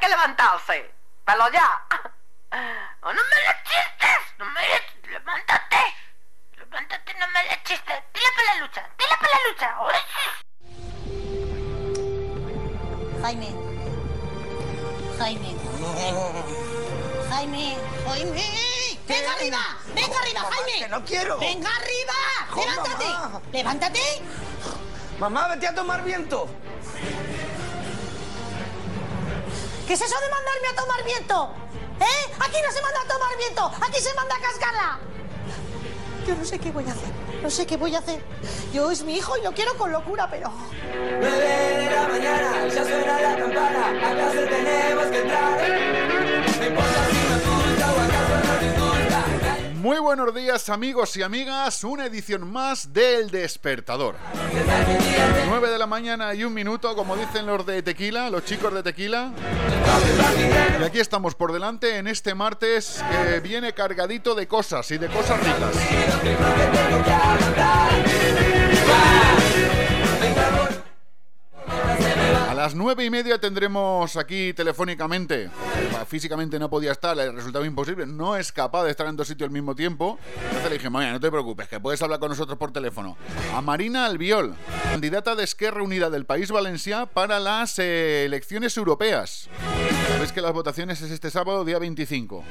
que levantarse. Pero ya. Oh, no me le chistes. No me le... Levántate. Levántate, no me le chistes. Dile para la lucha. Dile para la lucha. Jaime. Jaime. Jaime. Jaime. Venga arriba. Venga arriba, Jaime. que no quiero. Venga arriba. Levántate. mamá. Levántate. Mamá, vete a tomar viento. ¿Qué es eso de mandarme a tomar viento? ¿Eh? Aquí no se manda a tomar viento. Aquí se manda a cascarla. Yo no sé qué voy a hacer. No sé qué voy a hacer. Yo es mi hijo y lo quiero con locura, pero... 9 de la mañana, ya suena la campana, tenemos que entrar. Muy buenos días amigos y amigas, una edición más del Despertador. 9 de la mañana y un minuto, como dicen los de Tequila, los chicos de Tequila. Y aquí estamos por delante en este martes que viene cargadito de cosas y de cosas ricas. Las nueve y media tendremos aquí telefónicamente. Físicamente no podía estar, le resultaba imposible. No es capaz de estar en dos sitios al mismo tiempo. Entonces le dije, no te preocupes, que puedes hablar con nosotros por teléfono. A Marina Albiol, candidata de Esquerra Unida del País Valencià para las elecciones europeas. Sabéis que las votaciones es este sábado, día 25.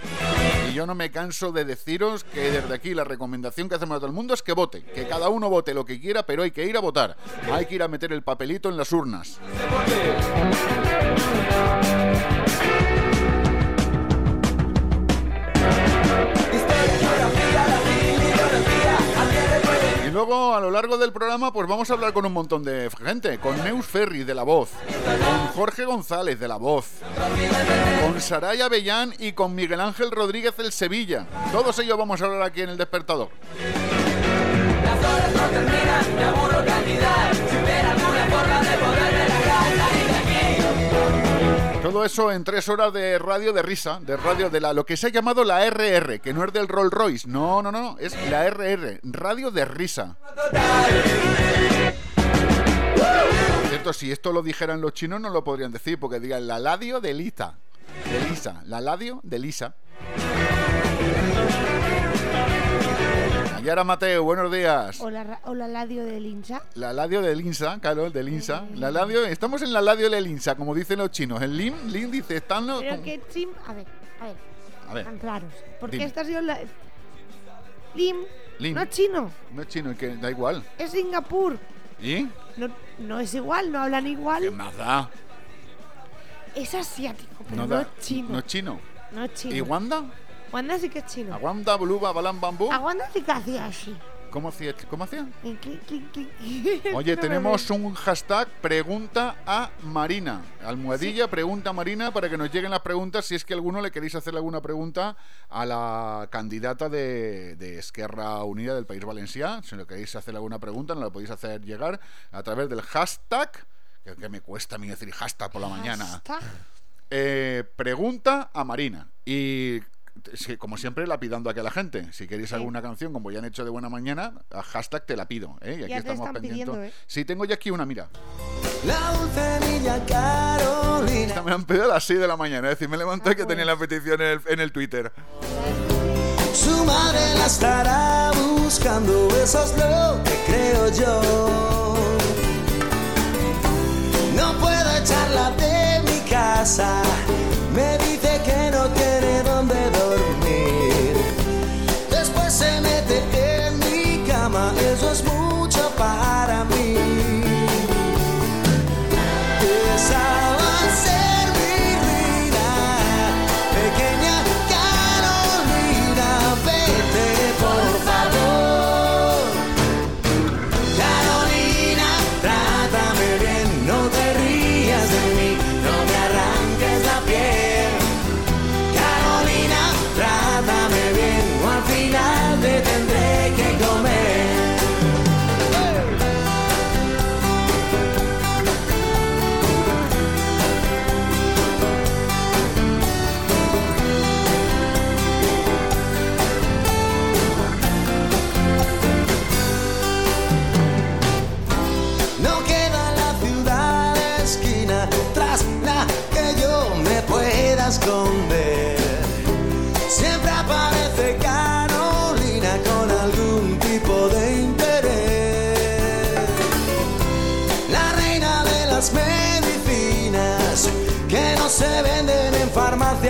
Y yo no me canso de deciros que desde aquí la recomendación que hacemos a todo el mundo es que vote. Que cada uno vote lo que quiera, pero hay que ir a votar. Hay que ir a meter el papelito en las urnas. Luego a lo largo del programa pues vamos a hablar con un montón de gente, con Neus Ferri de La Voz, con Jorge González de La Voz, con Saraya Avellán y con Miguel Ángel Rodríguez del Sevilla. Todos ellos vamos a hablar aquí en el despertador. Todo eso en tres horas de radio de risa, de radio de la lo que se ha llamado la RR, que no es del Rolls Royce, no, no, no, es la RR, radio de risa. Cierto, si esto lo dijeran los chinos no lo podrían decir, porque digan la ladio de Lisa, de Lisa, la ladio de Lisa. Ayara Mateo, buenos días. Hola, hola Ladio del Insa. La Ladio del Insa, claro, el del Insa. La Ladio, estamos en la Ladio del Insa, como dicen los chinos. El Lim, Lim dice, están los... Pero que Sim. A ver, a ver. A ver, Tan raros. Porque esta ha sido la. Lim. Lim. No es chino. no es chino, que da igual. Es Singapur. ¿Y? No, no es igual, no hablan ¿Qué igual. más da? Es asiático, pero No, no, da, es chino. no es chino. No es chino. ¿Y Wanda? Wanda sí que es chino. ¿Aguanta, Bluba, Balam, Bambú? A Wanda sí que hacía así. ¿Cómo hacía? ¿Cómo hacía? Oye, tenemos un hashtag pregunta a Marina. Almohadilla pregunta a Marina para que nos lleguen las preguntas si es que alguno le queréis hacer alguna pregunta a la candidata de, de Esquerra Unida del País Valencià. Si le queréis hacer alguna pregunta, nos la podéis hacer llegar a través del hashtag, que, que me cuesta a mí decir hashtag por la mañana. Hashtag. Eh, pregunta a Marina. Y como siempre, lapidando aquí a la gente. Si queréis Sí. alguna canción, como ya han hecho de buena mañana, a hashtag te la pido. ¿eh? Y aquí Ya estamos pendientes. ¿eh? Sí, tengo ya aquí una, mira. La dulce niña Carolina. Esta me han pedido a las 6 de la mañana. Es decir, me levanté que tenía la petición en el, en el Twitter. Su madre la estará buscando, eso es lo que creo yo. No puedo echarla de mi casa,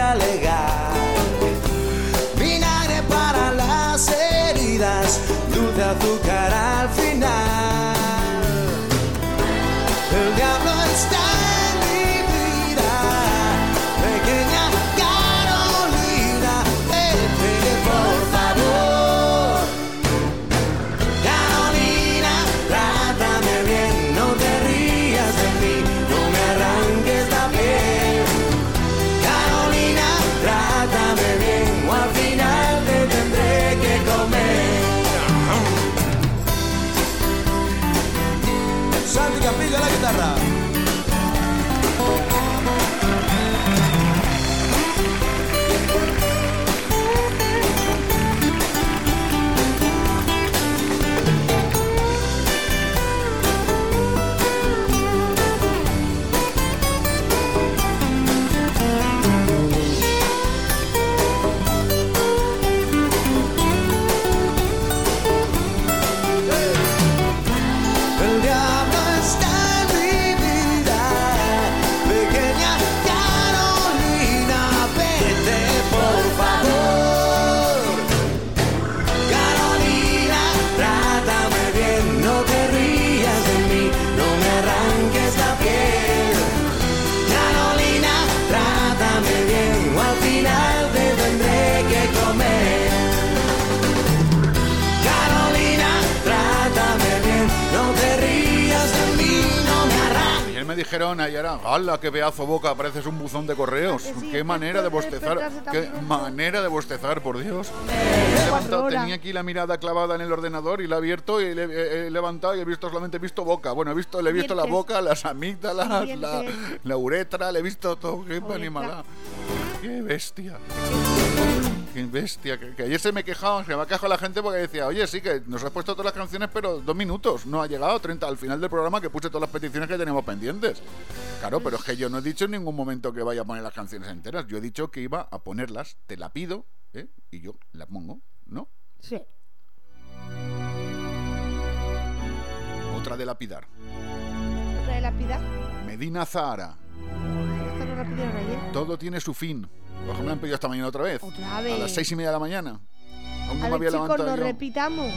farmacia legal. Vinagre para las heridas, dulce azúcar dijeron, ayer, ¡hala, qué pedazo boca! Pareces un buzón de correos. ¿A que sí? ¡Qué manera de bostezar! ¡Qué manera de bostezar, por Dios! Tenía aquí la mirada clavada en el ordenador y la he abierto y le he, he levantado y he visto solamente he visto boca. Bueno, he visto, le he visto la boca, las amígdalas, la, la uretra, le he visto todo. ¡Qué animalada! ¡Qué bestia! ¡Qué bestia! Que, que ayer se me quejaba, se me quejado la gente porque decía, oye, sí, que nos has puesto todas las canciones, pero dos minutos. No ha llegado 30 al final del programa que puse todas las peticiones que teníamos pendientes. Claro, pero es que yo no he dicho en ningún momento que vaya a poner las canciones enteras. Yo he dicho que iba a ponerlas, te la pido, ¿eh? y yo la pongo, ¿no? Sí. Otra de lapidar. Otra de lapidar. Medina Zahara. No pidieron ayer. Todo tiene su fin. Por ejemplo, me han pedido esta mañana otra vez. Otra A vez. las seis y media de la mañana. Aún no A me había ver, chicos, yo. repitamos.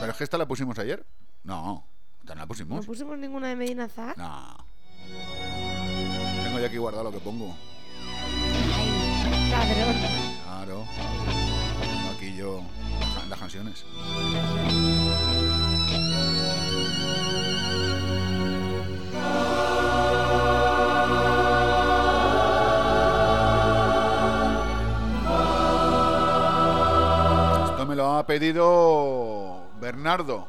Pero es que esta la pusimos ayer. No, esta no la No pusimos. pusimos ninguna de Medina Zahar. No. Tengo ya aquí guardado lo que pongo. Ladrón. Claro. Tengo Aquí yo las- las canciones. Ha pedido Bernardo.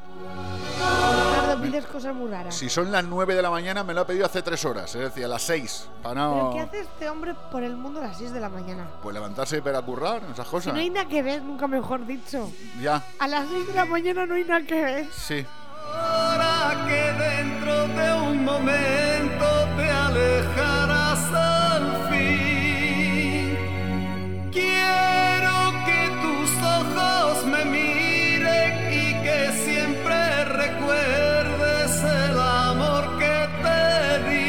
Ricardo, pides cosas muy raras. Si son las 9 de la mañana, me lo ha pedido hace 3 horas, es decir, a las 6. Para ¿Pero qué hace este hombre por el mundo a las 6 de la mañana? Pues levantarse para currar, esas Si cosas. no hay nada que ver, nunca mejor dicho. Ya, A las 6 de la mañana no hay nada que ver. sí. Ahora que dentro de un momento te alejarás al fin. Quiero que ojos me miren y que siempre recuerdes el amor que te di.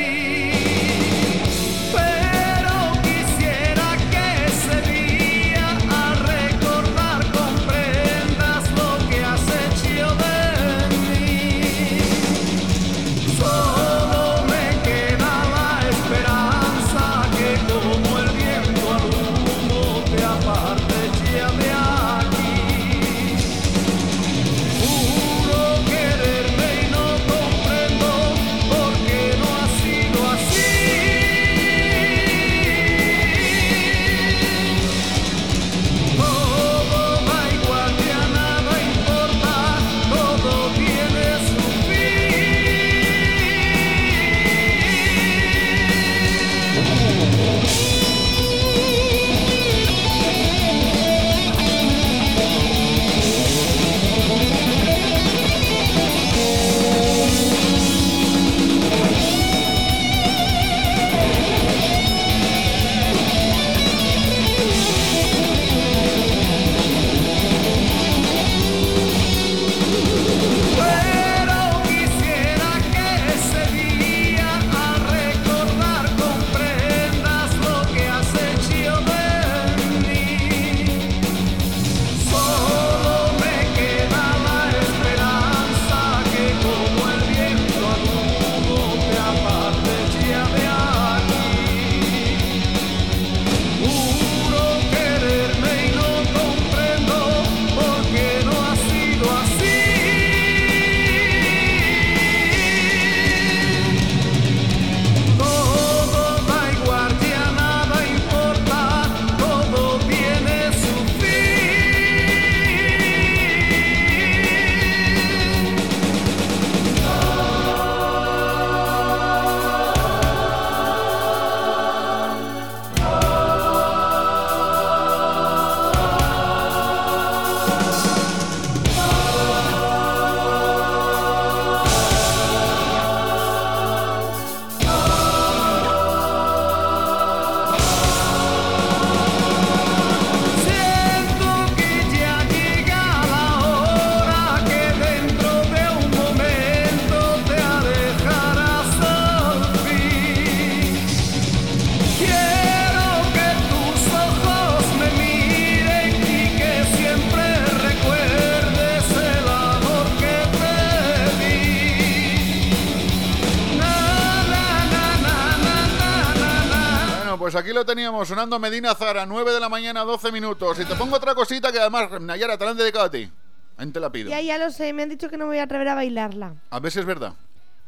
Aquí lo teníamos, sonando Medina Zara, 9 de la mañana, 12 minutos. Y te pongo otra cosita que además, Nayara, te la han dedicado a ti. Ahí te la pido. Ya, ya lo sé, me han dicho que no me voy a atrever a bailarla. A ver si es verdad.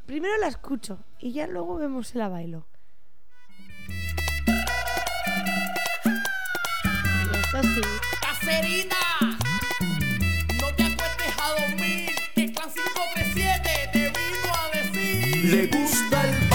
Primero la escucho y ya luego vemos si la bailo. Y esto sí. Cacerina, no te acuestes a dormir, que Clan 537 te vino a decir. Le gusta el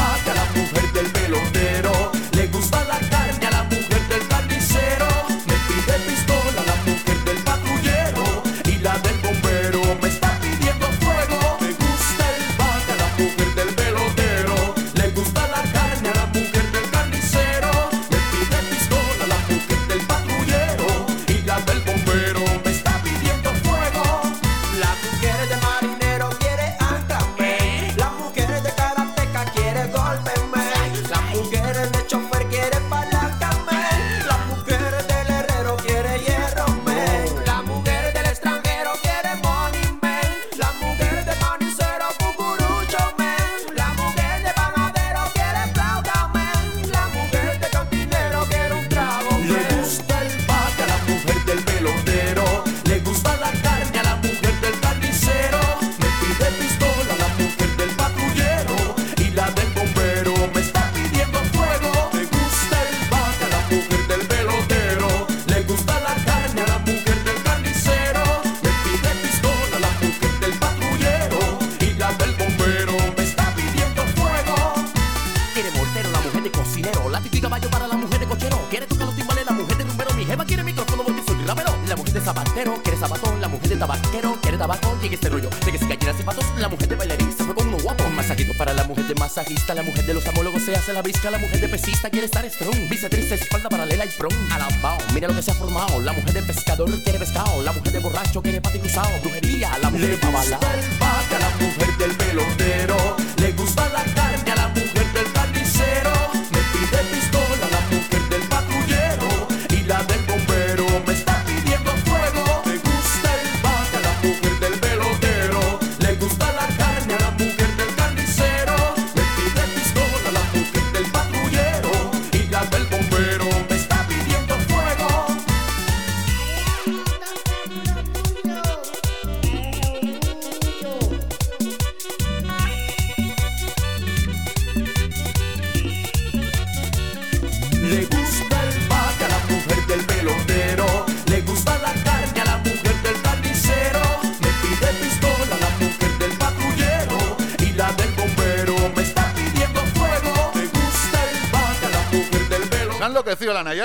quiere estar strong. Bicetriz, espalda paralela y prom. Alambao, mira lo que se ha formado. La mujer de pescador quiere pescado, la mujer de borracho quiere pati cruzado. Brujería, la mujer de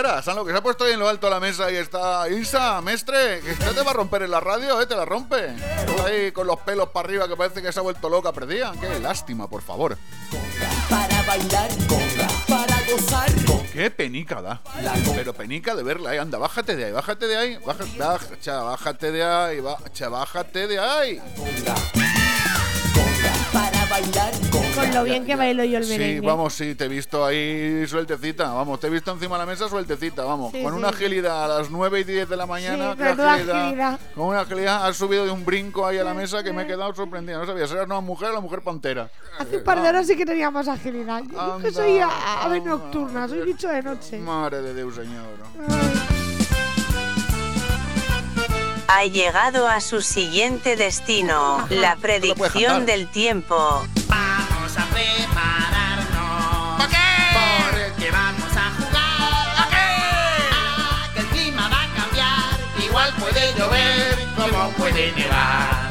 Nayara, se ha enloquecido. Se ha puesto ahí en lo alto de la mesa y está. Isa, mestre, que usted te va a romper en la radio, ¿eh? Te la rompe. Está ahí con los pelos para arriba que parece que se ha vuelto loca perdida. Qué lástima, por favor. Para bailar para gozar. Qué penica da. Pero penica de verla, ¿eh? Anda, bájate de ahí, bájate de ahí. Baja, baja- cha, bájate de ahí, cha, bájate de ahí. Bailar. Con lo bien que bailo yo el Sí, merengue. vamos, sí, te he visto ahí sueltecita. Vamos, te he visto encima de la mesa sueltecita. Vamos, Sí, con sí. una agilidad a las 9 y 10 de la mañana. Sí, menuda agilidad. Con una agilidad, has subido de un brinco ahí a la mesa que me he quedado sorprendida. No sabía si eras una mujer o la mujer pantera. Hace un par de horas sí que teníamos agilidad. Yo que Anda, soy a- ave nocturna, soy bicho de noche. Madre de Dios, señor. Ha llegado a su siguiente destino, la predicción del tiempo. Vamos a prepararnos. ¿Por qué? Porque vamos a jugar. ¿A qué? A que el clima va a cambiar. Igual puede llover como puede nevar.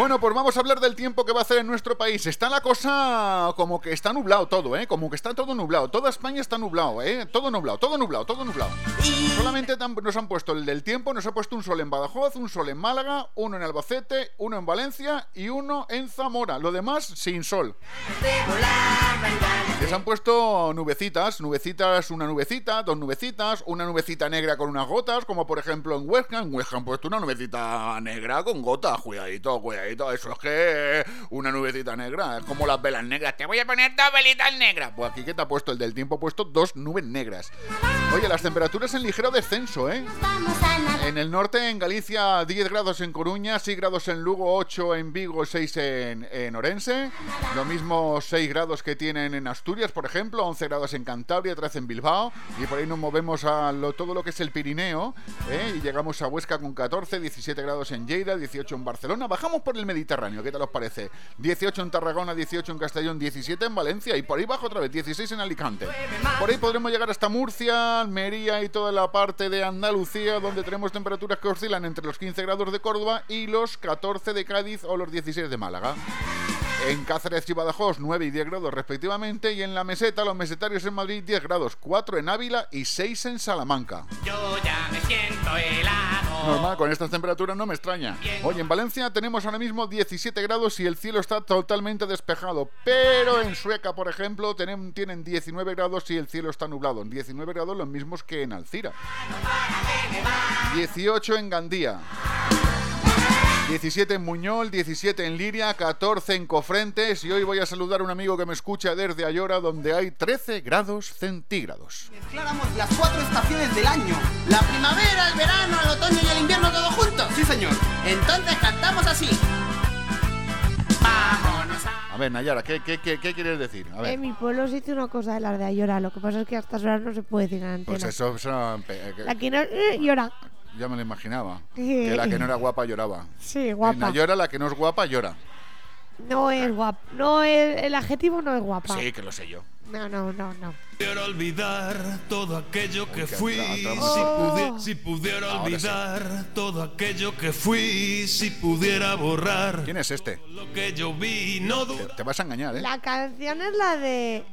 Bueno, pues vamos a hablar del tiempo que va a hacer en nuestro país. Está la cosa como que está nublado todo, ¿eh? Como que está todo nublado. Toda España está nublado, ¿eh? Todo nublado, todo nublado, todo nublado. Solamente nos han puesto el del tiempo, nos ha puesto un sol en Badajoz, un sol en Málaga, uno en Albacete, uno en Valencia y uno en Zamora. Lo demás sin sol. Les han puesto nubecitas, nubecitas, una nubecita, dos nubecitas, una nubecita negra con unas gotas, como por ejemplo en Huesca. En Huesca han puesto una nubecita negra con gotas. Cuidadito, cuidadito. Eso es que una nubecita negra. Es como las velas negras. Te voy a poner dos velitas negras. Pues aquí que te ha puesto el del tiempo, puesto dos nubes negras. Oye, las temperaturas en ligero descenso, ¿eh? En el norte, en Galicia, 10 grados en Coruña, 6 grados en Lugo, 8 en Vigo, 6 en, en Orense. Lo mismo 6 grados que tienen en Asturias, por ejemplo, 11 grados en Cantabria, 13 en Bilbao. Y por ahí nos movemos a lo- todo lo que es el Pirineo. ¿eh? Y llegamos a Huesca con 14, 17 grados en Lleida, 18 en Barcelona. Bajamos por Mediterráneo, ¿qué tal os parece? 18 en Tarragona, 18 en Castellón, 17 en Valencia. Y por ahí bajo otra vez, 16 en Alicante. Por ahí podremos llegar hasta Murcia, Almería y toda la parte de Andalucía, donde tenemos temperaturas que oscilan entre los 15 grados de Córdoba y los 14 de Cádiz o los 16 de Málaga. En Cáceres y Badajoz 9 y 10 grados respectivamente y en la meseta los mesetarios en Madrid 10 grados, 4 en Ávila y 6 en Salamanca. Yo ya me siento helado. Normal, con estas temperaturas no me extraña. Hoy en Valencia tenemos ahora mismo 17 grados y el cielo está totalmente despejado. Pero en Sueca, por ejemplo, tienen, tienen 19 grados y el cielo está nublado. 19 grados los mismos que en Alcira. 18 en Gandía. 17 en Muñol, 17 en Liria, 14 en Cofrentes y hoy voy a saludar a un amigo que me escucha desde Ayora donde hay 13 grados centígrados. Declaramos las cuatro estaciones del año. La primavera, el verano, el otoño y el invierno todo juntos. Sí, señor. Entonces cantamos así. Vámonos a... A ver, Nayara, ¿qué, qué, qué, qué quieres decir? A ver. En mi pueblo se dice una cosa de las de Ayora. Lo que pasa es que a estas horas no se puede decir en la antena. Pues eso, eso, eh, La que no eh, llora. ya me lo imaginaba. Que la que no era guapa lloraba. Sí, guapa. Ayora la que no es guapa llora. No es guapa. No es, el adjetivo no es guapa. Sí, que lo sé yo. No, no, no, no. pudiera olvidar todo aquello que fui, si, Oh. pudi- si pudiera Ahora sí. olvidar todo aquello que fui, si pudiera borrar ¿Quién es este? lo que yo vi, no Te, te vas a engañar, ¿eh? La canción es la de.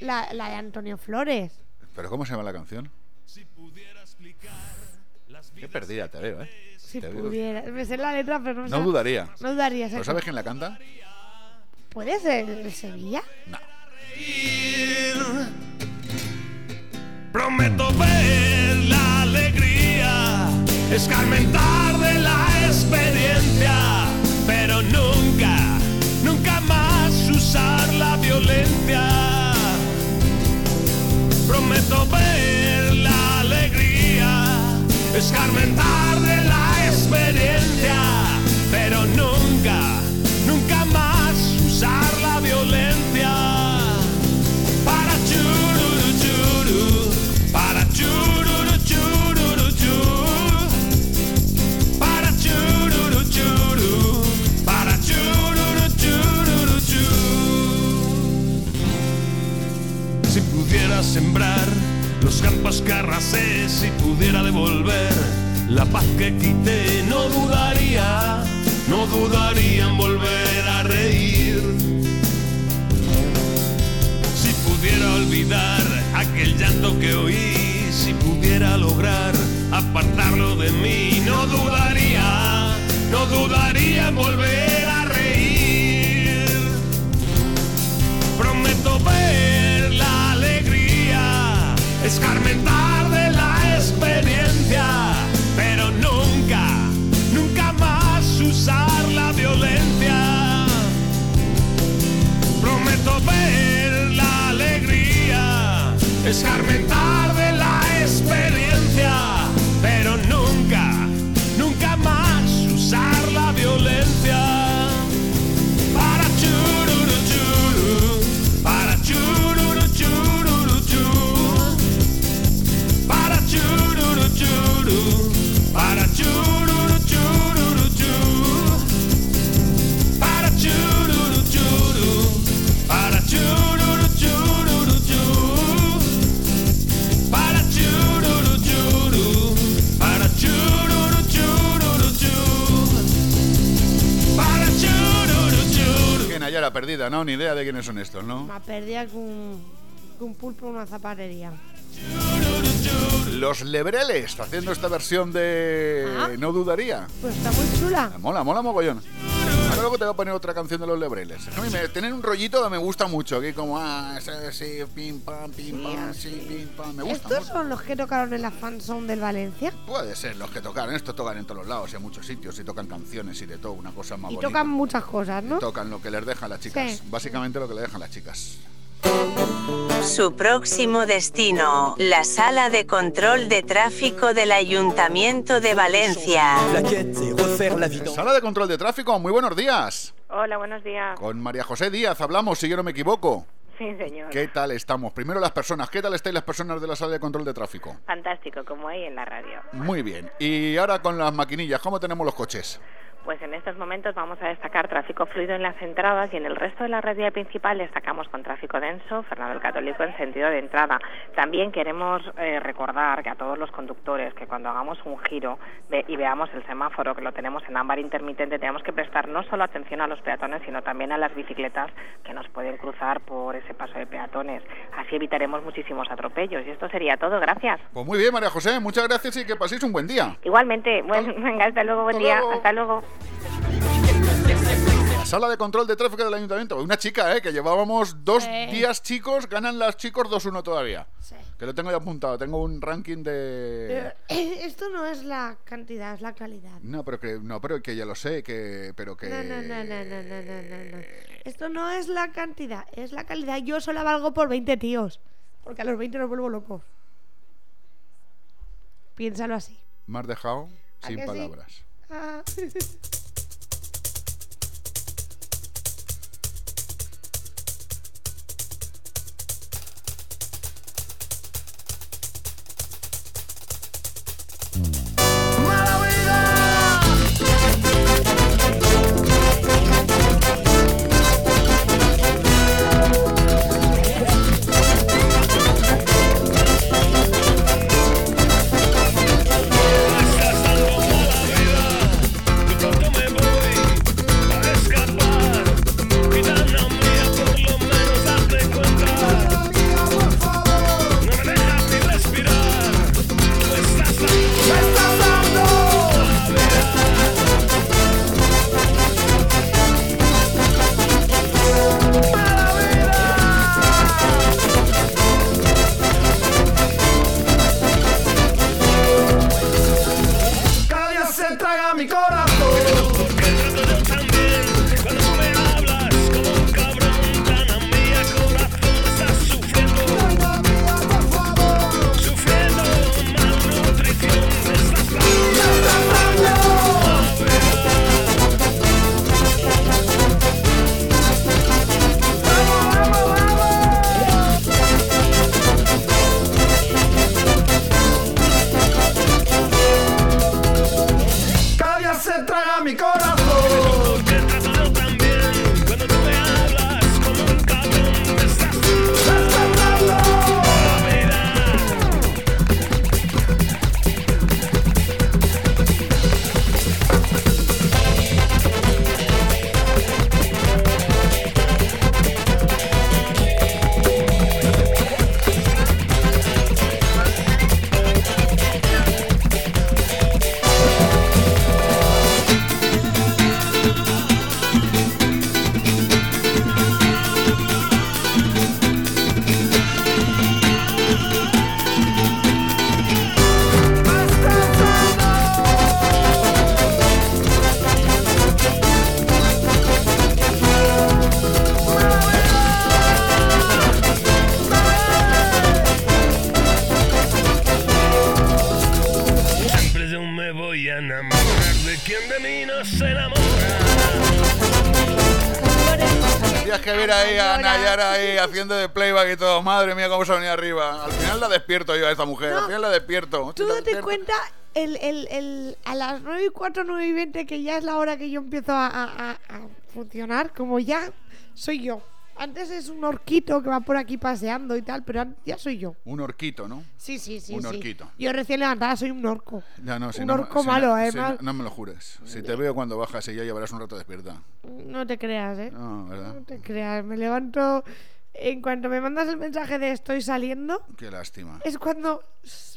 La, la de Antonio Flores. ¿Pero cómo se llama la canción? Qué perdida te veo, ¿eh? Si Te veo. pudiera. Me sé la letra, pero no me No sé- dudaría. No dudaría. ¿Pero sabes quién la canta? ¿Puede ser el Sevilla? No. Prometo ver la alegría, escarmentar de la experiencia, pero nunca, nunca más usar la violencia. Prometo ver la alegría, escarmentar de la experiencia, pero nunca, nunca más usar la violencia. Para chururu churu, para chururu chururu churu, para chururu churu, para chururu chururu churu. Si pudiera sembrar los campos que arrasé, si pudiera devolver la paz que quité, no dudaría, no dudaría en volver a reír. Si pudiera olvidar aquel llanto que oí, si pudiera lograr apartarlo de mí, no dudaría, no dudaría en volver a reír. Prometo ver escarmentar de la experiencia, pero nunca, nunca más usar la violencia. Prometo ver la alegría, escarmentar perdida, ¿no? Ni idea de quiénes son estos, ¿no? Más perdida que un, pulpo una zapatería. Los Lebreles haciendo esta versión de Ah. No dudaría. Pues está muy chula. Mola, mola mogollón. Ahora luego te voy a poner otra canción de los Lebreles. A mí me, tienen un rollito que me gusta mucho, aquí como ah, sí, pim pam, pim pam, sí, pim pam, me gusta. ¿Estos mucho. son los que tocaron en la fanzone del Valencia? Puede ser los que tocan, esto tocan en todos los lados, y en muchos sitios, y tocan canciones y de todo, una cosa más Y bonita. tocan muchas cosas, ¿no? Tocan lo que les dejan las chicas, Sí. básicamente lo que les dejan las chicas. Su próximo destino, la sala de control de tráfico del Ayuntamiento de Valencia. Sala de control de tráfico, muy buenos días. Hola, buenos días. Con María José Díaz hablamos, si yo no me equivoco. Sí, señor. ¿Qué tal estamos? Primero las personas, ¿qué tal estáis las personas de la sala de control de tráfico? Fantástico, como hay en la radio. Muy bien. Y ahora con las maquinillas, ¿cómo tenemos los coches? Pues en estos momentos vamos a destacar tráfico fluido en las entradas y en el resto de la red vía principal destacamos con tráfico denso, Fernando el Católico en sentido de entrada. También queremos eh, recordar que a todos los conductores que cuando hagamos un giro ve- y veamos el semáforo que lo tenemos en ámbar intermitente tenemos que prestar no solo atención a los peatones sino también a las bicicletas que nos pueden cruzar por ese paso de peatones. Así evitaremos muchísimos atropellos y esto sería todo. Gracias. Pues muy bien, María José, muchas gracias y que paséis un buen día. Igualmente, bueno, venga, hasta luego, buen Hasta día, luego. hasta luego sala de control de tráfico del ayuntamiento. Una chica, ¿eh? Que llevábamos dos días chicos, ganan las chicos 2-1 todavía. Sí. Que lo tengo ya apuntado, tengo un ranking de... Eh, esto no es la cantidad, es la calidad. No, pero que, no, pero que ya lo sé, que, pero que... No, no, no, no, no, no, no, no. Esto no es la cantidad, es la calidad. Yo solo valgo por 20 tíos, porque a los 20 nos vuelvo locos. Piénsalo así. Me has dejado sin palabras. Ah. Ver ahí a Nayara ahí haciendo de playback y todo. Madre mía, cómo se venido arriba. Al final la despierto yo a esta mujer. Al final la despierto. Tú date cuenta el, el, el, a las 9 y 4, 9 y 20, que ya es la hora que yo empiezo a- a- a funcionar, como ya soy yo. Antes es un orquito que va por aquí paseando y tal, pero ya soy yo. Un orquito, ¿no? Sí, sí, sí. Un sí. orquito. Yo recién levantada soy un orco. Ya no, si Un no orco si no- malo, si además. no, no me lo jures. Si te veo cuando bajas y ya llevarás un rato despierta. No te creas, ¿eh? No, ¿verdad? No te creas. Me levanto. En cuanto me mandas el mensaje de estoy saliendo, Qué lástima. es cuando.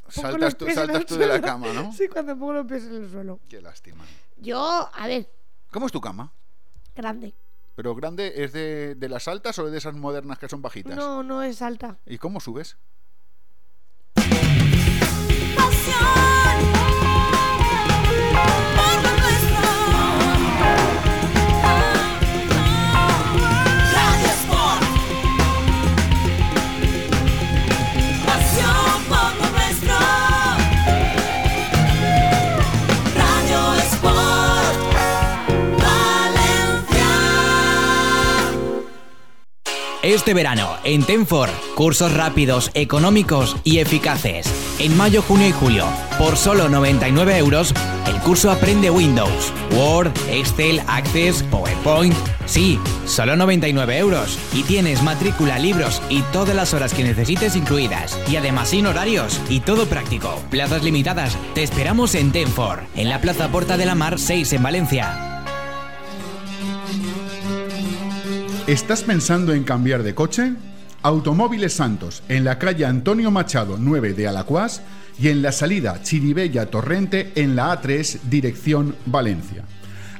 Saltas tú- saltas tú de la cama, ¿no? Sí, cuando pongo los pies en el suelo. Qué lástima. Yo, a ver, ¿Cómo es tu cama? grande. ¿Pero grande es de, de las altas o de esas modernas que son bajitas? No, no es alta. ¿Y cómo subes? Radio Este verano, en Tenfor, cursos rápidos, económicos y eficaces. En mayo, junio y julio, por solo 99 euros, el curso Aprende Windows, Word, Excel, Access, PowerPoint. Sí, solo 99 euros. Y tienes matrícula, libros y todas las horas que necesites incluidas. Y además sin horarios y todo práctico. Plazas limitadas. Te esperamos en Tenfor, en la Plaza Porta de la Mar 6 en Valencia. ¿Estás pensando en cambiar de coche? Automóviles Santos, en la calle Antonio Machado 9 de Alacuás y en la salida Chiribella Torrente en la A3 dirección Valencia.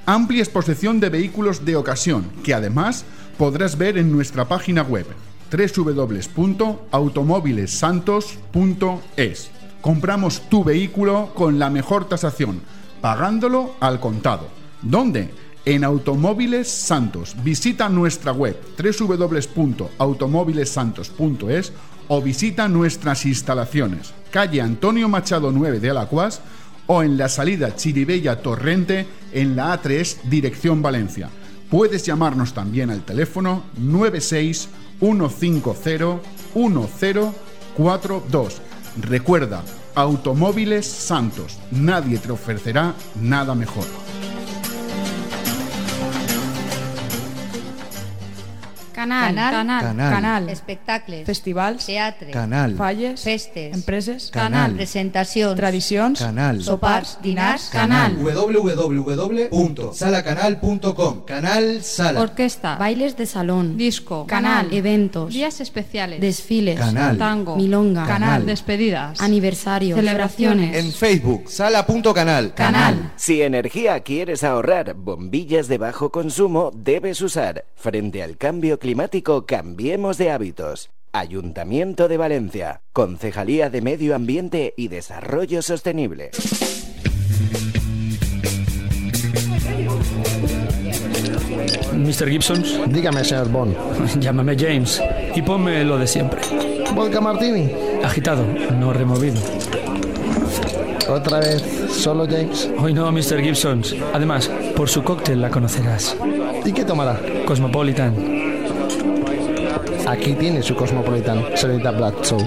Amplia exposición de vehículos de ocasión que además podrás ver en nuestra página web www.automóvilesantos.es. Compramos tu vehículo con la mejor tasación, pagándolo al contado. ¿Dónde? En Automóviles Santos. Visita nuestra web www.automóvilesantos.es o visita nuestras instalaciones, calle Antonio Machado 9 de Alacuás o en la salida Chiribella Torrente en la A3 dirección Valencia. Puedes llamarnos también al teléfono 96 150 1042. Recuerda, Automóviles Santos. Nadie te ofrecerá nada mejor. Canal, Canal. canal, Canal. canal, Espectacles. festivals, Teatre. Canal. falles, Festes. empreses, Canal. Presentacions. tradicions, Canal. sopars, dinars, canal. www.salacanal.com Canal Sala. Orquesta, bailes de salón, disco, Canal. eventos, días especiales, desfiles, Canal. tango, milonga, Canal. despedidas, aniversarios, Celebraciones. En Facebook, sala.canal. Si energía quieres ahorrar, bombillas de bajo consumo debes usar. Frente al cambio climático, cambiemos de hábitos. Ayuntamiento de Valencia, Concejalía de Medio Ambiente y Desarrollo Sostenible. Mr. Gibsons. Dígame, señor Bond. Llámame James y ponme lo de siempre. ¿Vodka Martini? Agitado, no removido. Otra vez, solo James. Hoy no, Mr. Gibsons. Además, por su cóctel la conocerás. ¿Y qué tomará? Cosmopolitan. Aquí tiene su Cosmopolitan, señorita Bledsoe.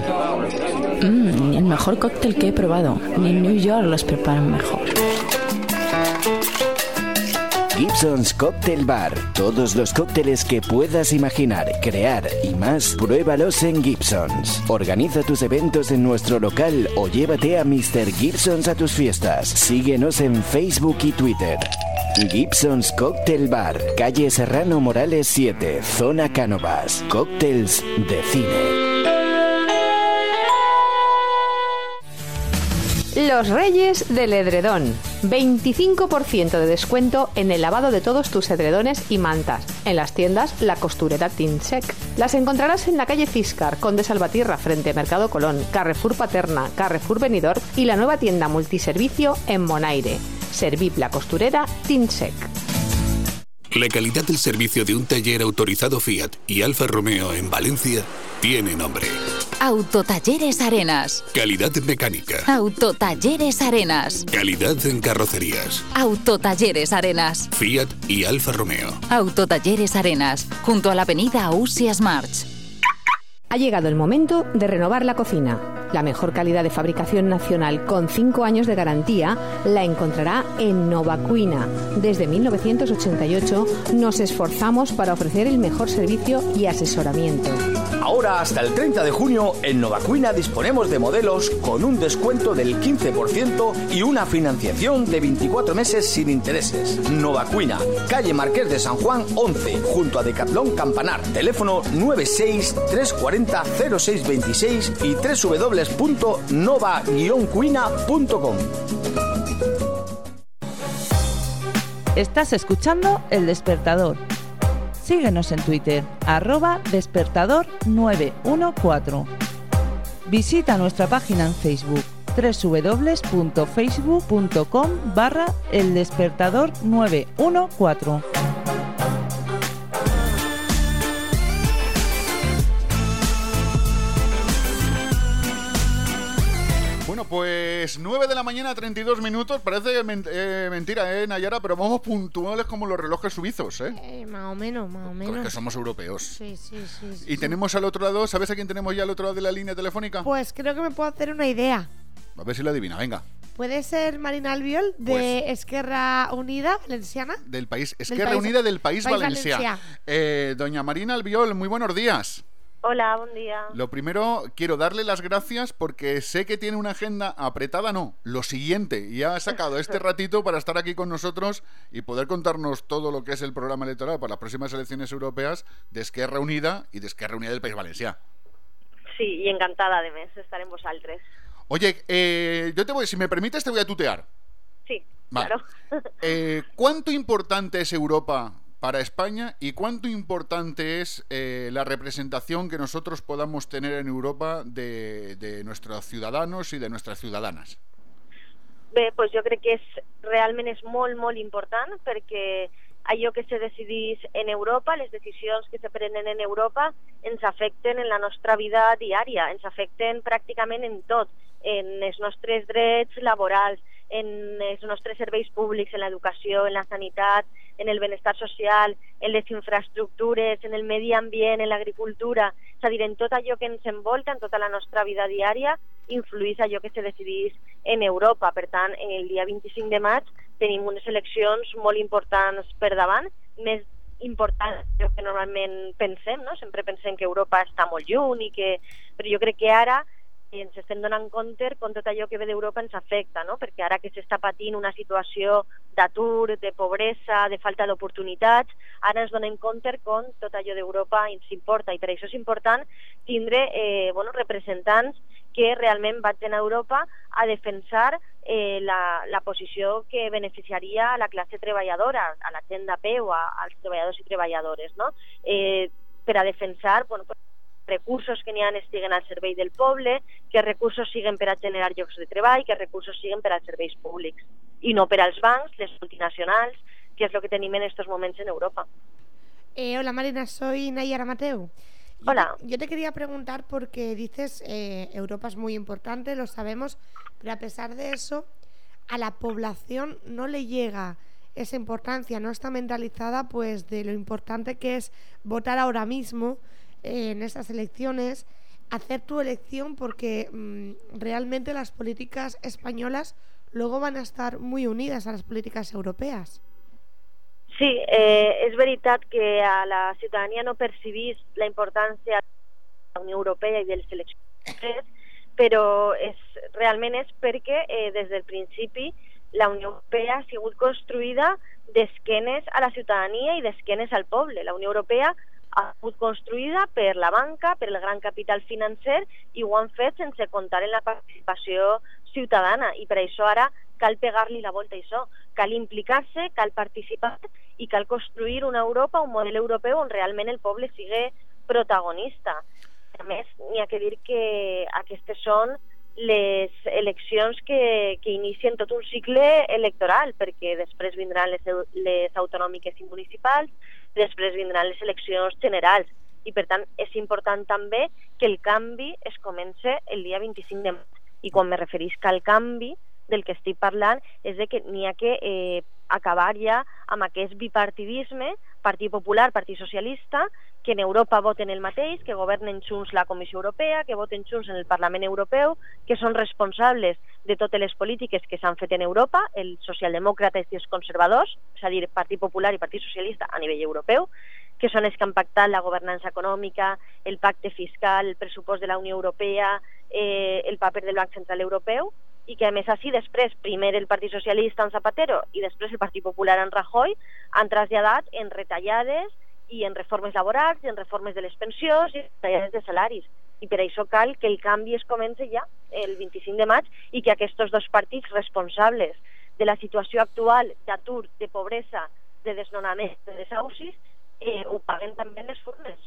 Mm, el mejor cóctel que he probado. Ni en New York los preparan mejor. Gibson's Cocktail Bar. Todos los cócteles que puedas imaginar, crear y más, pruébalos en Gibson's. Organiza tus eventos en nuestro local o llévate a Mr. Gibson's a tus fiestas. Síguenos en Facebook y Twitter. Gibson's Cocktail Bar, calle Serrano Morales 7, zona Cánovas. Cócteles de cine. Los Reyes del Edredón. 25% de descuento en el lavado de todos tus edredones y mantas. En las tiendas La Costurera Tinsec. Las encontrarás en la calle Ciscar, Conde Salvatierra, frente a Mercado Colón, Carrefour Paterna, Carrefour Benidorm y la nueva tienda multiservicio en Monaire. Servip La Costurera Tinsec. La calidad del servicio de un taller autorizado Fiat y Alfa Romeo en Valencia tiene nombre. Autotalleres Arenas. Calidad mecánica. Autotalleres Arenas. Calidad en carrocerías. Autotalleres Arenas. Fiat y Alfa Romeo. Autotalleres Arenas. Junto a la avenida Ausias March. Ha llegado el momento de renovar la cocina. La mejor calidad de fabricación nacional con 5 años de garantía la encontrará en Novacuina. Desde 1988 nos esforzamos para ofrecer el mejor servicio y asesoramiento. Ahora hasta el 30 de junio en Novacuina disponemos de modelos con un descuento del 15% y una financiación de 24 meses sin intereses. Novacuina, calle Marqués de San Juan 11, junto a Decatlón Campanar. Teléfono 96 340 0626 y www.nova-cuina.com. Estás escuchando El Despertador. Síguenos en Twitter, arroba despertador 914. Visita nuestra página en Facebook www.facebook.com barra El Despertador 914. Pues 9 de la mañana, 32 minutos. Parece men- eh, mentira, ¿eh, Nayara? Pero vamos puntuales como los relojes suizos, ¿eh? Eh, más o menos, más o Porque menos. somos europeos. Sí, sí, sí. sí, Y sí. tenemos al otro lado, ¿sabes a quién tenemos ya al otro lado de la línea telefónica? Pues creo que me puedo hacer una idea. A ver si lo adivina, venga. ¿Puede ser Marina Albiol de Pues Esquerra Unida Valenciana? Del país, Del Esquerra país- Unida del País, País Valencia. Eh, doña Marina Albiol, muy buenos días. Hola, buen día. Lo primero, quiero darle las gracias porque sé que tiene una agenda apretada, no, lo siguiente, y ha sacado este ratito para estar aquí con nosotros y poder contarnos todo lo que es el programa electoral para las próximas elecciones europeas de Esquerra Unida y de Esquerra Unida del País Valencià. Sí, y encantada de mes estar en vosaltres. Oye, eh, yo te voy, si me permites, te voy a tutear. Sí, Vale. claro. Eh, ¿Cuánto importante es Europa para España y cuánto importante es eh, la representación que nosotros podamos tener en Europa de, nuestros ciudadanos y de nuestras ciudadanas? Bé, doncs jo crec que és, realment és molt, molt important perquè allò que se decidís en Europa, les decisions que se prenen en Europa, ens afecten en la nostra vida diària, ens afecten pràcticament en tot, en els nostres drets en els nostres serveis públics, en l'educació, en la sanitat, en el benestar social, en les infraestructures, en el medi ambient, en l'agricultura, és a dir, en tot allò que ens envolta, en tota la nostra vida diària, influís allò que se decidís en Europa. Per tant, el dia 25 de maig tenim unes eleccions molt importants per davant, més importants del que normalment pensem, no? Sempre pensem que Europa està molt lluny, i que... però jo crec que ara ens estem donant compte com tot allò que ve d'Europa ens afecta, no? perquè ara que s'està patint una situació d'atur, de pobresa, de falta d'oportunitats, ara ens donem compte com tot allò d'Europa ens importa i per això és important tindre eh, bueno, representants que realment vagin a Europa a defensar eh, la, la posició que beneficiaria a la classe treballadora, a la gent de peu, a, als treballadors i treballadores, no? eh, per a defensar bueno, pues, recursos que n'hi ha estiguen al servei del poble, que recursos siguen per a generar llocs de treball, que recursos siguen per als serveis públics i no per als bancs, les multinacionals, que és el que tenim en aquests moments en Europa. Eh, hola Marina, soy Nayara Mateo. Yo Hola. te- yo te quería preguntar porque dices eh, Europa es muy importante, lo sabemos, pero a pesar de eso, a la población no le llega esa importancia, no está mentalizada pues de lo importante que es votar ahora mismo en esas elecciones, hacer tu elección porque mm, realmente las políticas españolas luego van a estar muy unidas a las políticas europeas. Sí, eh, és veritat que a la ciutadania no percibís la importància de la Unió Europea i de les eleccions, però és, realment és perquè eh, des la Unió Europea ha sigut construïda d'esquenes a la ciutadania i d'esquenes al poble. La Unió Europea ha sigut construïda per la banca, per el gran capital financer i ho han fet sense comptar en la participació ciutadana i per això ara cal pegar-li la volta a això, cal implicar-se, cal participar i cal construir una Europa, un model europeu on realment el poble sigui protagonista. A més, n'hi ha que dir que aquestes són les eleccions que, que inicien tot un cicle electoral, perquè després vindran les, les autonòmiques i municipals, després vindran les eleccions generals, i per tant és important també que el canvi es comence el dia 25 de maig. I quan me referisc al canvi, del que estic parlant és de que n'hi ha que eh, acabar ja amb aquest bipartidisme, Partit Popular, Partit Socialista, que en Europa voten el mateix, que governen junts la Comissió Europea, que voten junts en el Parlament Europeu, que són responsables de totes les polítiques que s'han fet en Europa, els socialdemòcrates i els conservadors, és a dir, Partit Popular i Partit Socialista a nivell europeu, que són els que han pactat la governança econòmica, el pacte fiscal, el pressupost de la Unió Europea, eh, el paper del Banc Central Europeu, i que a més així després, primer el Partit Socialista en Zapatero i després el Partit Popular en Rajoy, han traslladat en retallades i en reformes laborals, i en reformes de les pensions i retallades de salaris. I per això cal que el canvi es comenci ja el 25 de maig i que aquests dos partits responsables de la situació actual d'atur, de pobresa, de desnonament, de desahucis, eh, ho paguen també les formes.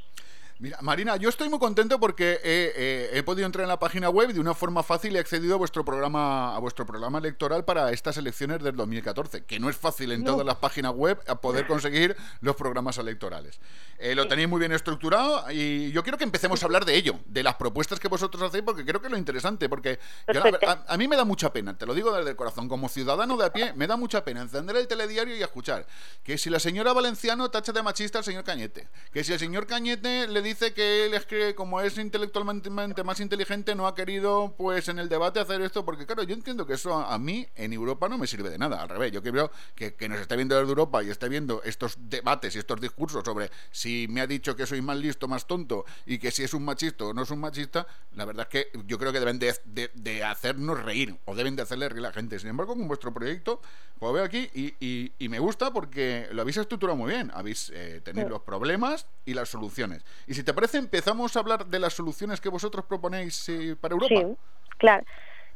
Mira, Marina, yo estoy muy contento porque he, eh, he podido entrar en la página web y de una forma fácil he accedido a vuestro programa a vuestro programa electoral para estas elecciones del 2014, que no es fácil en No. todas las páginas web a poder conseguir los programas electorales. Eh, lo tenéis muy bien estructurado y yo quiero que empecemos a hablar de ello, de las propuestas que vosotros hacéis, porque creo que es lo interesante, porque yo a, a mí me da mucha pena, te lo digo desde el corazón, como ciudadano de a pie, me da mucha pena encender el telediario y escuchar que si la señora Valenciano tacha de machista al señor Cañete, que si el señor Cañete le dice que él es que como es intelectualmente más inteligente no ha querido pues en el debate hacer esto, porque claro, yo entiendo que eso a, mí en Europa no me sirve de nada, al revés, yo creo que, que nos esté viendo desde Europa y esté viendo estos debates y estos discursos sobre si me ha dicho que soy más listo, más tonto y que si es un machista o no es un machista, la verdad es que yo creo que deben de, de- de hacernos reír o deben de hacerle reír a la gente. Sin embargo, con vuestro proyecto, pues veo aquí y, y- y me gusta porque lo habéis estructurado muy bien. Habéis eh, tenido Sí. los problemas y las soluciones. Y si te parece, empezamos a hablar de las soluciones que vosotros proponéis eh, para Europa. Sí, clar.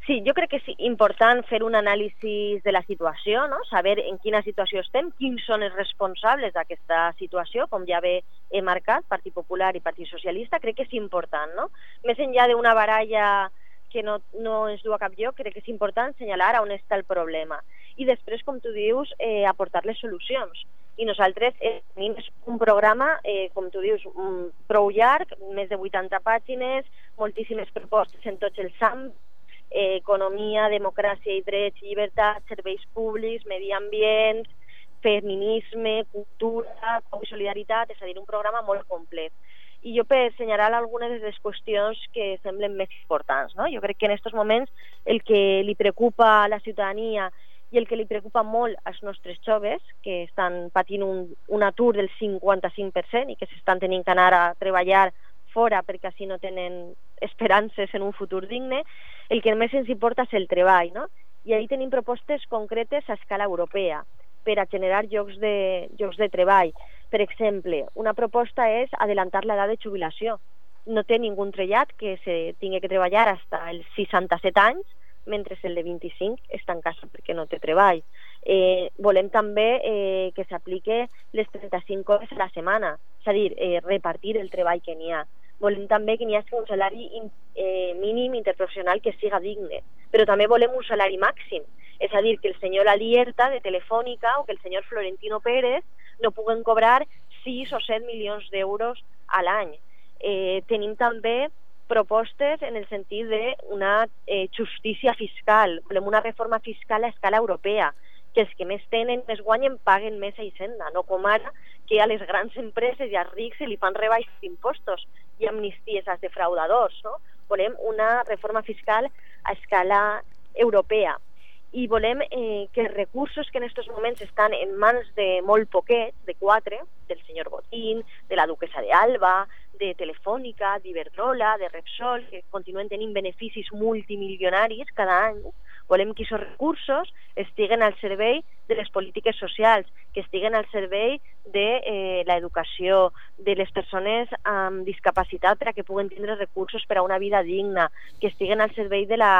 Sí, jo crec que és important fer un anàlisi de la situació, no? saber en quina situació estem, quins són els responsables d'aquesta situació, com ja bé he marcat, Partit Popular i Partit Socialista, crec que és important. No? Més enllà d'una baralla que no, no ens du a cap lloc, crec que és important assenyalar on està el problema. I després, com tu dius, eh, aportar les solucions. I nosaltres eh, tenim un programa, eh, com tu dius, mm, prou llarg, més de 80 pàgines, moltíssimes propostes en tots els àmbits, eh, economia, democràcia i drets, llibertat, serveis públics, medi ambient, feminisme, cultura, i solidaritat, és a dir, un programa molt complet. I jo per assenyalar algunes de les qüestions que semblen més importants. No? Jo crec que en aquests moments el que li preocupa a la ciutadania i el que li preocupa molt als nostres joves, que estan patint un, un atur del 55% i que s'estan tenint que anar a treballar fora perquè així no tenen esperances en un futur digne, el que més ens importa és el treball, no? I ahí tenim propostes concretes a escala europea per a generar llocs de, llocs de treball. Per exemple, una proposta és adelantar l'edat de jubilació. No té ningú trellat que se tingui que treballar fins als 67 anys, mentre el de 25 està en casa perquè no té treball. Eh, volem també eh, que s'aplique les 35 hores a la setmana, és a dir, eh, repartir el treball que n'hi ha. Volem també que n'hi hagi un salari in, eh, mínim interprofessional que siga digne, però també volem un salari màxim, és a dir, que el senyor Alierta de Telefònica o que el senyor Florentino Pérez no puguen cobrar 6 o 7 milions d'euros a l'any. Eh, tenim també propostes en el sentit d'una eh, justícia fiscal. Volem una reforma fiscal a escala europea, que els que més tenen, més guanyen, paguen més a Hisenda, no com ara que a les grans empreses i als rics se li fan rebaixes d'impostos i amnisties als defraudadors. No? Volem una reforma fiscal a escala europea i volem eh, que els recursos que en aquests moments estan en mans de molt poquets, de quatre, del senyor Botín, de la duquesa de Alba, de Telefònica, d'Iberdrola, de Repsol, que continuen tenint beneficis multimilionaris cada any, volem que aquests recursos estiguen al servei de les polítiques socials, que estiguen al servei de eh, l'educació, de les persones amb discapacitat per a que puguen tindre recursos per a una vida digna, que estiguen al servei de la,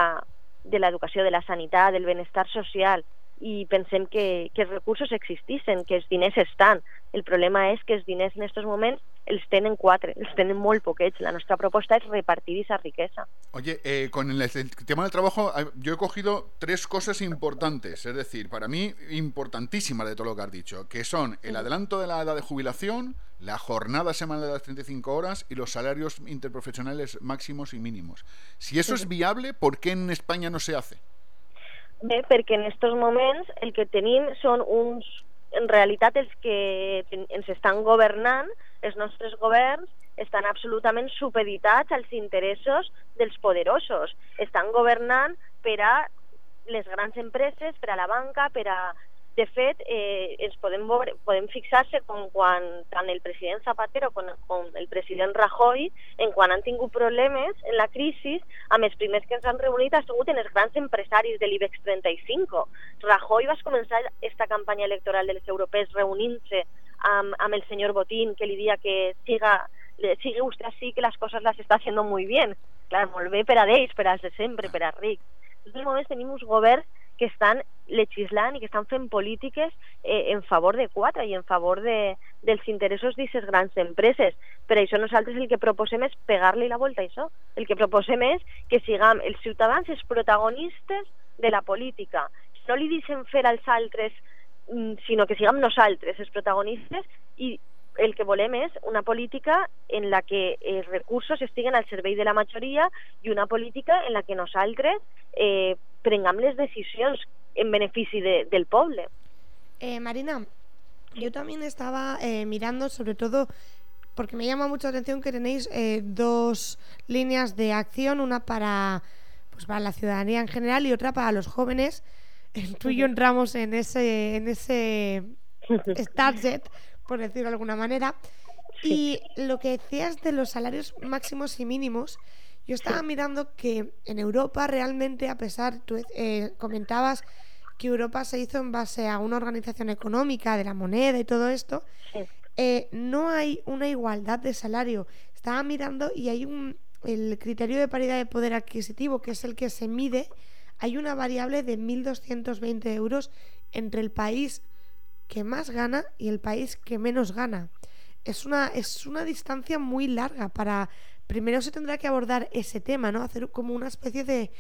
de l'educació, de la sanitat, del benestar social i pensem que, que els recursos existissin, que els diners estan. El problema és que els diners en aquests moments els tenen quatre, els tenen molt poquets. La nostra proposta és repartir aquesta riquesa. Oye, eh, con el, el tema del trabajo, eh, yo he cogido tres cosas importantes, es decir, para mí importantísimas de todo lo que has dicho, que son el adelanto de la edad de jubilación, la jornada semanal de las 35 horas y los salarios interprofesionales máximos y mínimos. Si eso es viable, ¿por qué en España no se hace? Bé, perquè en aquests moments el que tenim són uns, en realitat els que ens estan governant els nostres governs estan absolutament supeditats als interessos dels poderosos. Estan governant per a les grans empreses, per a la banca, per a... De fet, eh, ens podem, veure, podem fixar-se com quan tant el president Zapatero com, com el president Rajoy, en quan han tingut problemes en la crisi, amb els primers que ens han reunit ha sigut en els grans empresaris de l'IBEX 35. Rajoy va començar esta campanya electoral de les europees reunint-se amb, amb el senyor Botín, que li dia que siga, sigue usted así, que las cosas las está haciendo muy bien. Clar, molt bé per a ells, per als de sempre, per a rics. En aquests moments tenim uns governs que estan legislant i que estan fent polítiques eh, en favor de quatre i en favor de, dels interessos d'aquestes grans empreses. Per això nosaltres el que proposem és pegar-li la volta a això. El que proposem és que siguem els ciutadans els protagonistes de la política. No li deixem fer als altres, sinó que siguem nosaltres els protagonistes i el que volem és una política en la que els recursos estiguen al servei de la majoria i una política en la que nosaltres eh, prenguem les en benefici de, del poble. Eh, Marina, yo también estaba eh, mirando, sobre todo porque me llama mucho la atención que tenéis eh, dos líneas de acción, una para, pues para la ciudadanía en general y otra para los jóvenes. Tú y yo entramos en ese, en ese target, por decirlo de alguna manera. Y lo que decías de los salarios máximos y mínimos, yo estaba mirando que en Europa realmente, a pesar, tú eh, comentabas que Europa se hizo en base a una organización económica de la moneda y todo esto, eh, no hay una igualdad de salario. Estaba mirando y hay un el criterio de paridad de poder adquisitivo, que es el que se mide, hay una variable de 1.220 euros entre el país que más gana y el país que menos gana. Es una, es una distancia muy larga para... Primero se tendrá que abordar ese tema, ¿no? Hacer como una especie de,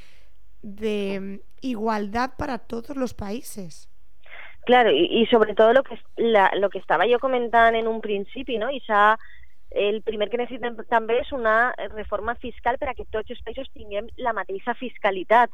de mm, igualdad para todos los países. Claro, i, i sobretot lo que, la, lo que estava jo comentant en un principi, no? I s'ha el primer que necessitem també és una reforma fiscal per a que tots els països tinguem la mateixa fiscalitat,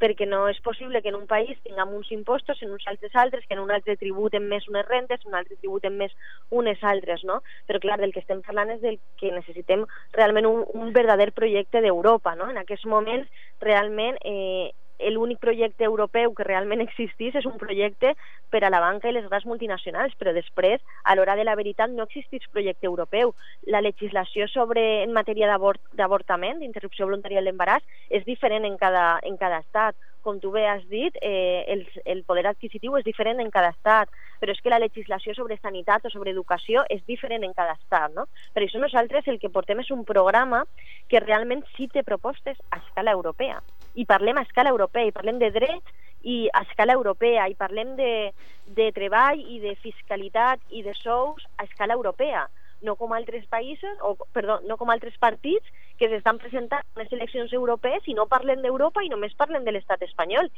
perquè no és possible que en un país tinguem uns impostos, en uns altres altres, que en un altre tributen més unes rentes, en un altre tributen més unes altres, no? Però clar, del que estem parlant és del que necessitem realment un, un verdader projecte d'Europa, no? En aquests moments, realment, eh, l'únic projecte europeu que realment existís és un projecte per a la banca i les grans multinacionals, però després, a l'hora de la veritat, no existeix projecte europeu. La legislació sobre en matèria d'avort- d'avortament, d'interrupció voluntària de l'embaràs, és diferent en cada, en cada estat. Com tu bé has dit, eh, el, el poder adquisitiu és diferent en cada estat, però és que la legislació sobre sanitat o sobre educació és diferent en cada estat, no? Per això nosaltres el que portem és un programa que realment sí té propostes a escala europea. I parlem a escala europea, i parlem de drets i a escala europea, i parlem de, de treball i de fiscalitat i de sous a escala europea no com altres països, o perdó, no com altres partits que s'estan presentant en les eleccions europees i no parlen d'Europa i només parlen de l'estat espanyol.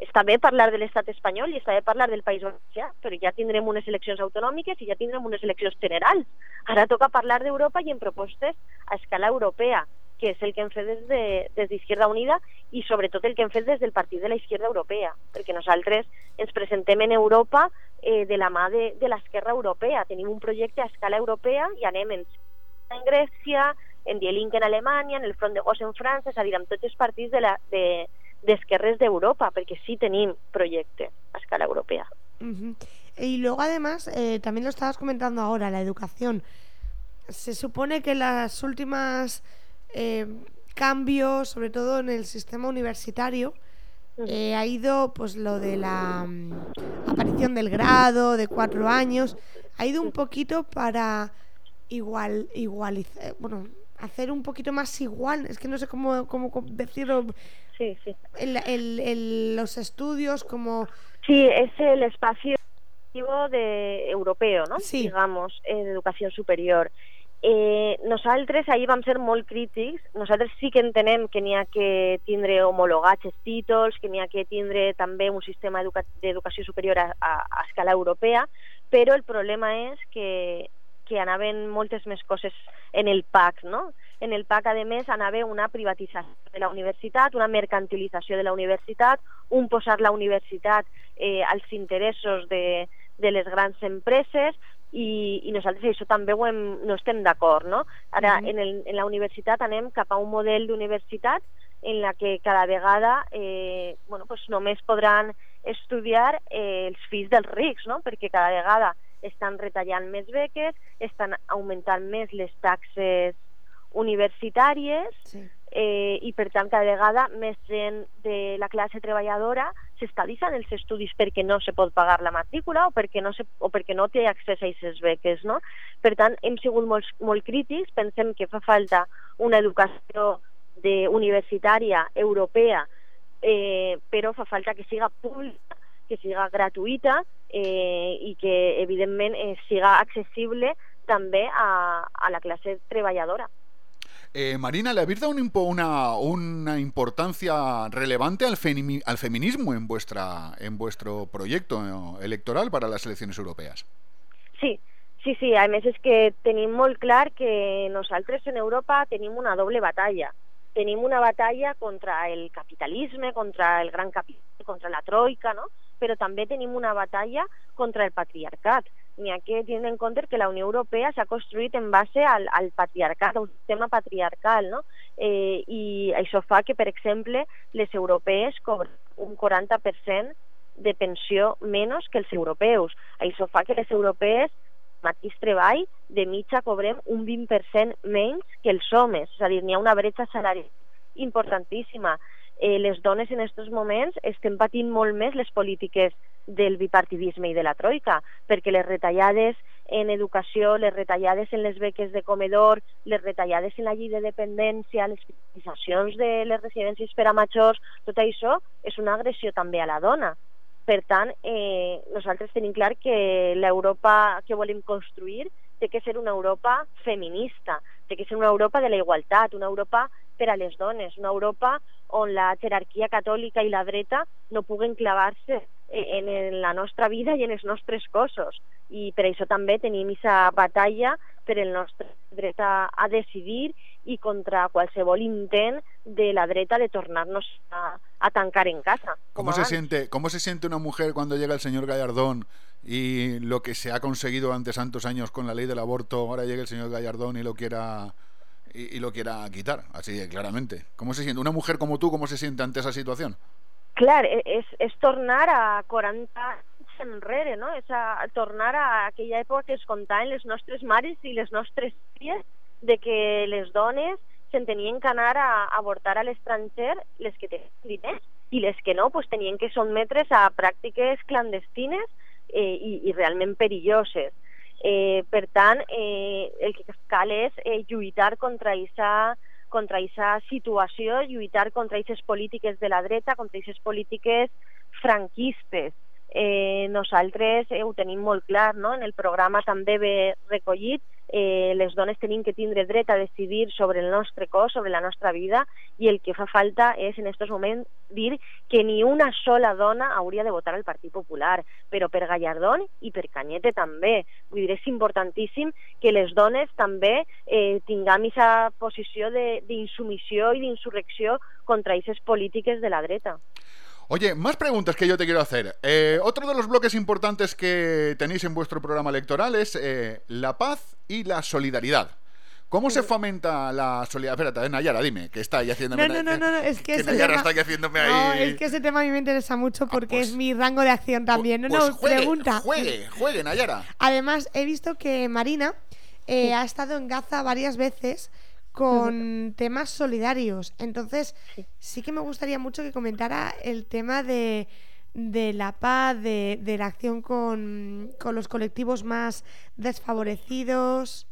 Està bé parlar de l'estat espanyol i està bé parlar del País Valencià, però ja tindrem unes eleccions autonòmiques i ja tindrem unes eleccions generals. Ara toca parlar d'Europa i en propostes a escala europea, que és el que hem fet des de- des d'Izquierda de, Unida i sobretot el que hem fet des del Partit de la Izquierda Europea, perquè nosaltres ens presentem en Europa eh, de la mà de, de l'esquerra europea. Tenim un projecte a escala europea i anem en, en Grècia, en Die Linke en Alemanya, en el Front de Gauche en França, és a dir, amb tots els partits de la, de, d'esquerres d'Europa, perquè sí tenim projecte a escala europea. Y luego además, eh, también lo estabas comentando ahora, la educación. Se supone que las últimas eh, cambios, sobre todo en el sistema universitario, eh, ha ido pues lo de la mm, aparición del grado de cuatro años, ha ido un poquito para igual, igualizar, bueno, hacer un poquito más igual, es que no sé cómo, cómo decirlo. Sí, sí. El, el- el- los estudios como Sí, es el espacio de, europeo, no? digamos, eh, d'educació superior. Eh, nosaltres ahir vam ser molt crítics, nosaltres sí que entenem que n'hi ha que tindre homologats els títols, que n'hi ha que tindre també un sistema educa d'educació superior a, a, a escala europea, però el problema és que, que anaven moltes més coses en el PAC, no? En el PAC, a més, anava una privatització de la universitat, una mercantilització de la universitat, un posar la universitat eh, als interessos de, de les grans empreses, i, i nosaltres això també ho hem, no estem d'acord, no? Ara, Mhm. en, el, en la universitat anem cap a un model d'universitat en la que cada vegada eh, bueno, pues només podran estudiar eh, els fills dels rics, no? perquè cada vegada estan retallant més beques, estan augmentant més les taxes universitàries Sí. Eh, i per tant cada vegada més gent de la classe treballadora s'està deixant els estudis perquè no se pot pagar la matrícula o perquè no, se, o perquè no té accés a aquestes beques. No? Per tant, hem sigut molt, molt crítics, pensem que fa falta una educació de, universitària europea, eh, però fa falta que siga pública, que siga gratuïta eh, i que, evidentment, eh, siga accessible també a, a la classe treballadora. Eh, Marina, ¿le habéis dado un una, una importancia relevante al, al feminismo en, vuestra, en vuestro proyecto eh, electoral para las elecciones europeas? Sí, sí, sí, a més és que tenim molt clar que nosaltres en Europa tenim una doble batalla. Tenim una batalla contra el capitalisme, contra el gran capital, contra la troika, no? però també tenim una batalla contra el patriarcat. N'hi ha que tenir en compte que la Unió Europea s'ha construït en base al, al patriarcat, a un sistema patriarcal, no? Eh, I això fa que, per exemple, les europees cobren un 40% de pensió menys que els europeus. Això fa que les europees mateix treball, de mitja cobrem un 20% menys que els homes, és a dir, n'hi ha una bretxa salarial importantíssima. Eh, les dones en aquests moments estem patint molt més les polítiques del bipartidisme i de la troika, perquè les retallades en educació, les retallades en les beques de comedor, les retallades en la llei de dependència, les privatitzacions de les residències per a majors, tot això és una agressió també a la dona. Per tant, eh, nosaltres tenim clar que l'Europa que volem construir té que ser una Europa feminista, té que ser una Europa de la igualtat, una Europa per a les dones, una Europa on la jerarquia catòlica i la dreta no puguen clavar-se en, en la nostra vida i en els nostres cossos. I per això també tenim aquesta batalla per el nostre dret a, a decidir i contra qualsevol intent de la dreta de tornar-nos a, a tancar en casa. com ¿Cómo se, siente, ¿Cómo se siente una mujer cuando llega el señor Gallardón y lo que se ha conseguido durante tantos años con la ley del aborto, ahora llega el señor Gallardón y lo quiera y, y lo quiera quitar, así de claramente? ¿Cómo se siente? Una mujer como tú, ¿cómo se siente ante esa situación? Clar, e- és, és tornar a 40 anys enrere, no? És a, tornar a aquella època que es contaven les nostres mares i les nostres filles de que les dones se'n tenien que anar a, a avortar a l'estranger, les que tenien diners, i les que no, pues, tenien que sotmetre's a pràctiques clandestines eh, i, i perilloses. Eh, per tant, eh, el que cal és eh, lluitar contra aquesta contra aquesta situació, lluitar contra aquestes polítiques de la dreta, contra aquestes polítiques franquistes. Eh, nosaltres eh, ho tenim molt clar, no? en el programa també ve recollit, eh, les dones tenim que tindre dret a decidir sobre el nostre cos, sobre la nostra vida, i el que fa falta és en aquests moments dir que ni una sola dona hauria de votar al Partit Popular, però per Gallardón i per Cañete també. Vull dir, és importantíssim que les dones també eh, tinguem aquesta posició d'insumissió i d'insurrecció contra aquestes polítiques de la dreta. Oye, más preguntas que yo te quiero hacer. Eh, otro de los bloques importantes que tenéis en vuestro programa electoral es eh, la paz y la solidaridad. ¿Cómo se fomenta la solidaridad? Espérate, eh, Nayara, dime, que está ahí haciéndome... No, no, no, no, no, es que, que ese Nayara tema... está aquí haciéndome No, ahí... es que ese tema a mí me interesa mucho porque es mi rango de acción también. No, Pues no, juegue, pregunta. juegue, juegue, Nayara. Además, he visto que Marina eh, ha estado en Gaza varias veces con temas solidarios. Entonces, sí que me gustaría mucho que comentara el tema de, de la paz, de, de la acción con, con los colectivos más desfavorecidos.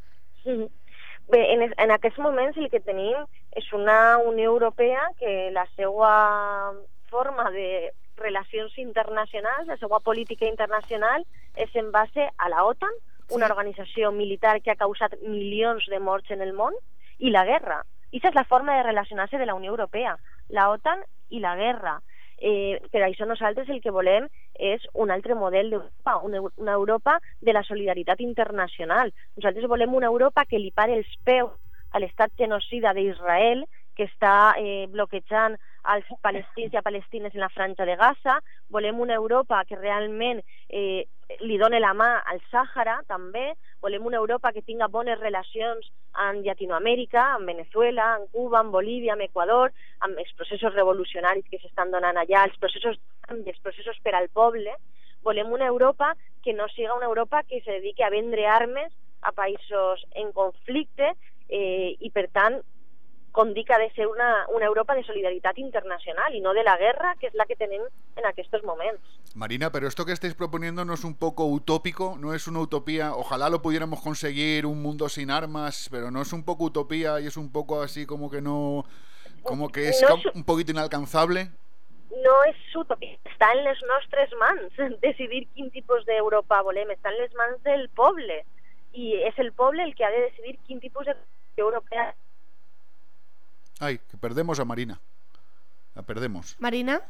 En, es- en aquests moments el que tenim és una Unió Europea que la seva forma de relacions internacionals, la seva política internacional és en base a la OTAN, una organització militar que ha causat milions de morts en el món, i la guerra. Aquesta és la forma de relacionar-se de la Unió Europea, la OTAN i la guerra. Eh, per això nosaltres el que volem és un altre model d'Europa, una, una Europa de la solidaritat internacional. Nosaltres volem una Europa que li pare els peus a l'estat genocida d'Israel, que està eh, bloquejant als palestins i a palestines en la franja de Gaza. Volem una Europa que realment eh, li doni la mà al Sàhara, també. Volem una Europa que tinga bones relacions amb Llatinoamèrica, amb Venezuela, amb Cuba, amb Bolívia, amb Equador, amb els processos revolucionaris que s'estan donant allà, els processos els processos per al poble. Volem una Europa que no siga una Europa que se dediqui a vendre armes a països en conflicte eh, i, per tant, com dic, ha de ser una, una Europa de solidaritat internacional i no de la guerra, que és la que tenim en aquests moments. Marina, pero esto que estáis proponiendo no es un poco utópico, no es una utopía. Ojalá lo pudiéramos conseguir un mundo sin armas, pero no es un poco utopía y es un poco así como que no, como que es No es- un poquito inalcanzable. no és utopia, està en les nostres mans decidir quin tipus d'Europa volem, està en les mans del poble i és el poble el que ha de decidir quin tipus d'Europa Ay, que perdemos a Marina. La perdemos. Marina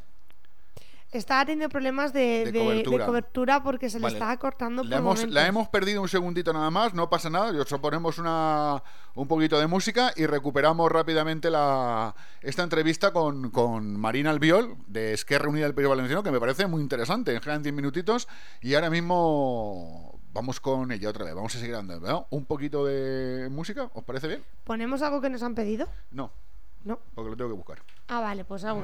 estaba teniendo problemas de, De de- de cobertura. porque se le estaba cortando por La hemos, momentos. la hemos perdido un segundito nada más, no pasa nada, os ponemos una, un poquito de música y recuperamos rápidamente la, esta entrevista con, con Marina Albiol de Esquerra Unida del País Valenciano, que me parece muy interesante, en 10 minutitos, y ahora mismo vamos con ella otra vez, vamos a seguir andando. ¿no? Un poquito de música, ¿os parece bien? ¿Ponemos algo que nos han pedido? No. No. Porque lo tengo que buscar. Ah, vale, pues algo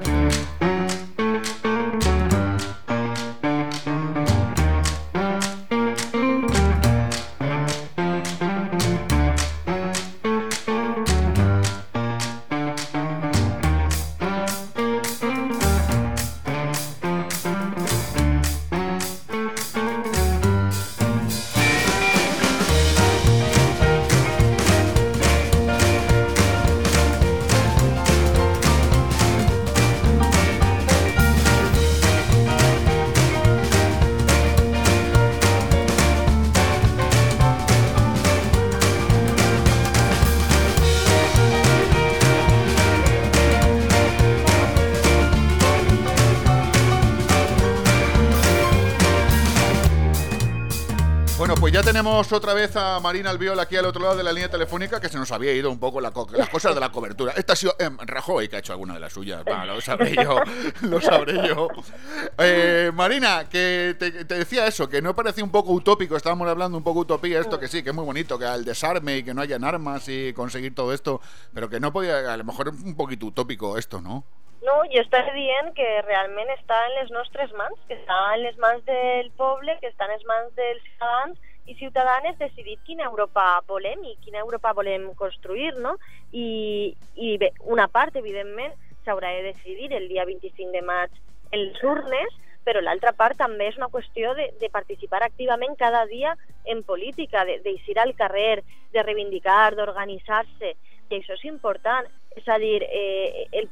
tenemos otra vez a Marina Albiol aquí al otro lado de la línea telefónica, que se nos había ido un poco la las cosas de la cobertura. Esta ha sido em, Rajoy, que ha hecho alguna de las suyas. Lo sabré yo, lo sabré yo. Eh, Marina, que te, te decía eso, que no parecía un poco utópico, estábamos hablando un poco utopía, esto que sí, que es muy bonito, que al desarme y que no hayan armas y conseguir todo esto, pero que no podía, a lo mejor un poquito utópico esto, ¿no? No, jo estaré dient que realment està en les nostres mans, que està en les mans del poble, que està en les mans dels ciutadans i ciutadanes decidir quina Europa volem i quina Europa volem construir, no? I, i bé, una part, evidentment, s'haurà de decidir el dia 25 de maig en les urnes, però l'altra part també és una qüestió de, de participar activament cada dia en política, de- d'eixir al carrer, de reivindicar, d'organitzar-se, i això és important. És a dir, eh, el,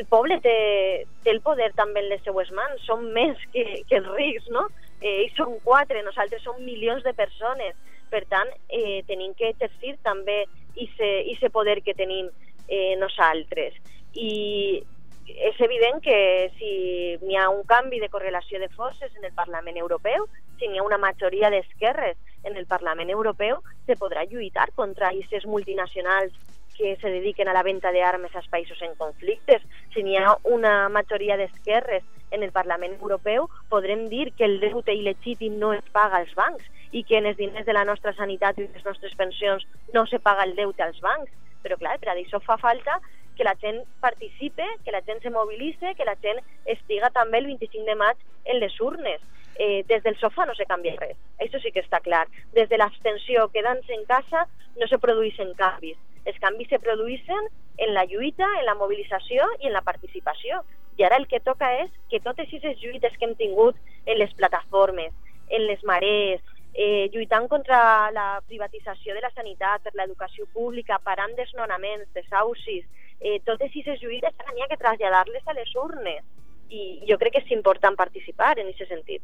el poble té, té el poder també en les seues mans, són més que, que els rics, no? Eh, ells són quatre, nosaltres som milions de persones. Per tant, eh, tenim que exercir també aquest poder que tenim eh, nosaltres. I és evident que si n'hi ha un canvi de correlació de forces en el Parlament Europeu, si n'hi ha una majoria d'esquerres en el Parlament Europeu, se podrà lluitar contra aquestes multinacionals que se dediquen a la venda d'armes als països en conflictes. Si n'hi ha una majoria d'esquerres en el Parlament Europeu, podrem dir que el deute il·legítim no es paga als bancs i que en els diners de la nostra sanitat i les nostres pensions no se paga el deute als bancs. Però, clar, per això fa falta que la gent participe, que la gent se mobilitze, que la gent estiga també el 25 de maig en les urnes. Eh, des del sofà no se canvia res, això sí que està clar. Des de l'abstenció, quedant-se en casa, no se produeixen canvis. Els canvis se produeixen en la lluita, en la mobilització i en la participació. I ara el que toca és que totes aquestes lluites que hem tingut en les plataformes, en les marees, eh, lluitant contra la privatització de la sanitat, per l'educació pública, parant desnonaments, desaucis, eh, totes aquestes lluites ara n'hi ha que traslladar-les a les urnes. I jo crec que és important participar en aquest sentit.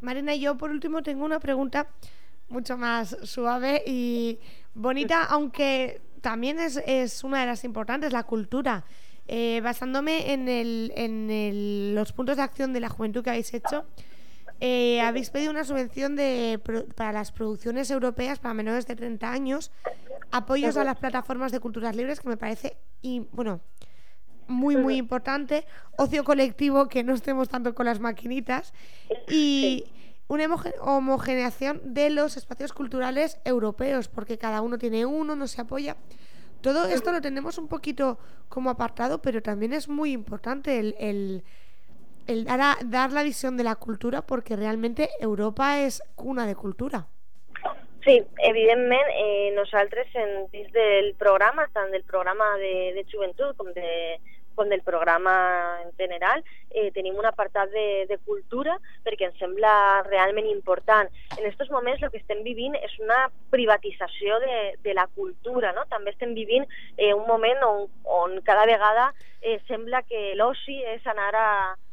Marina, yo por último tengo una pregunta mucho más suave y bonita, aunque también es, es una de las importantes, la cultura. Eh, basándome en, el, en el- los puntos de acción de la juventud que habéis hecho, eh, habéis pedido una subvención de, para las producciones europeas para menores de 30 años, apoyos a las plataformas de culturas libres, que me parece, y, bueno, muy, muy importante. Ocio colectivo, que no estemos tanto con las maquinitas. Y, una homoge- homogeneación de los espacios culturales europeos, porque cada uno tiene uno, no se apoya. Todo esto lo tenemos un poquito como apartado, pero también es muy importante el, el- el dar, a- dar la visión de la cultura, porque realmente Europa es cuna de cultura. Sí, evidentment, eh, nosaltres en, dins del programa, tant del programa de, de joventut com, de, com del programa en general, eh, tenim un apartat de, de cultura perquè ens sembla realment important. En aquests moments el que estem vivint és una privatització de, de la cultura, no? També estem vivint eh, un moment on, on cada vegada eh, sembla que l'oci és anar a,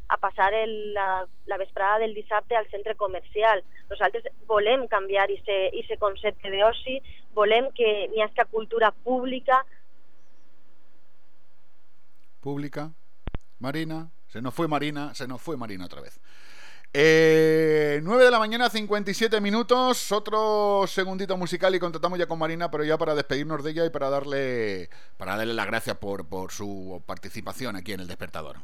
a passar el, la, la vesprada del dissabte al centre comercial. Nosaltres volem canviar aquest concepte d'oci, volem que n'hi hagi cultura pública, Pública. Marina. Se nos fue Marina. Se nos fue Marina otra vez. Eh, 9 de la mañana, 57 minutos. Otro segundito musical y contratamos ya con Marina, pero ya para despedirnos de ella y para darle, para darle las gracias por, por su participación aquí en el despertador.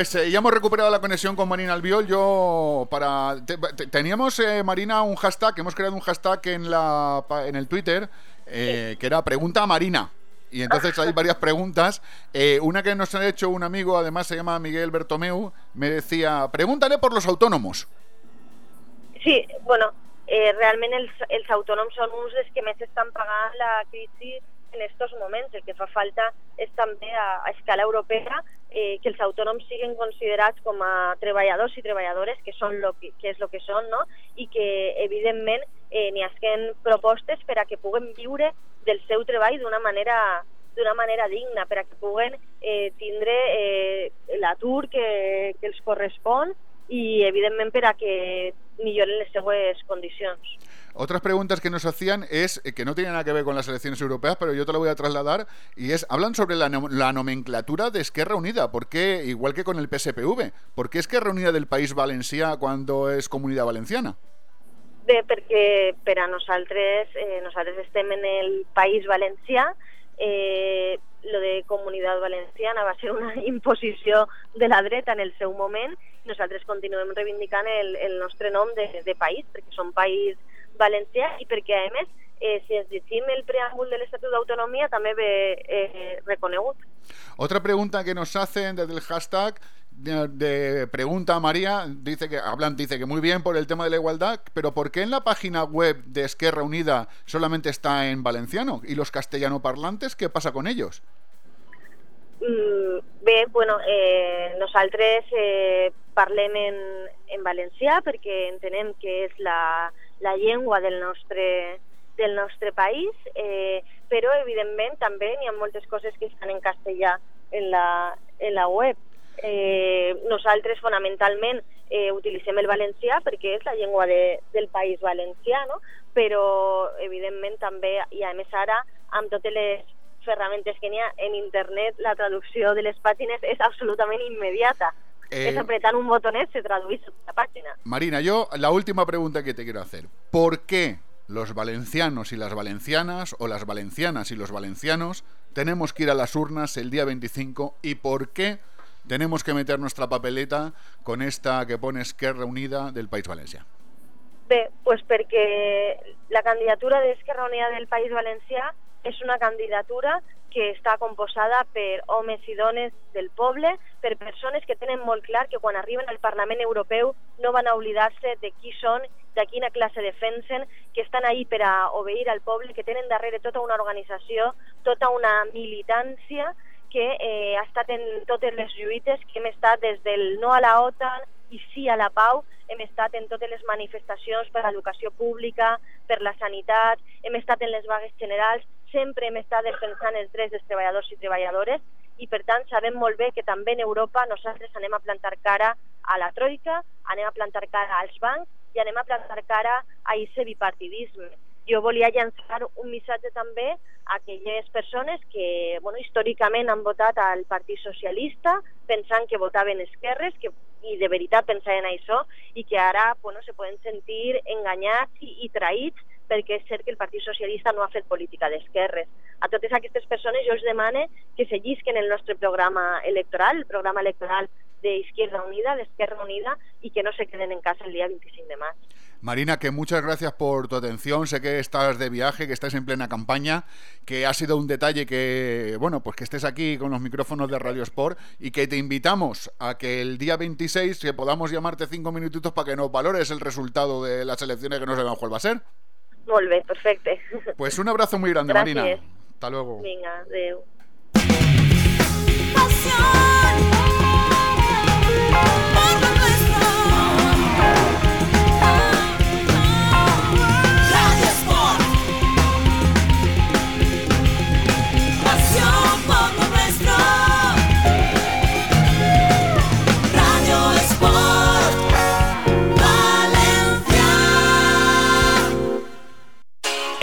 Pues eh, ya hemos recuperado la conexión con Marina Albiol. Yo para te- te- teníamos eh, Marina un hashtag, hemos creado un hashtag en la en el Twitter eh, que era pregunta a Marina. Y entonces hay varias preguntas. Eh, una que nos ha hecho un amigo, además se llama Miguel Bertomeu, me decía, pregúntale por los autónomos. Sí, bueno, eh, realment els, els autònoms són uns dels que més estan pagant la crisi en estos moments. El que fa falta és també a, a escala europea eh, que els autònoms siguin considerats com a treballadors i treballadores, que, són lo que, que és el que són, no? i que, evidentment, eh, n'hi haguen propostes per a que puguen viure del seu treball d'una manera d'una manera digna, per a que puguen eh, tindre eh, l'atur que, que els correspon i, evidentment, per a que milloren les seues condicions. Otras preguntas que nos hacían es eh, que no tiene nada que ver con las elecciones europeas, pero yo te lo voy a trasladar y es hablan sobre la, la nomenclatura de Esquerra Unida, ¿por qué igual que con el PSPV? ¿Por qué Esquerra Unida del País Valencià cuando es Comunidad Valenciana? Bé, perquè per a nosaltres, eh, nosaltres estem en el País Valencià, eh, lo de Comunitat Valenciana va ser una imposició de la dreta en el seu moment, nosaltres continuem reivindicant el, el nostre nom de, de país, perquè som país valencià i perquè, a més, eh, si ens llegim el preàmbul de l'Estatut d'Autonomia també ve eh, reconegut. Otra pregunta que nos hacen desde el hashtag de, de pregunta a María, dice que hablan, dice que muy bien por el tema de la igualdad, pero ¿por qué en la página web de Esquerra Unida solamente está en valenciano? ¿Y los castellano parlantes qué pasa con ellos? Mm, bé, bueno, eh, nosaltres eh, parlem en, en valencià perquè entenem que és la, la llengua del nostre, del nostre país, eh, però evidentment també n'hi ha moltes coses que estan en castellà en la, en la web. Eh, nosaltres fonamentalment eh, utilitzem el valencià perquè és la llengua de, del país valencià, no? però evidentment també, i a més ara, amb totes les ferramentes que n'hi ha en internet, la traducció de les pàgines és absolutament immediata. Eh, és apretant un botonet se tradueix la pàgina. Marina, yo la última pregunta que te quiero hacer. ¿Por qué los valencianos y las valencianas, o las valencianas y los valencianos, tenemos que ir a las urnas el día 25 y por qué tenemos que meter nuestra papeleta con esta que pone Esquerra Unida del País Valencià? Bé, pues perquè la candidatura d'Esquerra Unida del País Valencià és una candidatura que està composada per homes i dones del poble, per persones que tenen molt clar que quan arriben al Parlament Europeu no van a oblidar-se de qui són, de quina classe defensen, que estan ahí per a obeir al poble, que tenen darrere tota una organització, tota una militància que eh, ha estat en totes les lluites que hem estat des del no a la OTAN i sí a la pau hem estat en totes les manifestacions per l'educació pública, per la sanitat, hem estat en les vagues generals, sempre hem estat defensant els drets dels treballadors i treballadores i per tant sabem molt bé que també en Europa nosaltres anem a plantar cara a la troika, anem a plantar cara als bancs i anem a plantar cara a aquest bipartidisme. Jo volia llançar un missatge també a aquelles persones que bueno, històricament han votat al Partit Socialista pensant que votaven esquerres que, i de veritat pensaven això i que ara bueno, se poden sentir enganyats i, i traïts perquè és cert que el Partit Socialista no ha fet política d'esquerres. A totes aquestes persones jo els demane que se llisquen el nostre programa electoral, el programa electoral d'Izquierda Unida, d'Esquerra Unida, i que no se queden en casa el dia 25 de maig. Marina, que muchas gracias por tu atención. Sé que estás de viaje, que estás en plena campaña, que ha sido un detalle que, bueno, pues que estés aquí con los micrófonos de Radio Sport y que te invitamos a que el día 26 que podamos llamarte cinco minutitos para que nos valores el resultado de las elecciones que no sabemos cuál va a ser. Molt bé, perfecte. Pues un abrazo muy grande, Gràcies. Marina. Hasta luego. Vinga, adeu.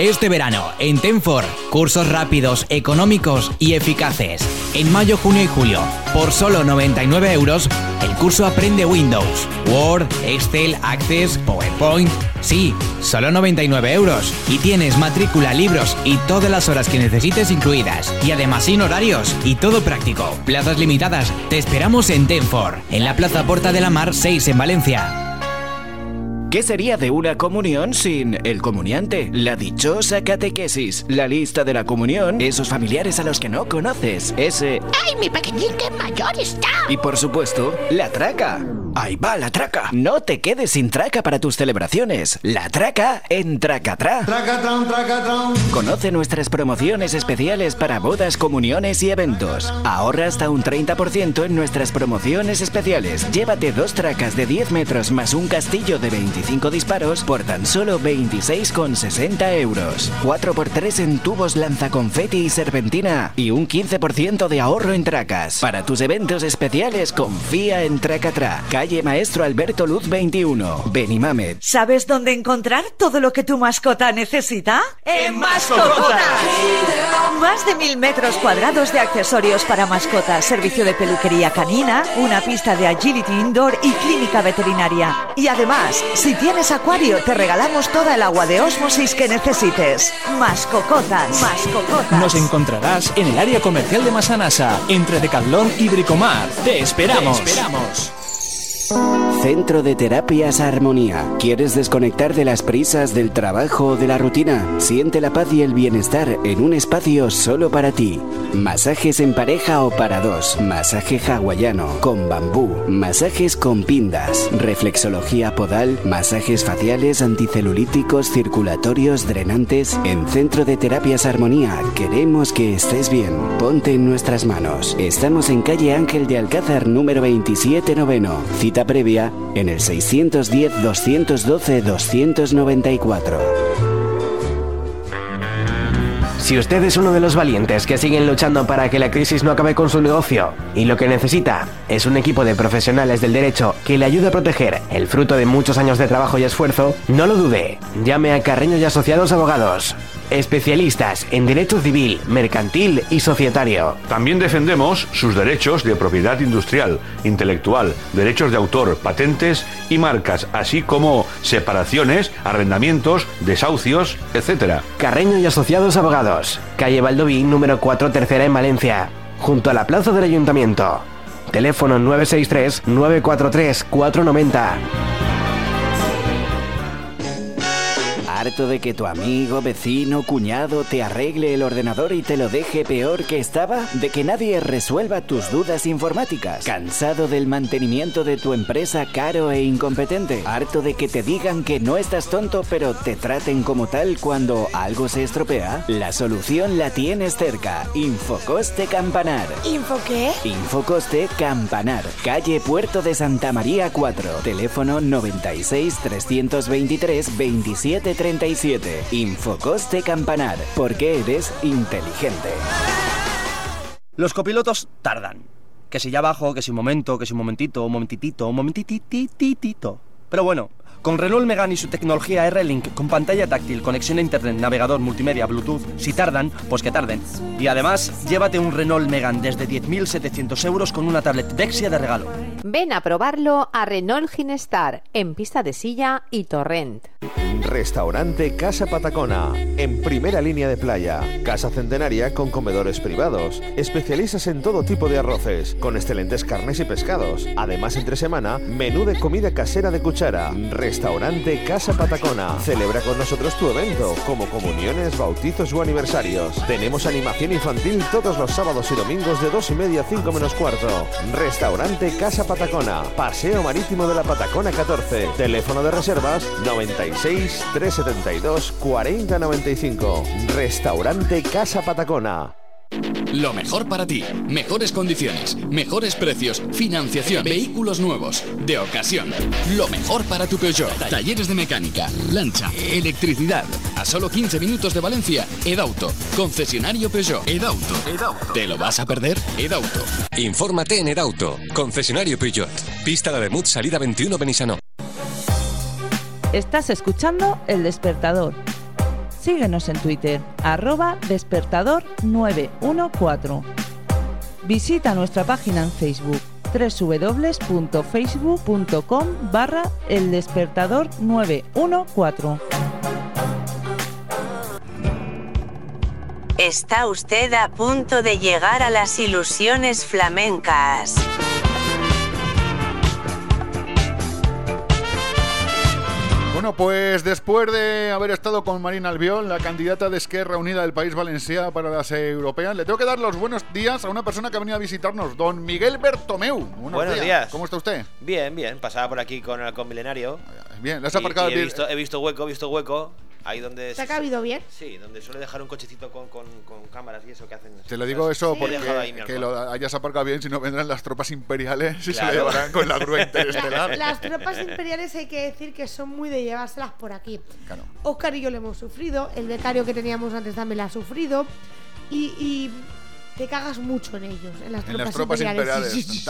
Este verano, en Tenfor, cursos rápidos, económicos y eficaces. En mayo, junio y julio, por solo 99 euros, el curso Aprende Windows, Word, Excel, Access, PowerPoint. Sí, solo 99 euros. Y tienes matrícula, libros y todas las horas que necesites incluidas. Y además sin horarios y todo práctico. Plazas limitadas. Te esperamos en Tenfor, en la Plaza Porta de la Mar 6 en Valencia. ¿Qué sería de una comunión sin el comuniante? La dichosa catequesis, la lista de la comunión, esos familiares a los que no conoces, ese... ¡Ay, mi pequeñín que mayor está! Y por supuesto, la traca. Ahí va la traca. No te quedes sin traca para tus celebraciones. La traca en Tracatrá. Tracatrán. Conoce nuestras promociones especiales para bodas, comuniones y eventos. Ahorra hasta un 30% en nuestras promociones especiales. Llévate dos tracas de 10 metros más un castillo de 25 disparos por tan solo 26,60 euros. 4x3 en tubos lanzaconfeti y serpentina y un 15% de ahorro en tracas. Para tus eventos especiales, confía en Tracatrá. Calle Maestro Alberto Luz 21, Benimamet. ¿Sabes dónde encontrar todo lo que tu mascota necesita? ¡En Mascotas! Más de mil metros cuadrados de accesorios para mascotas, servicio de peluquería canina, una pista de agility indoor y clínica veterinaria. Y además, si tienes acuario, te regalamos toda el agua de osmosis que necesites. Mascocotas. Mascocotas. Nos encontrarás en el área comercial de Masanasa, entre Decathlon y Bricomar. Te esperamos. Te esperamos. Centro de Terapias Armonía. ¿Quieres desconectar de las prisas del trabajo o de la rutina? Siente la paz y el bienestar en un espacio solo para ti. Masajes en pareja o para dos. Masaje hawaiano con bambú. Masajes con pindas. Reflexología podal. Masajes faciales anticelulíticos, circulatorios, drenantes. En Centro de Terapias Armonía queremos que estés bien. Ponte en nuestras manos. Estamos en calle Ángel de Alcázar número 27 noveno. Cita previa en el 610-212-294. Si usted es uno de los valientes que siguen luchando para que la crisis no acabe con su negocio y lo que necesita es un equipo de profesionales del derecho que le ayude a proteger el fruto de muchos años de trabajo y esfuerzo, no lo dude. Llame a Carreño y Asociados Abogados, especialistas en derecho civil, mercantil y societario. También defendemos sus derechos de propiedad industrial, intelectual, derechos de autor, patentes y marcas, así como separaciones, arrendamientos, desahucios, etc. Carreño y Asociados Abogados, calle Valdoví número 4 tercera en Valencia, junto a la plaza del Ayuntamiento. Teléfono 963 943 490. ¿Harto de que tu amigo, vecino, cuñado te arregle el ordenador y te lo deje peor que estaba? ¿De que nadie resuelva tus dudas informáticas? ¿Cansado del mantenimiento de tu empresa caro e incompetente? ¿Harto de que te digan que no estás tonto pero te traten como tal cuando algo se estropea? La solución la tienes cerca. Infocoste Campanar. ¿Info qué? Infocoste Campanar, calle Puerto de Santa María 4, teléfono 96 323 2737. Infocoste Campanar, porque eres inteligente. Los copilotos tardan. Que si ya bajo, que si un momento, que si un momentito, un momentitito, un momentitititito. Pero bueno, con Renault Megane y su tecnología R-Link, con pantalla táctil, conexión a internet, navegador, multimedia, Bluetooth, si tardan, pues que tarden. Y además, llévate un Renault Megane desde 10.700 euros con una tablet Dexia de regalo. Ven a probarlo a Renault Ginestar, en pista de silla y torrent. Restaurante Casa Patacona, en primera línea de playa. Casa centenaria con comedores privados. Especialistas en todo tipo de arroces, con excelentes carnes y pescados. Además, entre semana, menú de comida casera de cuchara. Restaurante Casa Patacona. Celebra con nosotros tu evento, como comuniones, bautizos o aniversarios. Tenemos animación infantil todos los sábados y domingos de 2 y media a 5 menos cuarto. Restaurante Casa Patacona. Paseo Marítimo de la Patacona 14. Teléfono de reservas 96 372 4095. Restaurante Casa Patacona. Lo mejor para ti, mejores condiciones, mejores precios, financiación, vehículos nuevos, de ocasión. Lo mejor para tu Peugeot. Talleres de mecánica, lancha, electricidad. A solo 15 minutos de Valencia, Edauto. Concesionario Peugeot. Edauto. ¿Te lo vas a perder? Edauto. Infórmate en Edauto, concesionario Peugeot. Pista de Bermud, salida 21 Benissanó. Estás escuchando El Despertador. Síguenos en Twitter, arroba despertador 914. Visita nuestra página en Facebook www.facebook.com barra El Despertador 914. Está usted a punto de llegar a las ilusiones flamencas. Bueno, pues después de haber estado con Marina Albiol, la candidata de Esquerra Unida del País Valencià para las europeas, le tengo que dar los buenos días a una persona que ha venido a visitarnos, don Miguel Bertomeu. Buenos, Buenos días. ¿Cómo está usted? Bien, bien. Pasaba por aquí con milenario. Bien, ¿le has aparcado y he bien? visto, he visto hueco, he visto hueco. Ahí donde... ¿Te ha cabido bien? Sí, donde suele dejar un cochecito con, con, con cámaras y eso que hacen. Te lo digo eso He porque que lo hayas aparcado bien, si no vendrán las tropas imperiales y se Claro. lo llevarán con la grúa interestelar. Las tropas imperiales hay que decir que son muy de llevárselas por aquí. Claro. Oscar y yo lo hemos sufrido, el becario que teníamos antes también lo ha sufrido. Y, y te cagas mucho en ellos, en las tropas, En las tropas imperiales. Sí, sí, sí.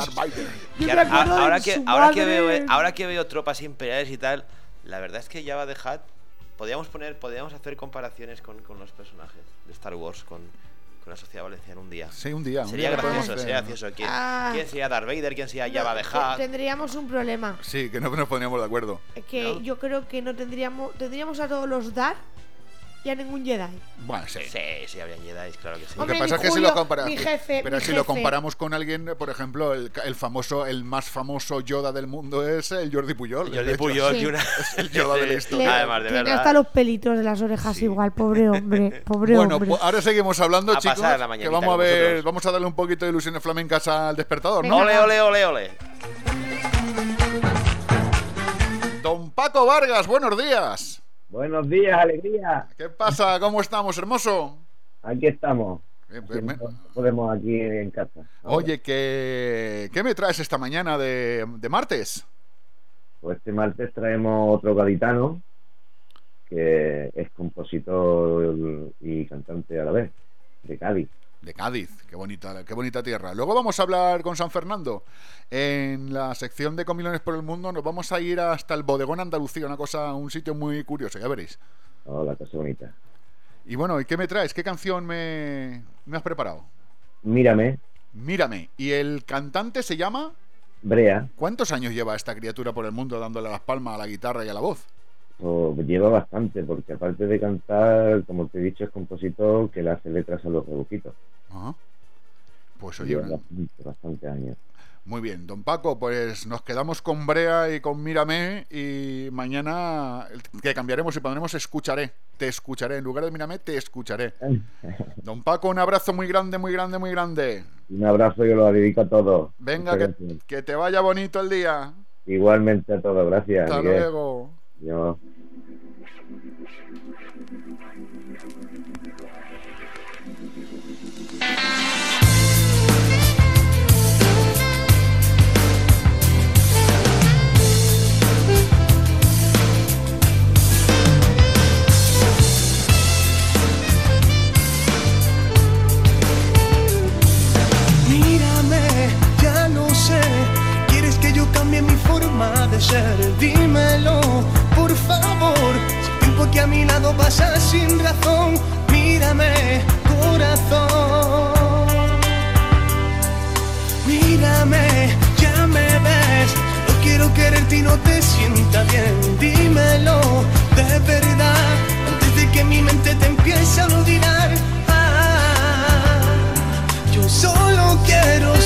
Yo me ahora, que, ahora, que veo, ahora que veo tropas imperiales y tal, la verdad es que Java de Hutt, podríamos poner, podríamos hacer comparaciones con, con los personajes de Star Wars, con, con la sociedad valenciana un día. Sí, un día. un Sería día gracioso, sería gracioso. ¿Quién, Ah. quién sería Darth Vader? ¿Quién sería No, Java de Hutt? Tendríamos un problema. Sí, que no nos poníamos de acuerdo. Que yo creo que no tendríamos. Tendríamos a todos los Dar y a ningún Jedi. Bueno, sí. Sí, sí, habrían Jedi, claro que sí. Lo que pasa es que si lo comparamos. mi jefe, pero mi si lo comparamos con alguien, por ejemplo, el, el famoso, el más famoso Yoda del mundo es el Jordi Puyol. Jordi. Puyol, Sí. una- Es el Yoda de la Le- historia. Además, de tiene verdad. hasta los pelitos de las orejas igual, pobre hombre. Pobre Bueno, hombre. pues ahora seguimos hablando, A chicos. pasar la que vamos a ver, vosotros. vamos a darle un poquito de ilusiones flamencas al despertador, ¿no? Ole, ole, ole, ole. Don Paco Vargas, buenos días. Buenos días, alegría. ¿Qué pasa? ¿Cómo estamos, hermoso? Aquí estamos. Bien, bien, bien. No podemos aquí en casa. Oye, ¿qué, ¿qué me traes esta mañana de, de martes? Pues este martes traemos otro gaditano que es compositor y cantante a la vez, de Cádiz. De Cádiz, qué bonita, qué bonita tierra. Luego vamos a hablar con San Fernando. En la sección de Comilones por el Mundo nos vamos a ir hasta el Bodegón Andalucía, una cosa, un sitio muy curioso, ya veréis. Oh, la cosa bonita. Y bueno, ¿y qué me traes? ¿Qué canción me, me has preparado? Mírame, Mírame. ¿Y el cantante se llama? Brea, ¿Cuántos años lleva esta criatura por el mundo dándole las palmas a la guitarra y a la voz? Lleva bastante, porque aparte de cantar, como te he dicho, es compositor que le hace letras a los rebujitos. Ajá. Pues oye, Lleva una- bastante, bastante años. muy bien. Don Paco, pues nos quedamos con Brea y con Mírame y mañana que cambiaremos y pondremos escucharé. Te escucharé. En lugar de Mírame, te escucharé. Don Paco, un abrazo muy grande, muy grande, muy grande. Un abrazo y lo dedico a todos. Venga, que, que te vaya bonito el día. Igualmente a todos, gracias. Hasta Miguel. luego. Mírame, ya no sé. ¿Quieres que yo cambie mi forma de ser? Dímelo, por favor. Tiempo que a mi lado pasa sin razón, mírame, corazón. Mírame, ya me ves. No quiero quererte y no te sienta bien. Dímelo, de verdad. Antes de que mi mente te empiece a olvidar. Ah, yo solo quiero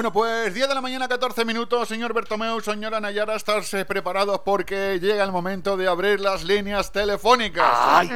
Bueno, pues 10 de la mañana, 14 minutos. Señor Bertomeu, señora Nayara, estarse preparados porque llega el momento de abrir las líneas telefónicas. Ay.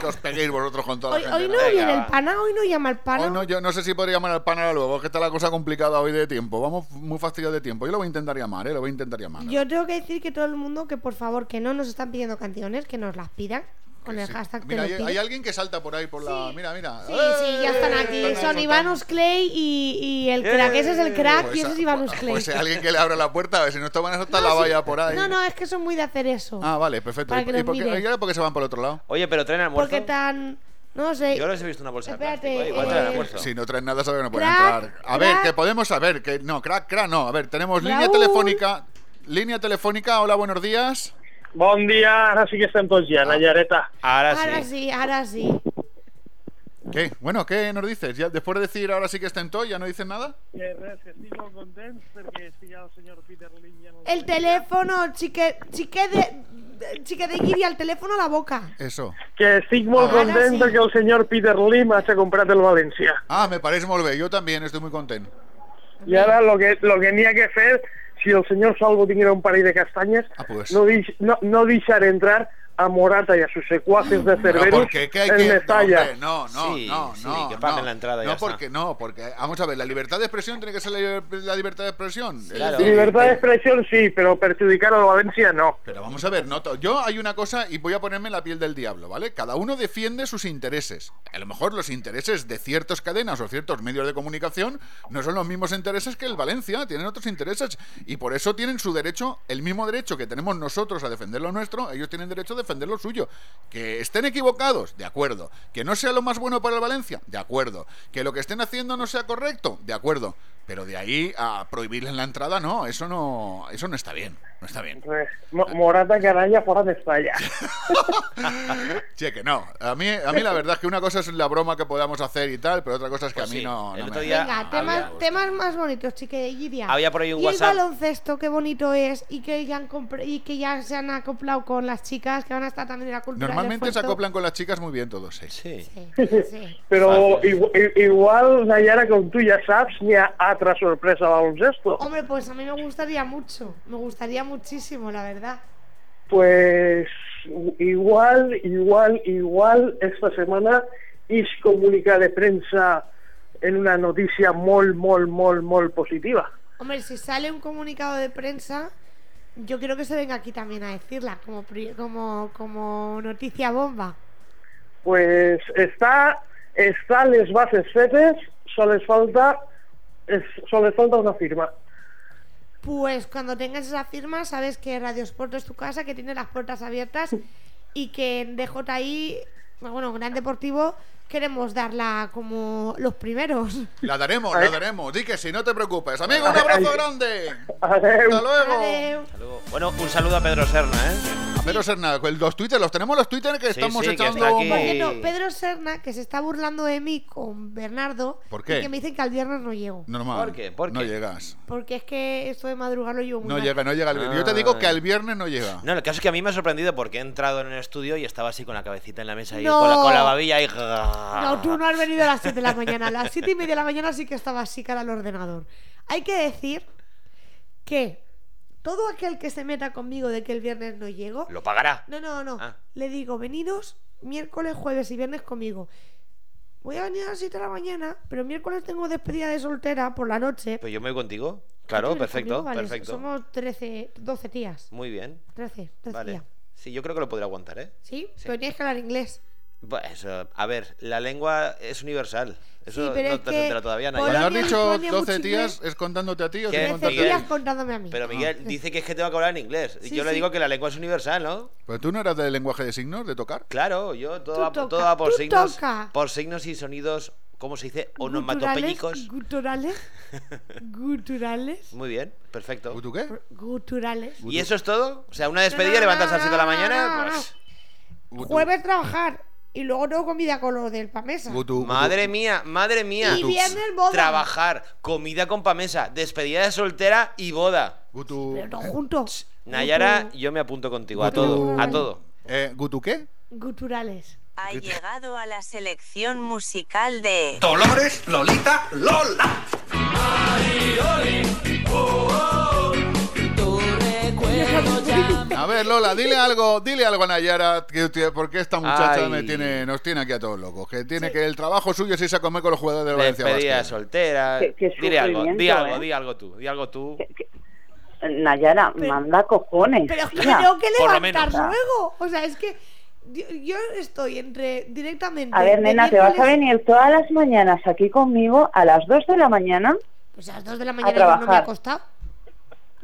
Que os peguéis vosotros con toda Hoy, la hoy no viene el pana, hoy no llama el pana. Hoy no, yo no sé si podría llamar al pan ahora luego, que está la cosa complicada hoy de tiempo. Vamos muy fastidiados de tiempo. Yo lo voy a intentar llamar, ¿eh? Lo voy a intentar llamar. Yo tengo que decir que todo el mundo que por favor que no nos están pidiendo canciones, que nos las pidan con el hashtag Mira, hay, alguien que salta por ahí por la. Mira, mira. Sí, sí, ya están aquí. Están Son. Ivanus Clay y, y el crack. Ese es el crack Pues y ese es Ivanus Clay. Pues alguien que le abre la puerta, a ver si no van a soltar No, la sí. valla por ahí. No, no, es que son muy de hacer eso. Ah, vale, perfecto. Para ¿Y, que y los por qué, miren. y ahora por qué se van por el otro lado? Oye, pero traen almuerzo. Porque tan. No sé. Yo les he visto una bolsa de Espérate, plástico. ¿eh? Igual eh, traen almuerzo. Si no traen nada, saben que no pueden Crack, entrar. A ver, que podemos saber que. No, crack, crack, no. A ver, tenemos línea telefónica. Línea telefónica, hola, buenos días. Bon dia, ara sí que estem tots ja, Nayareta. Ahora Ahora sí, ahora sí. ¿Qué? Bueno, ¿qué nos dices? Ya, después de decir ahora sí que está en todo, ¿ya no dices nada? Que res, que estic molt content perquè sí que el senyor Peter Lynn ja no... El teléfono, chique, chique de. Chique de guiri al teléfono a la boca. Eso. Que estic molt Ara content sí. perquè el senyor Peter Lim s'ha comprat el València. Ah, me parece molt bé. Yo también estoy muy contento. Y ahora lo que lo que tenía que hacer, si el señor Salvo tuviera un par de castañas, pues. no, deix- no, no dejar entrar a Morata y a sus secuaces de Cerberus porque ¿qué hay en que Mestalla. no, no, Sí, no, sí, no, que paguen no. la entrada No, ya está. porque no, porque vamos a ver, la libertad de expresión tiene que ser la, liber- la libertad de expresión. Es Claro. Libertad de expresión sí, pero perjudicar a Valencia no. Pero vamos a ver, no yo hay una cosa y voy a ponerme la piel del diablo, ¿vale? Cada uno defiende sus intereses. A lo mejor los intereses de ciertas cadenas o ciertos medios de comunicación no son los mismos intereses que el Valencia, tienen otros intereses y por eso tienen su derecho, el mismo derecho que tenemos nosotros a defender lo nuestro, ellos tienen derecho a defender lo suyo. Que estén equivocados, de acuerdo. Que no sea lo más bueno para el Valencia, de acuerdo. Que lo que estén haciendo no sea correcto, de acuerdo. Pero de ahí a prohibirles la entrada, no, eso no, eso no está bien, no está bien. Pues, Mo- Morata canalla fuera de Mestalla. Sí, que no. A mí, a mí la verdad es que una cosa es la broma que podamos hacer y tal, pero otra cosa es que Pues a mí sí, no, no me... Venga, temas, temas más bonitos, chiquillos. Había por ahí un y WhatsApp. el baloncesto, qué bonito es, y que ya han y que ya se han acoplado con las chicas que van a estar también en la cultura. Normalmente se acoplan con las chicas muy bien todos, sí. Sí. Sí. Pero igual, Nayara, con tú ya sabes, ni a otra sorpresa baloncesto. Hombre, pues a mí me gustaría mucho, me gustaría muchísimo, la verdad. Pues igual, igual, igual, esta semana es comunica de prensa en una noticia mol, mol, mol, mol positiva. Hombre, si sale un comunicado de prensa, yo quiero que se venga aquí también a decirla, como, como, como noticia bomba. Pues está, está les bases fetes, solo les falta, es, solo les falta una firma. Pues cuando tengas esa firma, sabes que Radio Sport es tu casa, que tiene las puertas abiertas y que en DJI, bueno, Gran Deportivo, queremos darla como los primeros. La daremos, la daremos. Di que sí, no te preocupes. Amigo, un abrazo grande. Hasta Adeu. luego. Hasta luego. Bueno, un saludo a Pedro Serna, ¿eh? Pedro Serna, los Twitter, los tenemos los Twitter que Sí, estamos sí, que echando. Por cierto, Pedro Serna, que se está burlando de mí con Bernardo, ¿Por qué? y que me dicen que al viernes no llego. Normal. ¿Por qué? ¿Por No qué? llegas. Porque es que esto de madrugar lo llevo muy No mal. llega, no llega. al viernes. Yo te digo que al viernes no llega. No, el caso es que a mí me ha sorprendido porque he entrado en el estudio y estaba así con la cabecita en la mesa y No. con, la, con la babilla y... No, tú no has venido a las 7 de la mañana. A las 7 y media de la mañana sí que estaba así cara al ordenador. Hay que decir que todo aquel que se meta conmigo de que el viernes no llego. Lo pagará. No, no, no. Ah. Le digo, veniros miércoles, jueves y viernes conmigo. Voy a venir a las 7 de la mañana, pero miércoles tengo despedida de soltera por la noche. Pues yo me voy contigo. ¿Tú Claro, perfecto, conmigo? Vale, perfecto. Somos 13, 12 tías. Muy bien. 13, 13 Vale. tías. Sí, yo creo que lo podría aguantar, ¿eh? ¿Sí? Pero tienes que hablar inglés. Pues, a ver, la lengua es universal. Eso Sí, pero no es te has enterado todavía, Nayara. Cuando has dicho Lituania, 12 mucho tías, ¿es contándote a ti o te contándote a 13 ti? tías contándome a mí. Pero Miguel dice que es que tengo que hablar en inglés. Sí, yo le digo que la lengua es universal, ¿no? Pues tú no eras del lenguaje de signos, de tocar. Claro, yo todo, va, toca, todo va por tú signos. toca. Por signos y sonidos, ¿cómo se dice? Onomatopéyicos. guturales, guturales, Muy bien, perfecto. ¿Tú qué? guturales. ¿Y eso es todo? O sea, una despedida, levantarse a las no, 7 de la mañana, pues... Jueves trabajar y luego tengo comida con lo del Pamesa. Gutu, Madre mía, madre mía. Y viernes boda. Trabajar, comida con pamesa, despedida de soltera y boda. Gutu. Pero no juntos. Nayara, yo me apunto contigo, a todo, a todo. Eh, ¿Gutu qué? Guturales. Ha llegado a la selección musical de... Dolores, Lolita, Lola. A ver, Lola, dile algo, dile algo a Nayara, que, que- porque esta muchacha Ay. me tiene, nos tiene aquí a todos locos. Que tiene que el trabajo suyo es irse a comer con los jugadores del Valencia Despedida de Basket. soltera. Qué- qué Dile algo, di algo, ¿eh? di algo tú, di algo tú. Nayara, manda cojones. Pero es que tengo que levantar luego. O sea, es que yo, yo estoy entre directamente. A ver, de nena, te vas a venir todas las mañanas aquí conmigo a las 2 de la mañana. Pues a las 2 de la mañana yo no me ha trabajar.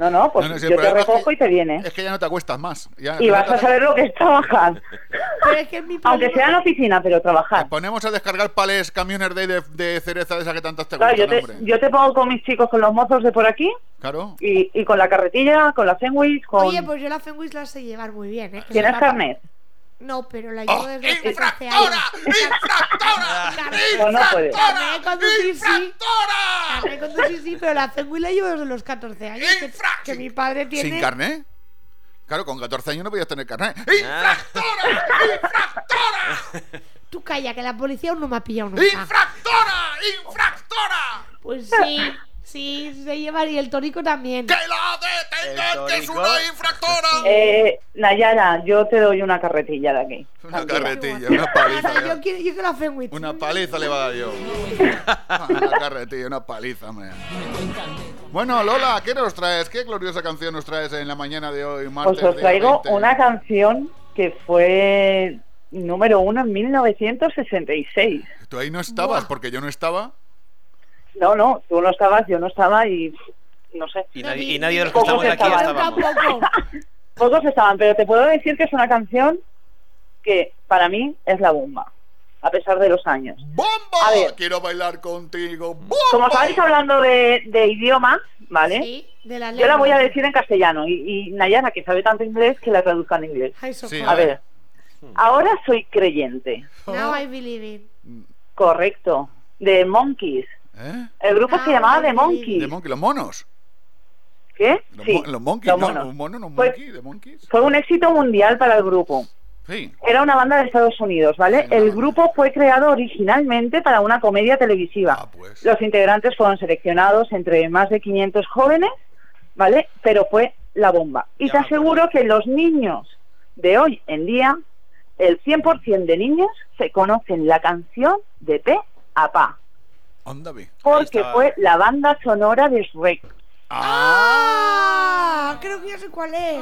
No, no, pues No, no, yo te es recojo que- y te vienes. Es que ya no te acuestas más. Ya- Y vas a saber lo que es trabajar. Pero es que mi Aunque sea en la oficina, pero trabajar. Ponemos a descargar pales camiones de, de, de cereza de esa que tantas te Claro, yo gustan, te, hombre. yo te pongo con mis chicos, con los mozos de por aquí, Claro. y, y con la carretilla, con la sandwich, con... Oye, pues yo la Fenwis la sé llevar muy bien, ¿eh? Que ¿Tienes carnet? No, pero la ¡Oh, llevo desde hace 14 años. No, no puedes. Carnet de conducir sí. Carnet de conducir sí, pero la Fenwis la llevo desde los 14 años. Que, que mi padre tiene. ¿Sin carnet? Claro, con 14 años no podías tener carnet. Ah. Tú calla, que la policía aún no me ha pillado nunca. ¡Infractora! ¡Infractora! Pues sí, Sí, se lleva y el torico también. ¡Que la detengan, que es una infractora! Eh, Nayara, yo te doy una carretilla de aquí. Una carretilla, una paliza. Yo quiero, yo quiero la sandwich. Una paliza le va a dar yo. Una carretilla, una paliza, me. Bueno, Lola, ¿qué nos traes? ¿Qué gloriosa canción nos traes en la mañana de hoy, martes? Pues os traigo 20? una canción que fue número uno en 1966. Tú ahí no estabas, porque yo no estaba. No, no, tú no estabas, yo no estaba y no sé. Y nadie, y nadie de los que Pocos estamos aquí estaban. estábamos. Pocos estaban, pero te puedo decir que es una canción que para mí es la bomba, a pesar de los años. ¡Bomba! A ver. Quiero bailar contigo. ¡Bomba! Como estabais hablando de, de idiomas, ¿vale? Sí, de la Yo la voy a decir en castellano y, y Nayara, que sabe tanto inglés, que la traduzca en inglés. Sí, A ver, ahora soy creyente. Now I believe it. Correcto. De Monkeys. ¿Eh? El grupo se llamaba The Monkeys. De Monkey, los monos. ¿Qué? Los, Sí, mo- los monkeys, los ¿no? monos. Un mono, no un Pues- monkey, de monkeys. Fue un éxito mundial para el grupo. Sí. Era una banda de Estados Unidos, ¿vale? El grupo fue creado originalmente para una comedia televisiva. Los integrantes fueron seleccionados entre más de 500 jóvenes, ¿vale? Pero fue la bomba. Y te aseguro que los niños de hoy en día, el 100% de niños se conocen la canción de P a Pa, Porque fue la banda sonora de Shrek. Ah, creo que ya sé cuál es.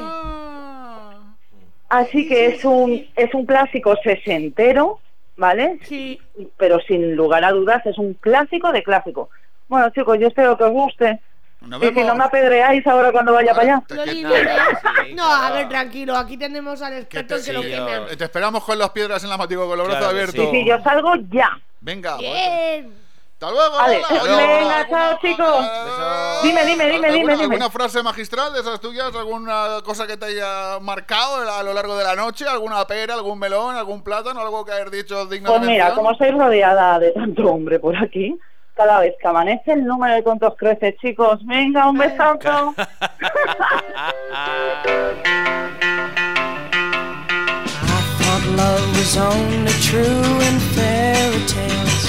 Así que es un es un clásico sesentero, ¿vale? Sí. Pero sin lugar a dudas es un clásico de clásico. Bueno, chicos, yo espero que os guste. Nos y si vemos. no me apedreáis ahora cuando vaya para allá. No, a ver, tranquilo. Aquí tenemos al experto que lo quema. Eh, Te esperamos con las piedras en la matigo con los brazos Claro que abiertos. Sí, sí, yo salgo ya. Venga. Bien. Hasta luego. Vale, venga, chao, chicos. Dime, dime, dime, ¿alguna, dime, dime. ¿Alguna frase magistral de esas tuyas? ¿Alguna cosa que te haya marcado a lo largo de la noche? ¿Alguna pera, algún melón, algún plátano? ¿Algo que hayas dicho digno Pues de mira, como soy rodeada de tanto hombre por aquí, cada vez que amanece el número de tontos crece, chicos. Venga, un besazo. I thought love was only true in fairy tales.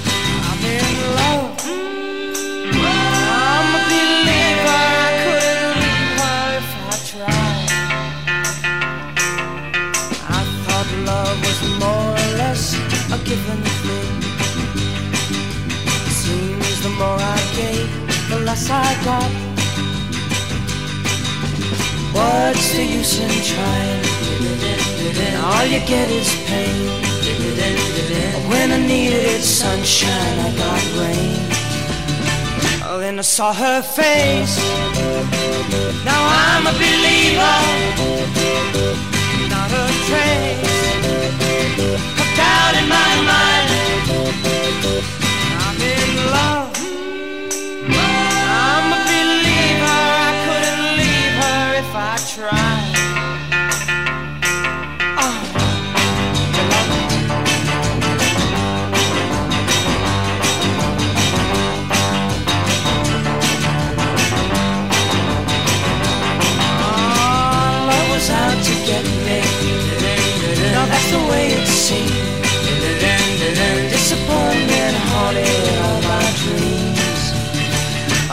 What's the use in trying? All you get is pain. When I needed sunshine, I got rain. Oh, then I saw her face. Now I'm a believer, not a trace of doubt in my mind. I'm in love.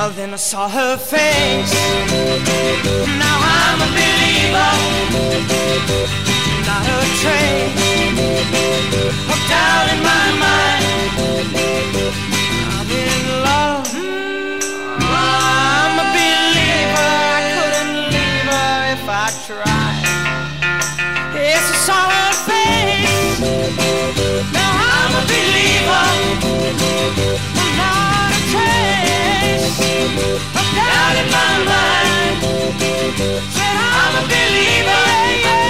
Oh, then I saw her face. Now I'm a believer. Not a trace of doubt in my mind. Of in my mind. I'm a believer.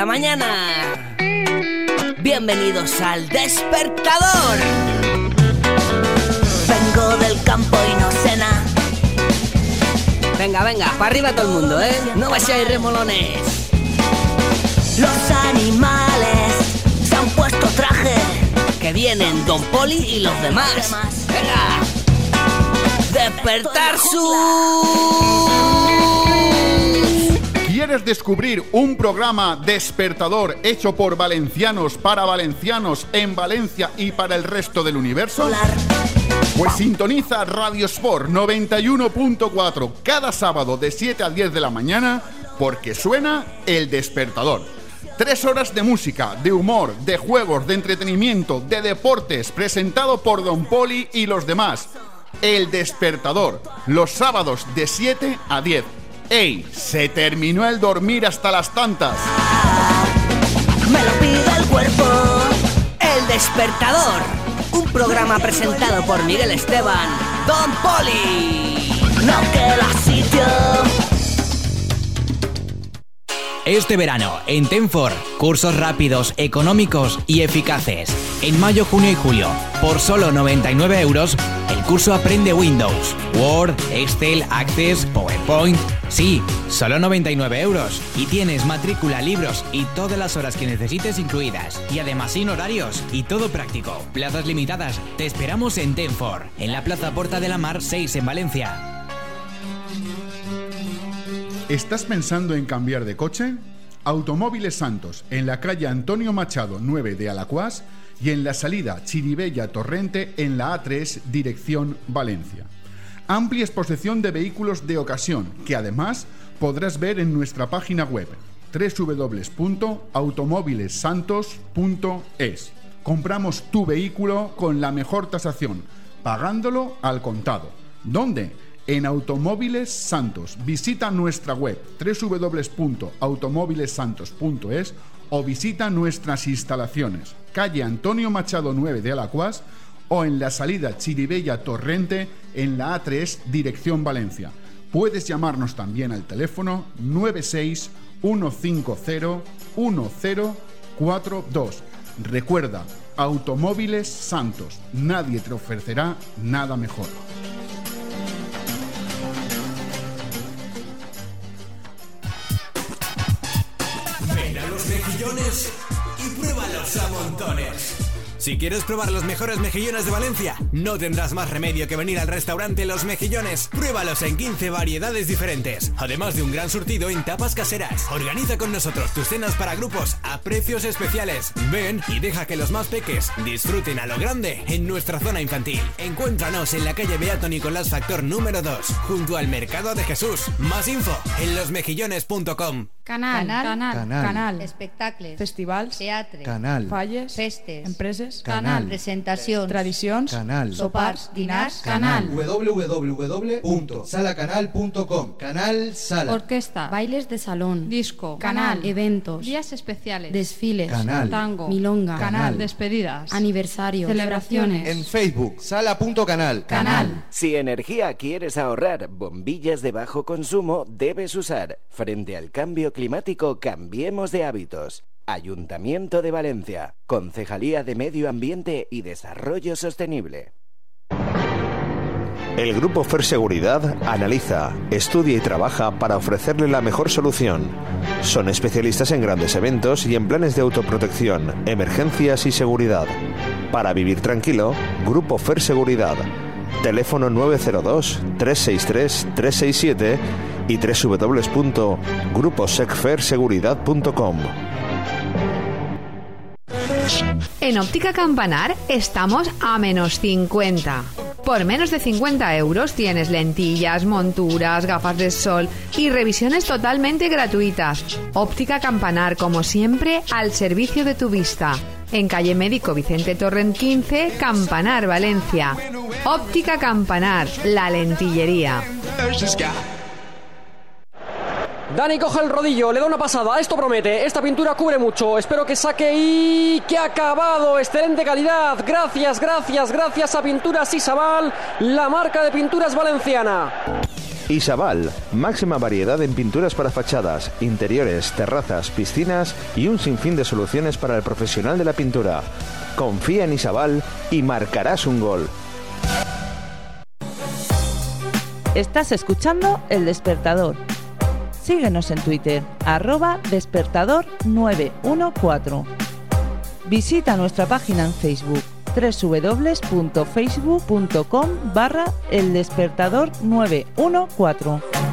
La mañana. Bienvenidos al despertador. Vengo del campo y no sé nada. Venga, venga, para arriba todo el mundo, ¿eh? No vayáis remolones. Los animales se han puesto traje. Que vienen Don Poli y los demás. Venga. Despertar su... ¿Quieres descubrir un programa despertador hecho por valencianos para valencianos en Valencia y para el resto del universo? Pues sintoniza Radio Sport 91.4 cada sábado de 7 a 10 de la mañana porque suena El Despertador. Tres horas de música, de humor, de juegos, de entretenimiento, de deportes, presentado por Don Poli y los demás. El Despertador, los sábados de 7 a 10. ¡Ey! Se terminó el dormir hasta las tantas. Me lo pide el cuerpo. El despertador. Un programa presentado por Miguel Esteban. Don Poli. No queda sitio. Este verano, en Tenfor, cursos rápidos, económicos y eficaces. En mayo, junio y julio, por solo 99 euros, el curso Aprende Windows, Word, Excel, Access, PowerPoint. Sí, solo 99 euros. Y tienes matrícula, libros y todas las horas que necesites incluidas. Y además sin horarios y todo práctico. Plazas limitadas. Te esperamos en Tenfor, en la Plaza Porta de la Mar 6 en Valencia. ¿Estás pensando en cambiar de coche? Automóviles Santos, en la calle Antonio Machado 9 de Alacuás y en la salida Chiribella Torrente en la A3 dirección Valencia. Amplia exposición de vehículos de ocasión que además podrás ver en nuestra página web www.automóvilesantos.es. Compramos tu vehículo con la mejor tasación, pagándolo al contado. ¿Dónde? En Automóviles Santos. Visita nuestra web www.automóvilesantos.es o visita nuestras instalaciones, calle Antonio Machado 9 de Alacuás o en la salida Chiribella Torrente en la A3 dirección Valencia. Puedes llamarnos también al teléfono 96 150 1042. Recuerda, Automóviles Santos, nadie te ofrecerá nada mejor. Mejillones y pruébalos a montones. Si quieres probar los mejores mejillones de Valencia, no tendrás más remedio que venir al restaurante Los Mejillones. Pruébalos en 15 variedades diferentes, además de un gran surtido en tapas caseras. Organiza con nosotros tus cenas para grupos a precios especiales. Ven y deja que los más peques disfruten a lo grande en nuestra zona infantil. Encuéntranos en la calle Beato Nicolás Factor número 2, junto al Mercado de Jesús. Más info en losmejillones.com. Canal, Canal. canal, Canal. canal, Espectacles. festivals, Teatre. Canal. falles, Festes. empreses, Canal. Presentacions. tradicions, Canal. Sopars, dinars, canal, www.salacanal.com Canal Sala. Orquesta. Bailes de salón. Disco. Canal. Eventos. días especiales, Desfiles. Canal. Tango. Milonga. Canal. despedidas, Aniversario. Celebraciones. En Facebook, sala.canal. Canal. Si energía quieres ahorrar, bombillas de bajo consumo debes usar. Frente al cambio climático, cambiemos de hábitos. Ayuntamiento de Valencia, Concejalía de Medio Ambiente y Desarrollo Sostenible. El Grupo Fer Seguridad analiza, estudia y trabaja para ofrecerle la mejor solución. Son especialistas en grandes eventos y en planes de autoprotección, emergencias y seguridad. Para vivir tranquilo, Grupo Fer Seguridad. Teléfono 902-363-367 y www.gruposecferseguridad.com. En Óptica Campanar estamos a menos 50. Por menos de 50 euros tienes lentillas, monturas, gafas de sol y revisiones totalmente gratuitas. Óptica Campanar, como siempre, al servicio de tu vista. En calle Médico Vicente Torrent 15, Campanar, Valencia. Óptica Campanar, la lentillería. Dani coge el rodillo, le da una pasada, esto promete, esta pintura cubre mucho, espero que saque y que ha acabado, excelente calidad, gracias, gracias, gracias a Pinturas Isabal, la marca de pinturas valenciana. Isabal, máxima variedad en pinturas para fachadas, interiores, terrazas, piscinas y un sinfín de soluciones para el profesional de la pintura. Confía en Isabal y marcarás un gol. Estás escuchando El Despertador. Síguenos en Twitter, arroba despertador 914. Visita nuestra página en Facebook www.facebook.com barra El Despertador 914.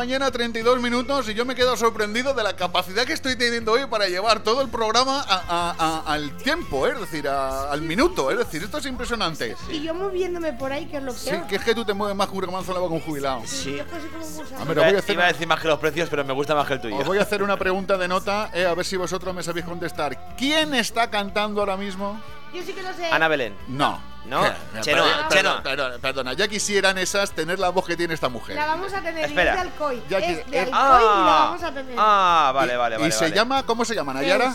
Mañana, 32 minutos, y yo me quedo sorprendido de la capacidad que estoy teniendo hoy para llevar todo el programa a- a- a- al tiempo, ¿eh? es decir, a- al minuto. Es decir, esto es impresionante. Y yo moviéndome por ahí, que es lo Sí, peor. que es que tú te mueves más que un remanso con un jubilado. Sí. Yo como gusano. A ver, os voy a hacer Iba a decir más que los precios, pero me gusta más que el tuyo. Os voy a hacer una pregunta de nota, eh, a ver si vosotros me sabéis contestar. ¿Quién está cantando ahora mismo? Yo sí que lo sé. Ana Belén. No. No, Chenoa, perdona, Chenoa. perdona, perdona, ya quisieran esas tener la voz que tiene esta mujer. La vamos a tener Espera. y es de Alcoy. Ya que- es de eh, Alcoy ah, y la vamos a tener. Ah, vale, Y- vale, ¿Y vale. se vale. llama, cómo se llama, Nayara?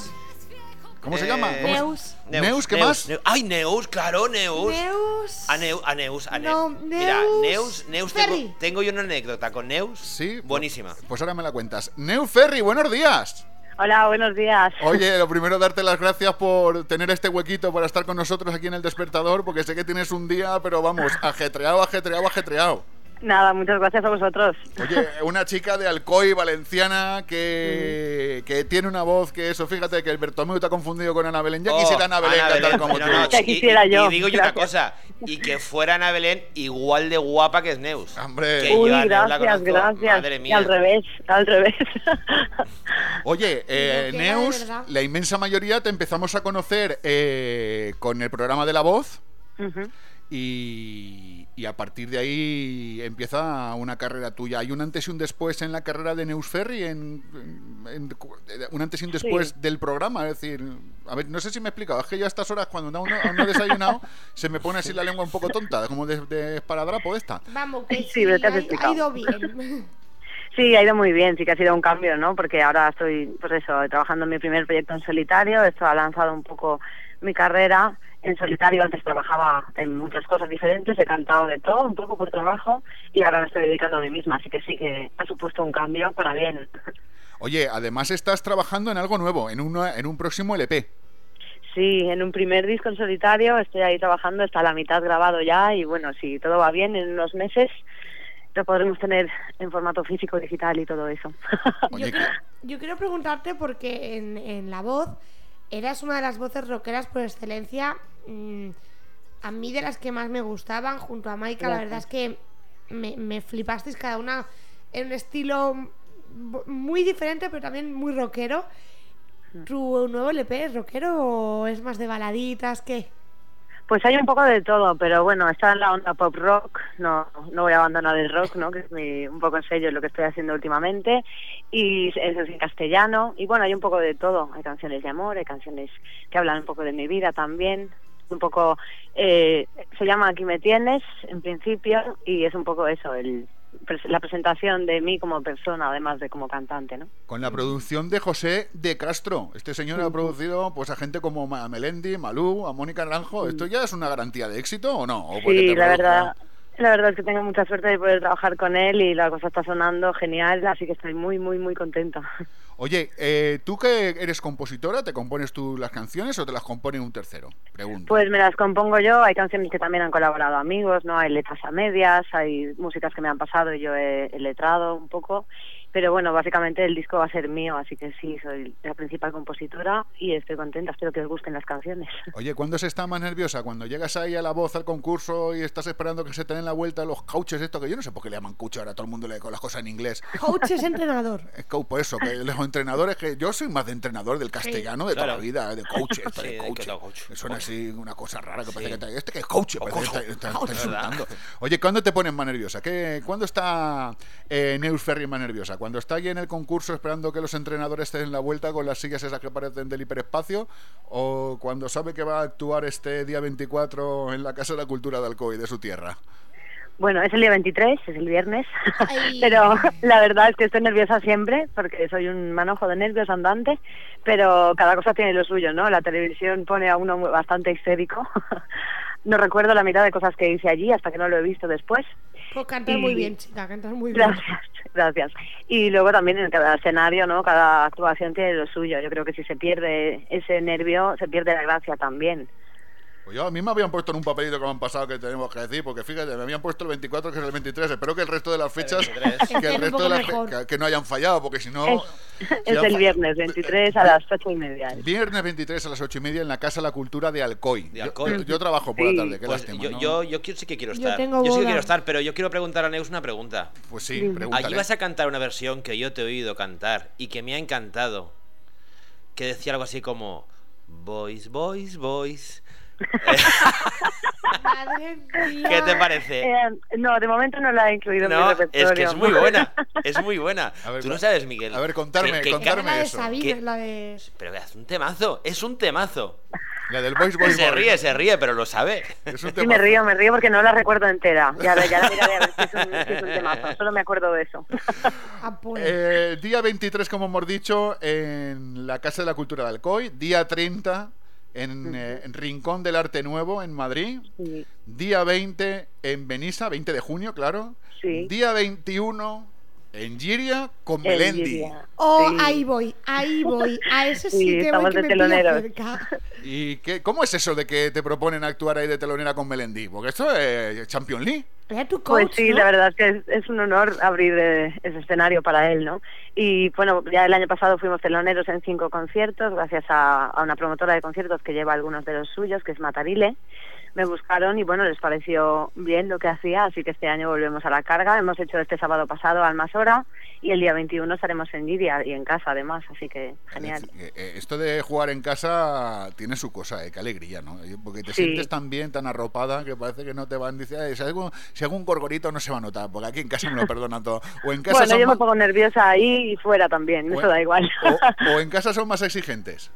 ¿Cómo se Eh, llama? ¿Cómo se- Neus. Neus, ¿qué más? Neus. Ay, Neus, claro, Neus. Neus. A Neus, a Neus, a Neus. No, Mira, Neus Neus, Neus, tengo, Ferri. tengo yo una anécdota con Neus. Sí. Buenísima. Pues ahora me la cuentas. Neu Ferry, buenos días. Hola, buenos días. Oye, lo primero darte las gracias por tener este huequito para estar con nosotros aquí en el despertador, porque sé que tienes un día, pero vamos, ajetreado, ajetreado, ajetreado. Nada, muchas gracias a vosotros. Oye, una chica de Alcoy, valenciana, que, que tiene una voz que eso, fíjate que el Bertomeu te ha confundido con Ana Belén. Ya Oh, quisiera Ana Belén Ana cantar Belén. como No, tú. no, Ya y- quisiera y- yo, Y digo yo una cosa, y que fuera Ana Belén igual de guapa que es Neus. Hombre. Que Uy, gracias, gracias. Madre Y mía. al revés, al revés. Oye, eh, Neus, la inmensa mayoría te empezamos a conocer eh, con el programa de La Voz y, y a partir de ahí empieza una carrera tuya. Hay un antes y un después en la carrera de Neus Ferry, en, en- en- un antes y un después Sí. del programa. Es decir, a ver, no sé si me he explicado, es que yo a estas horas cuando no, aún no he desayunado se me pone así la lengua un poco tonta, como de, de esparadrapo esta. Vamos, que Sí, sí, pero te has ha, ha explicado. ido bien. Sí, ha ido muy bien, sí que ha sido un cambio, ¿no? Porque ahora estoy, pues eso, trabajando en mi primer proyecto en solitario, esto ha lanzado un poco mi carrera en solitario, antes trabajaba en muchas cosas diferentes, he cantado de todo, un poco por trabajo, y ahora me estoy dedicando a mí misma, así que sí que ha supuesto un cambio para bien. Oye, además estás trabajando en algo nuevo, en, una, en un próximo LP. Sí, en un primer disco en solitario estoy ahí trabajando, está la mitad grabado ya, y bueno, si todo va bien, en unos meses lo podremos tener en formato físico, digital y todo eso. Oye, yo, yo quiero preguntarte porque en, en La Voz eras una de las voces rockeras por excelencia. mm, a mí de las que más me gustaban, junto a Maika, la verdad es que me, me flipasteis cada una en un estilo muy diferente, pero también muy rockero. ¿Tu nuevo LP es rockero o es más de baladitas? ¿Qué? Pues hay un poco de todo, pero bueno, está en la onda pop rock, no, no voy a abandonar el rock, ¿no? que es mi, un poco en serio lo que estoy haciendo últimamente, y es en castellano, y bueno, hay un poco de todo, hay canciones de amor, hay canciones que hablan un poco de mi vida también, un poco, eh, se llama Aquí me tienes, en principio, y es un poco eso, el, la presentación de mí como persona, además de como cantante, ¿no? Con la producción de José de Castro. Este señor ha producido pues a gente como Ma- Melendi, Malú, a Mónica Naranjo. ¿Esto ya es una garantía de éxito o no? ¿O Sí, la verdad, la verdad es que tengo mucha suerte de poder trabajar con él y la cosa está sonando genial, así que estoy muy, muy, muy contenta. Oye, eh, ¿tú que eres compositora, te compones tú las canciones o te las compone un tercero? Pregunto. Pues me las compongo yo, hay canciones que también han colaborado amigos, ¿no? Hay letras a medias, hay músicas que me han pasado y yo he, he letrado un poco, Pero bueno, básicamente el disco va a ser mío, así que sí, soy la principal compositora y estoy contenta, espero que os gusten las canciones. Oye, ¿cuándo se está más nerviosa? Cuando llegas ahí a la voz al concurso y estás esperando que se te den la vuelta los coaches, esto que yo no sé por qué le llaman coach ahora, todo el mundo le con las cosas en inglés. Coach es entrenador. Es coach, por eso, que los entrenadores, que yo soy más de entrenador del castellano de toda Claro. la vida, de coach, esto Sí, de coach. coach. Suena así una cosa rara que Sí. parece que te- este que es coach, parece que está, está- está. Oye, ¿cuándo te pones más nerviosa? ¿Qué, ¿Cuándo está eh, Neus Ferry más nerviosa? ¿Cuando está allí en el concurso esperando que los entrenadores te den la vuelta con las sillas esas que parecen del hiperespacio? ¿O cuando sabe que va a actuar este día 24 en la Casa de la Cultura de Alcoy, de su tierra? Bueno, es el día 23, es el viernes, pero la verdad es que estoy nerviosa siempre porque soy un manojo de nervios andante, pero cada cosa tiene lo suyo, ¿no? La televisión pone a uno muy- bastante histérico. no recuerdo la mitad de cosas que hice allí hasta que no lo he visto después. Pues cantas Y- muy bien, chica, cantas muy bien. Gracias, gracias. Y luego también en cada escenario, ¿no? Cada actuación tiene lo suyo. Yo creo que si se pierde ese nervio, se pierde la gracia también. Pues yo, a mí me habían puesto en un papelito que me han pasado que tenemos que decir, porque fíjate, me habían puesto el 24 que es el 23. Espero que el resto de las fechas, que el resto de las que, que no hayan fallado, porque si no. Es, el viernes 23 a las ocho y media. Viernes 23 a las 8 y media en la Casa de la Cultura de Alcoy. Yo- Alcoy. Yo, yo trabajo por Sí. la tarde, qué Pues lástima. yo, ¿no? yo, yo quiero- sí que quiero Yo estar. tengo sí que quiero estar, pero yo quiero preguntar a Neus una pregunta. Pues sí, Allí pregúntale. vas a cantar una versión que yo te he oído cantar y que me ha encantado. Que decía algo así como: Boys, boys, boys. ¿Qué te parece? Eh, no, de momento no la he incluido en mi es repertorio. que es muy buena. Es muy buena. Tú no sabes, Miguel. A ver, contarme, que- que- contarme La de eso. Sabina, ¿Qué? es la de... Pero es un temazo, es un temazo. La del Boys, Boys, Se ríe, se ríe, pero lo sabe. Es un Sí, me río, me río porque no la recuerdo entera. Ya, la- ya la miraré a ver si es, un, si es un temazo. Solo me acuerdo de eso. Ah, pues. Eh, día 23, como hemos dicho, en la Casa de la Cultura de Alcoy. Día 30 en, eh, en Rincón del Arte Nuevo, en Madrid. Día 20 en Benissa, 20 de junio, claro. Día 21 en Giria con En Melendi. Oh, Sí. ahí voy, ahí voy. A ese sí, Sí, que voy estamos que de me cerca. ¿Y qué, cómo es eso de que te proponen actuar ahí de telonera con Melendi? Porque esto es Champions League. Pues sí, ¿no? la verdad es que es, es un honor abrir eh, ese escenario para él, ¿no? Y bueno, ya el año pasado fuimos teloneros en cinco conciertos, gracias a, a una promotora de conciertos que lleva algunos de los suyos, que es Matarile. Me buscaron y bueno, les pareció bien lo que hacía, así que este año volvemos a la carga. Hemos hecho este sábado pasado Almasora y el día 21 estaremos en Lidia y en casa además, así que genial. Eh, eh, Esto de jugar en casa tiene su cosa, eh, qué alegría, ¿no? Porque te Sí. sientes tan bien, tan arropada, que parece que no te van "Ay, si hago, si un gorgorito no se va a notar, porque aquí en casa me lo perdonan todo. O en casa Bueno, yo me pongo nerviosa ahí y fuera también, eso da igual. o, o en casa son más exigentes.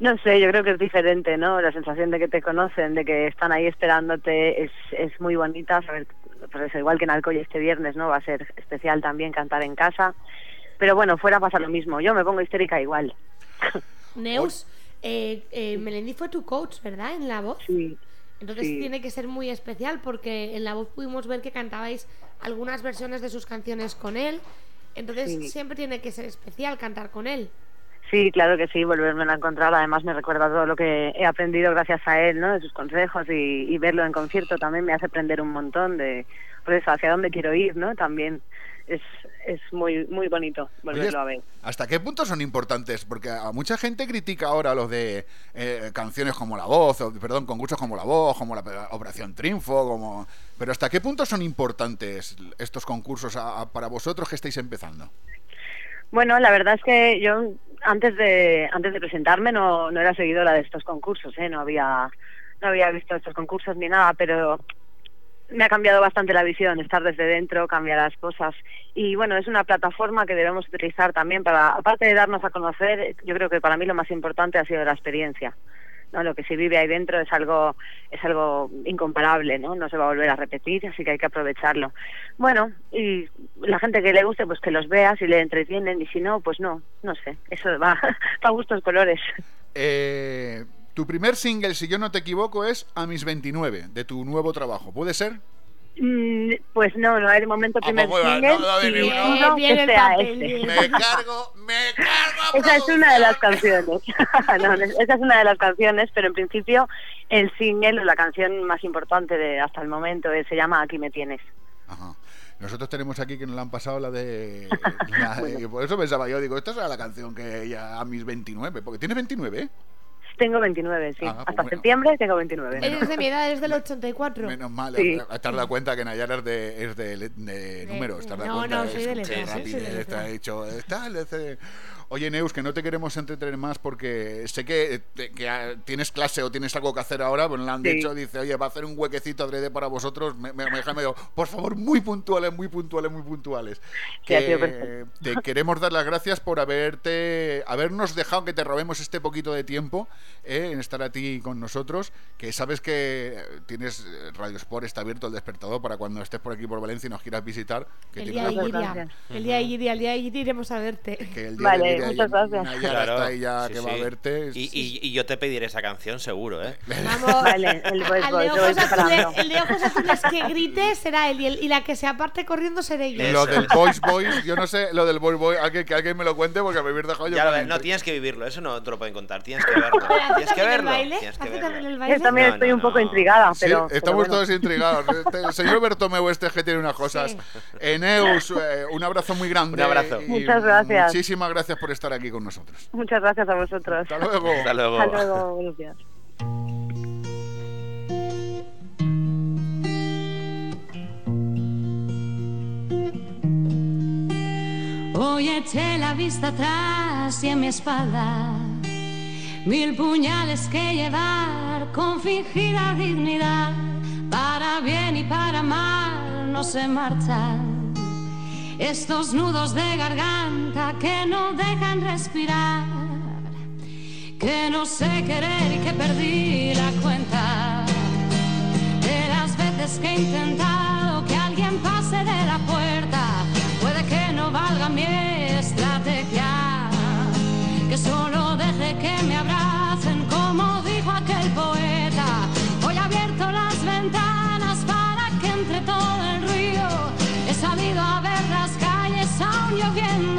No sé, yo creo que es diferente, ¿no? La sensación de que te conocen, de que están ahí esperándote, es, es muy bonita. Saber, por eso, igual que en Alcoy este viernes, ¿no? Va a ser especial también cantar en casa. Pero bueno, fuera pasa lo mismo. Yo me pongo histérica igual. Neus, eh, eh, Melendi fue tu coach, ¿verdad? En la voz. Sí. Entonces sí. tiene que ser muy especial porque en la voz pudimos ver que cantabais algunas versiones de sus canciones con él. Entonces Sí. siempre tiene que ser especial cantar con él. Sí, claro que sí, volverme a encontrar. Además, me recuerda todo lo que he aprendido gracias a él, ¿no? De sus consejos y, y verlo en concierto también me hace aprender un montón de, por eso, hacia dónde quiero ir, ¿no? También es, es muy, muy bonito volverlo Oye, a ver. ¿Hasta qué punto son importantes? Porque a mucha gente critica ahora los de eh, canciones como La Voz, o, perdón, concursos como La Voz, como la Operación Triunfo, como... Pero ¿hasta qué punto son importantes estos concursos a- a- para vosotros que estáis empezando? Bueno, la verdad es que yo antes de antes de presentarme no, no era seguidora de estos concursos, ¿eh? no había no había visto estos concursos ni nada, pero me ha cambiado bastante la visión, estar desde dentro, cambiar las cosas y bueno, es una plataforma que debemos utilizar también para, aparte de darnos a conocer, yo creo que para mí lo más importante ha sido la experiencia. ¿No? Lo que se vive ahí dentro es algo es algo incomparable, ¿no? No se va a volver a repetir, así que hay que aprovecharlo. Bueno, y la gente que le guste, pues que los vea, si le entretienen, y si no, pues no, no sé, eso va a gustos colores. Eh, tu primer single, si yo no te equivoco, es A mis 29, de tu nuevo trabajo. ¿Puede ser? Mm, Pues no, no hay de momento primer pues, single no, no, y bien, que el sea papel, este. Me cargo, me cargo. Esa es una de las canciones. No, esa es una de las canciones, pero en principio el single, la canción más importante de hasta el momento, eh, se llama Aquí me tienes. Nosotros tenemos aquí que nos la han pasado la de... la de- por eso pensaba yo, digo, esta será la canción que ella a mis 29, porque tiene 29, ¿eh? Tengo 29, sí. Ah, pues Hasta bueno. septiembre tengo 29. Eres de mi edad, eres del 84. Menos mal, Sí. te has dado cuenta que Nayara es de, es de, de números. ¿te has dado no, cuenta? no, Es soy de letras, está hecho, está, le hace- Oye, Neus, que no te queremos entretener más porque sé que, que, tienes clase o tienes algo que hacer ahora, pues le han Sí. dicho, dice, oye, va a hacer un huequecito adrede para vosotros, me, me, me deja medio, por favor, muy puntuales, muy puntuales, muy puntuales. Sí, Que te queremos dar las gracias por haberte, habernos dejado que te robemos este poquito de tiempo eh, en estar a ti con nosotros, que sabes que tienes eh, Radio Sport, está abierto el despertador para cuando estés por aquí por Valencia y nos quieras visitar. Que El día de Iria. El día de Iria, el día de Iria iremos a verte. que el día de Iria ya- Nayara Claro, está ahí ya sí, que va a sí. verte. Y, y- y yo te pediré esa canción seguro, ¿eh? Vamos. Vale, el Al boy, de voy ojos azules, el de ojos azules que grite será él y, el- y la que se aparte corriendo seré yo. Lo del Boys Boys, yo no sé, lo del Boys Boys, alguien, que alguien me lo cuente porque me habéis dejado yo. Ya lo ves, no tienes que vivirlo, eso no te lo pueden contar, tienes que verlo. Pero, ¿hace tienes que verlo. baile? Tienes que ¿Hace verlo. también el baile? Yo también No, estoy no, un poco no. intrigada, Sí, pero... estamos pero bueno. todos intrigados. Este- El señor Bertomeu este que tiene unas cosas. Eneus, eh, un abrazo muy grande. Un abrazo. Muchas gracias. Muchísimas gracias por estar aquí con nosotros. Muchas gracias a vosotros. Hasta luego. Hasta luego. Hasta luego, buenos días. Hoy eché la vista atrás y en mi espalda mil puñales que llevar con fingida dignidad. Para bien y para mal no se marchan estos nudos de garganta que no dejan respirar. Que no sé querer y que perdí la cuenta de las veces que he intentado que alguien pase de la puerta. Puede que no valga mi estrategia, que solo deje que me abracen,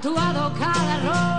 Tatuado cada error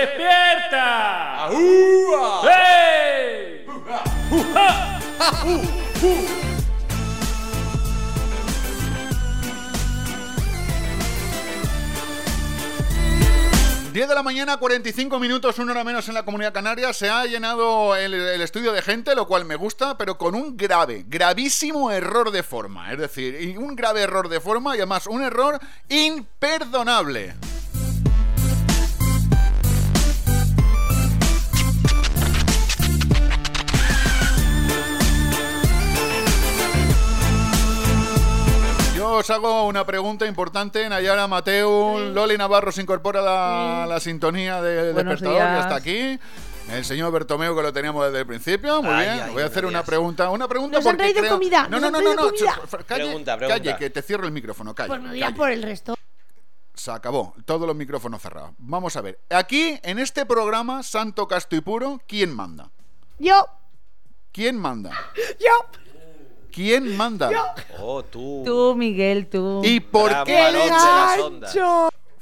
¡Despierta! ¡Ahúa! ¡Hey! 10 de la mañana, 45 minutos, una hora menos en la comunidad canaria. Se ha llenado el, el estudio de gente, lo cual me gusta, pero con un grave, gravísimo error de forma. Es decir, un grave error de forma y además un error imperdonable. Yo os hago una pregunta importante. Nayara Mateo, Loli Navarro se incorpora a la, la sintonía de Buenos despertador días. está aquí. El señor Bertomeu que lo teníamos desde el principio. Muy Ay, bien. ay, Voy a hacer una pregunta. Una pregunta Nos han traído creo- comida, No, nos no, han no, no, no. Calle, Pregunta, pregunta. calle, que te cierro el micrófono. Calle. Pues me voy a calle. por el resto. Se acabó. Todos los micrófonos cerrados. Vamos a ver. Aquí, en este programa, Santo Casto y Puro, ¿quién manda? Yo, ¿Quién manda? yo, ¿Quién manda? Oh, tú. Tú, Miguel, tú. ¿Y por Gran qué? balón de las ondas.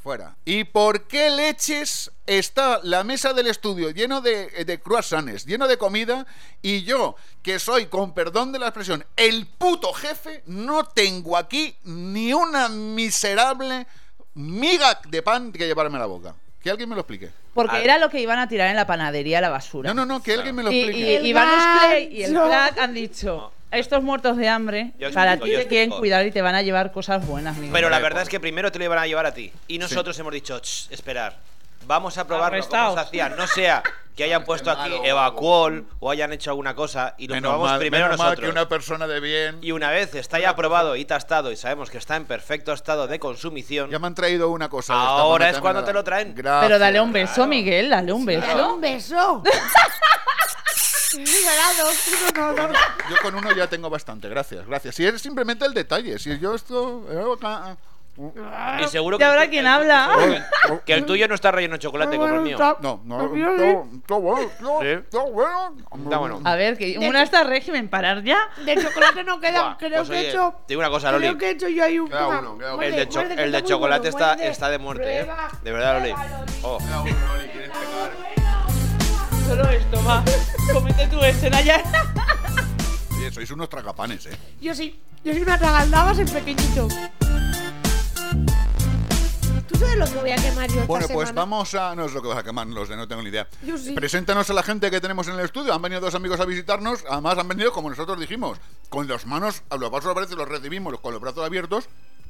Fuera. ¿Y por qué leches está la mesa del estudio lleno de, de croissants, lleno de comida, y yo, que soy, con perdón de la expresión, el puto jefe, no tengo aquí ni una miserable miga de pan que llevarme a la boca? Que alguien me lo explique. Porque era lo que iban a tirar en la panadería a la basura. No, no, no, que alguien me lo Y, explique. y, El Iván Usclay y el gancho. Han dicho: Estos muertos de hambre, Yo para ti te quieren cuidar y te van a llevar cosas buenas, Miguel. Pero la verdad es que primero te lo iban a llevar a ti. Y nosotros hemos dicho, "Ch, esperar. Vamos a probarlo como se hacía. No sea que hayan puesto aquí Evacuol o hayan hecho alguna cosa y lo Menos probamos mal, primero menos mal nosotros. que una persona de bien. Y una vez está ya probado y tastado y sabemos que está en perfecto estado de consumición, Ya me han traído una cosa. ahora es cuando te lo traen. Gracias. Pero dale un beso, Miguel, dale un dale beso. un beso. No, no. Yo con uno ya tengo bastante, gracias, gracias. Si es simplemente el detalle, si yo esto... eh, Y seguro ¿Y que, ahora quién habla? que el tuyo no está relleno de chocolate como el mío. No, no, no, está bueno, está bueno. Está bueno. A ver, que una está régimen, parar ya. De chocolate no queda. Creo pues que he hecho. te digo una cosa, creo Loli. que he hecho yo ahí un. El de, chocolate está, de muerte, ¿eh? De verdad, Loli. Prueba, Loli. Oh. Solo esto, va. Comete tú ese, Naya. Oye, sois unos tragapanes, eh. Yo sí, yo soy una tragaldabas en pequeñito. ¿Tú sabes lo que voy a quemar yo esta Bueno, pues semana? vamos a... No es lo que vas a quemar, los de no tengo ni idea. Yo sí. Preséntanos a la gente que tenemos en el estudio. Han venido dos amigos a visitarnos. Además, han venido, como nosotros dijimos, con las manos, a los vasos a veces los recibimos con los brazos abiertos.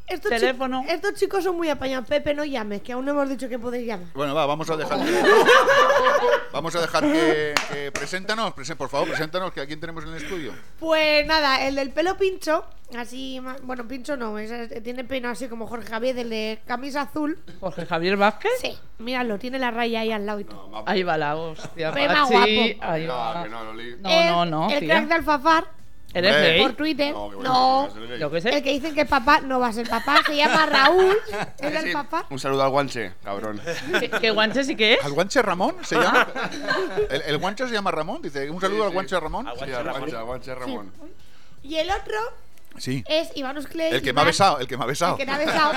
Estos, chi- Teléfono. estos chicos son muy apañados. Pepe, no llames, que aún no hemos dicho que podéis llamar. Bueno, va, vamos a dejar que... vamos a dejar que... que preséntanos, por favor, preséntanos, que a quién tenemos en el estudio. Pues nada, el del pelo pincho, así, bueno, pincho no, es- tiene pelo así como Jorge Javier, del de camisa azul. Jorge Javier Vázquez. Sí, míralo, tiene la raya ahí al lado y todo. Ahí va la hostia. Más Pachi. guapo. Ahí va. no, Loli. No, El- no, no, El tía. crack de Alfafar, ¿Eres Eh. gay? por Twitter. No, el que dicen que es papá no va a ser papá, se llama Raúl, es el papá. Un saludo al guanche, cabrón. ¿Qué, qué guanches y qué es? ¿Al guanche Ramón se llama? ¿El, el guanche se llama Ramón? Dice, un saludo al guanche Ramón. Al Sí, guanche al Ramón. guanche, al guanche Ramón. Y el otro Sí. es Iván Usclay. El que me ha besado, el que me ha El besado. que te ha besado.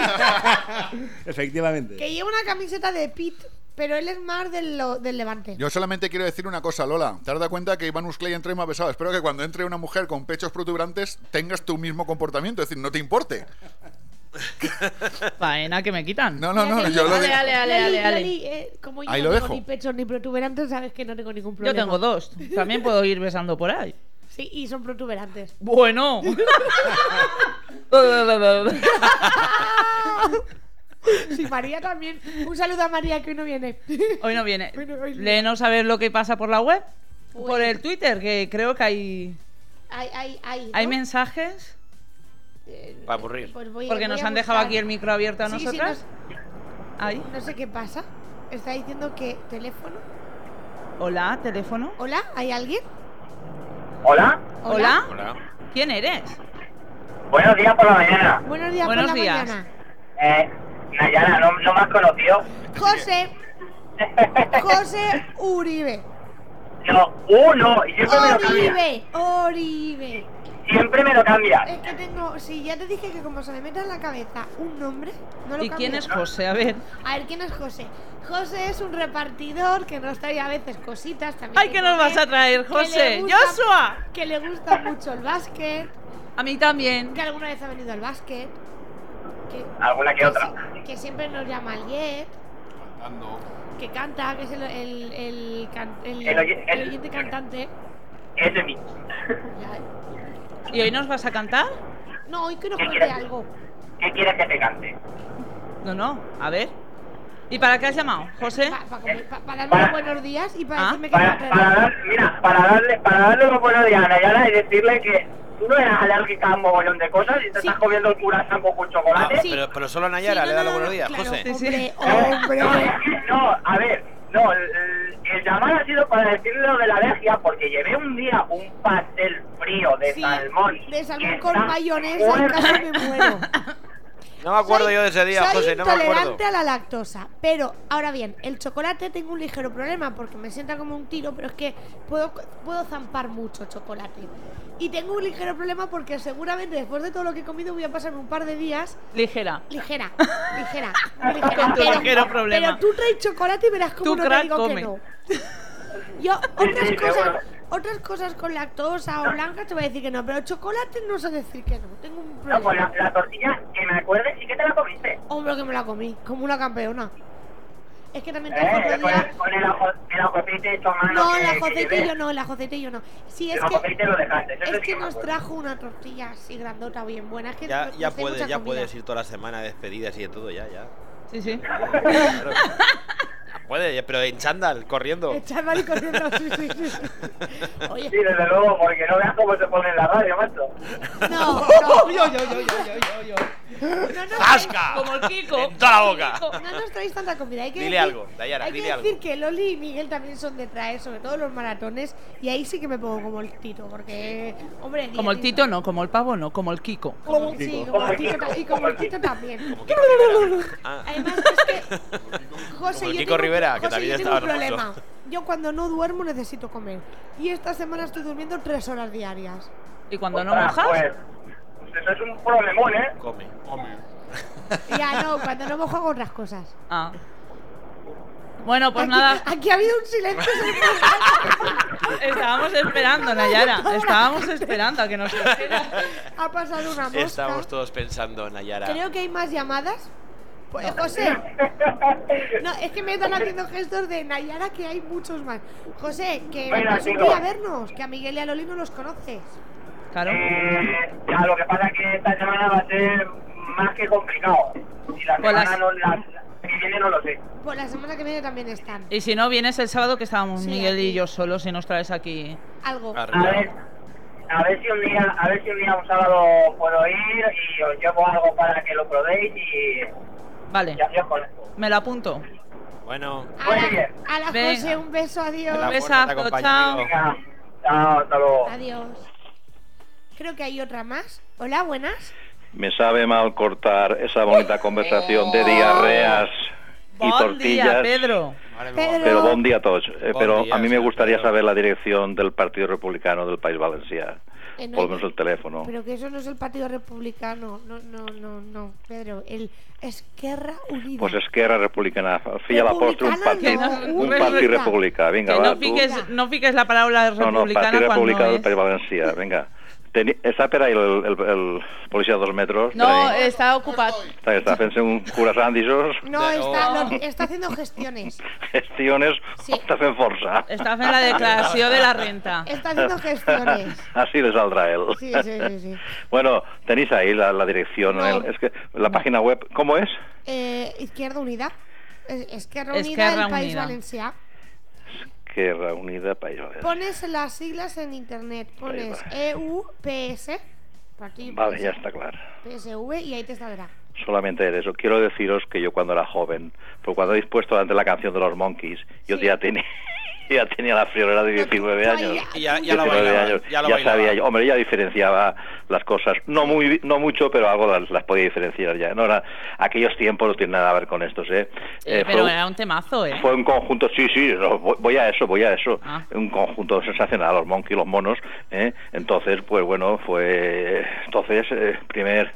Efectivamente. que lleva una camiseta de Pit, pero él es más del, lo- del Levante. Yo solamente quiero decir una cosa, Lola. ¿Te has dado cuenta que Iván Usclay entra y me ha besado? Espero que cuando entre una mujer con pechos protuberantes tengas tu mismo comportamiento, es decir, no te importe. Faena que me quitan. No, no, no, yo lo Ale, digo. ale, ale, ale, eh, como yo Ahí no lo tengo dejo. ni pechos ni protuberantes, sabes que no tengo ningún Yo problema. tengo dos. También puedo ir besando por ahí. Sí, y son protuberantes. Bueno. Sí, María también. Un saludo a María que hoy no viene. Hoy no viene. Hoy no- hoy no. Léenos a ver lo que pasa por la web. Pues- Por el Twitter, que creo que hay, Hay, hay, hay. mensajes. Eh, Para aburrir. pues voy- Porque voy nos han dejado aquí el micro abierto a Sí, sí, nosotras. no, Ahí. no sé qué pasa. Está diciendo que teléfono. Hola, teléfono. Hola, ¿hay alguien? Hola, Hola. Hola. ¿Quién eres? buenos días por la mañana. Buenos días Buenos por la días. mañana. Eh, Nayara, ¿no, no me has conocido? José. José Uribe. No, uno, y siempre me lo cambias. Oribe. Oribe. Siempre me lo cambias. Es que tengo. Si ya te dije que como se me meta en la cabeza un nombre, no lo ¿Y quién es José? A ver. A ver, ¿quién es José? José es un repartidor que nos trae a veces cositas también. ¡Ay, qué nos vas a traer, que José! gusta- ¡Joshua! Que le gusta mucho el básquet, A mí también. que alguna vez ha venido al básquet. Que, Alguna que otra. si- que siempre nos llama al Jet. que canta, que es el, el, el, el- El oye- el el- oyente cantante. Ese mismo. ¿Y hoy nos vas a cantar? No, hoy que nos ¿Qué cuente quieres? algo. ¿Qué quieres que te cante? No, no, a ver. ¿Y para qué has llamado, José? Para darme los buenos días y para Ah. decirme que Para, me para dar, mira, para darle, para darle los buenos días a Nayara y decirle que no eras alérgica a un mogollón de cosas y te estás comiendo el curasán con chocolate. Ah, pero, pero solo Nayara le da los buenos días, José. Hombre, No, es que- no, a ver, no, el, el- llamar ha sido para decirle lo de la alergia porque llevé un día un pastel frío de Sí, salmón. de salmón con mayonesa, casi me muero. No me acuerdo Soy- yo de ese día, soy José, no me acuerdo. intolerante a la lactosa, pero ahora bien, el chocolate tengo un ligero problema porque me sienta como un tiro, pero es que puedo, puedo zampar mucho chocolate. Y tengo un ligero problema porque seguramente después de todo lo que he comido voy a pasar un par de días Ligera. ligera, ligera, ligera. Con tu pero, ligero problema. pero tú traes chocolate y verás cómo Tú, no te digo come. que no. Yo otras cosas. Otras cosas con lactosa o blanca te voy a decir que no, pero chocolate no sé decir que no. Tengo un problema. No, pues la, la tortilla, que me acuerdes, sí que te la comiste. Hombre, que me la comí, como una campeona. Es que también trajo Eh, otro con día... el, con el, ajo, el ajocete hecho a mano. No, que- el que ajocete yo no, el ajocete yo no. Sí, El es que, ajocete lo dejaste, es que que nos trajo una tortilla así grandota, bien buena. Es que Ya, nos- ya puedes, ya comida. puedes ir toda la semana de despedidas y de todo, ya, ya. Sí, sí. Claro. Ya puedes, pero en chándal, corriendo. Echar y corriendo, sí, sí, sí. Oye, Sí, desde luego, porque no veas cómo se pone en la radio, macho. no, no, yo, yo, yo, yo, yo, yo. No nos ¡Zasca! Como el Kiko. En toda la boca. No nos traéis tanta comida. Hay que Dile decir, algo, Dayara, hay dile que algo. decir que Loli y Miguel también son de traer, sobre todo los maratones, y ahí sí que me pongo como el Tito, porque, hombre, Como el Tito no, como el pavo no, como el Kiko. Como, sí, como el y como el Tito también. Ah. Además, es que, José, Como el yo Kiko tengo, Rivera, que José, también yo tengo estaba un problema. hermoso. Yo cuando no duermo necesito comer. Y esta semana estoy durmiendo tres horas diarias. ¿Y cuando no mojas? Pues eso es un problemón, ¿eh? Come. Ya no, cuando no mojo hago otras cosas. Ah. Bueno, pues aquí, nada, Aquí ha habido un silencio. estábamos esperando, Nayara. Estábamos esperando a que nos ha pasado una mosca. Estamos todos pensando, Nayara. Creo que hay más llamadas. Pues, José. No, es que me están haciendo gestos de Nayara que hay muchos más. José, que Venga, vengas un chicos. día a vernos, que a Miguel y a Loli no los conoces. Claro. Eh, ya, lo que pasa es que esta semana va a ser más que complicado. Y la Pues semana las- no, la, la que viene no lo sé. Pues la semana que viene también están. Y si no, vienes el sábado que estábamos Sí, Miguel y yo solos y nos traes aquí. Algo. A ver, a ver si un día, a ver si un día un sábado puedo ir y os llevo algo para que lo probéis y Vale, os conozco. me lo apunto. Bueno, A la, a la. José, un beso, adiós. La besazo, chao. Venga, chao, hasta luego. Adiós. Creo que hay otra más. Hola, buenas. Me sabe mal cortar esa bonita conversación de diarreas y Bon tortillas. día, Pedro. Pedro. Pero buen día a todos. Eh, Bon pero día, a mí me gustaría Pedro. saber la dirección del Partido Republicano del País Valenciano. Eh, no Por hay- lo menos el teléfono. Pero que eso no es el Partido Republicano. No, no, no, no, Pedro. El Esquerra Unida. Pues Esquerra Republicana. Filla la postre, un Republicana partit, no, un partit ruta. república. Vinga, Que va, no tu. fiques, no fiques la palabra No, no, republicana Partit Republicà del. País Valencià. Vinga. Teni... Està per ahí el, el, el policia de dos metros? No, Per ahí? está ocupado. Està, està fent un curasant d'aixòs, No, está, lo- está haciendo gestiones. gestiones, Sí. està fent força? Está haciendo la declaración de la renta. Está haciendo gestiones. Así le saldrá él. Sí, sí, sí. sí. Bueno, tenéis ahí la, la dirección, No. el- es que la página web, ¿cómo es? Eh, Izquierda Unida. Esquerra Unida Esquerra del País Unida. Valencià. Esquerra Unida País Valencià. Pones las siglas en internet. Pones EUPS. Partido Vale, ya está claro. PSV y ahí te saldrá. Solamente era eso. Quiero deciros que yo cuando era joven, pues cuando habéis puesto ante la canción de los Monkeys, yo ya tenía ya tenía la friolera de 19 años. Y ya, ya lo 19 bailaba, años. ya sabía yo. Hombre, ya diferenciaba las cosas. No muy no mucho, pero algo las, las podía diferenciar ya. No era, aquellos tiempos no tienen nada que ver con estos, ¿eh? Eh, Pero fue- era un temazo, ¿eh? Fue un conjunto, sí, sí, no, voy voy a eso, voy a eso. Ah. Un conjunto sensacional, los Monkey, los monos. ¿eh? Entonces, pues bueno, fue. Entonces, eh, primer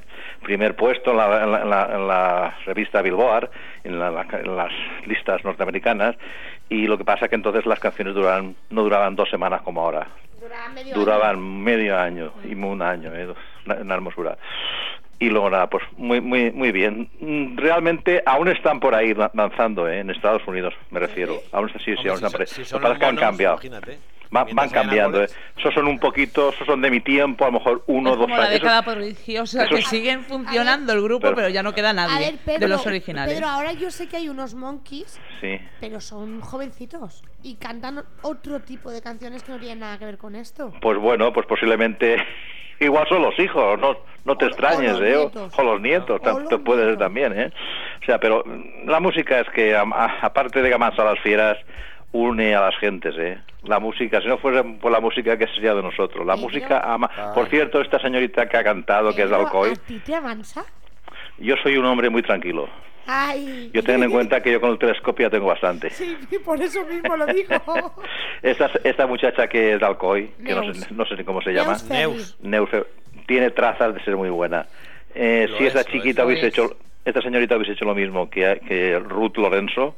primer puesto en la, en la- en la- en la revista Billboard, en, la- la- en las listas norteamericanas. Y lo que pasa que entonces las canciones duraban, no duraban dos semanas como ahora. Duraba medio Duraban medio año y un año, ¿eh? una, una hermosura. y luego nada, pues muy muy muy bien. Mm, Realmente aún están por ahí danzando, ¿eh? en Estados Unidos, me refiero. Aún sí, sí, Hombre, aún si están por ahí. si Lo son que pasa es que han monos, cambiado. imagínate. Va- van cambiando, ¿eh? Esos son un poquito, esos son de mi tiempo, a lo mejor uno o Es dos como la años. década Esos- prodigiosa esos- que siguen funcionando el grupo, Pero- pero ya no queda A nadie ver, Pedro, de los originales. Pedro, ahora yo sé que hay unos monkeys, Sí. pero son jovencitos y cantan otro tipo de canciones que no tienen nada que ver con esto. Pues bueno, pues posiblemente igual son los hijos, no, no te extrañes, los ¿eh? O- nietos. O los nietos, tam- te puede ser también, ¿eh? O sea, pero la música es que, a- aparte de que amansa a las fieras, une a las gentes, ¿eh? La música, si no fuera por la música, ¿qué sería de nosotros? La música ama... Por cierto, esta señorita que ha cantado, que es de Alcoy, ¿A ti te avanza? yo soy un hombre muy tranquilo. Ay. Yo tengo en cuenta que yo con el telescopio ya tengo bastante. Sí, por eso mismo lo digo. Esta, esta muchacha que es de Alcoy, que no sé, no sé ni cómo se llama. Neus. Neus. Tiene trazas de ser muy buena. Eh, si esa es, lo chiquita es. hubiese es. hecho, esta señorita hubiese hecho lo mismo que, que Ruth Lorenzo,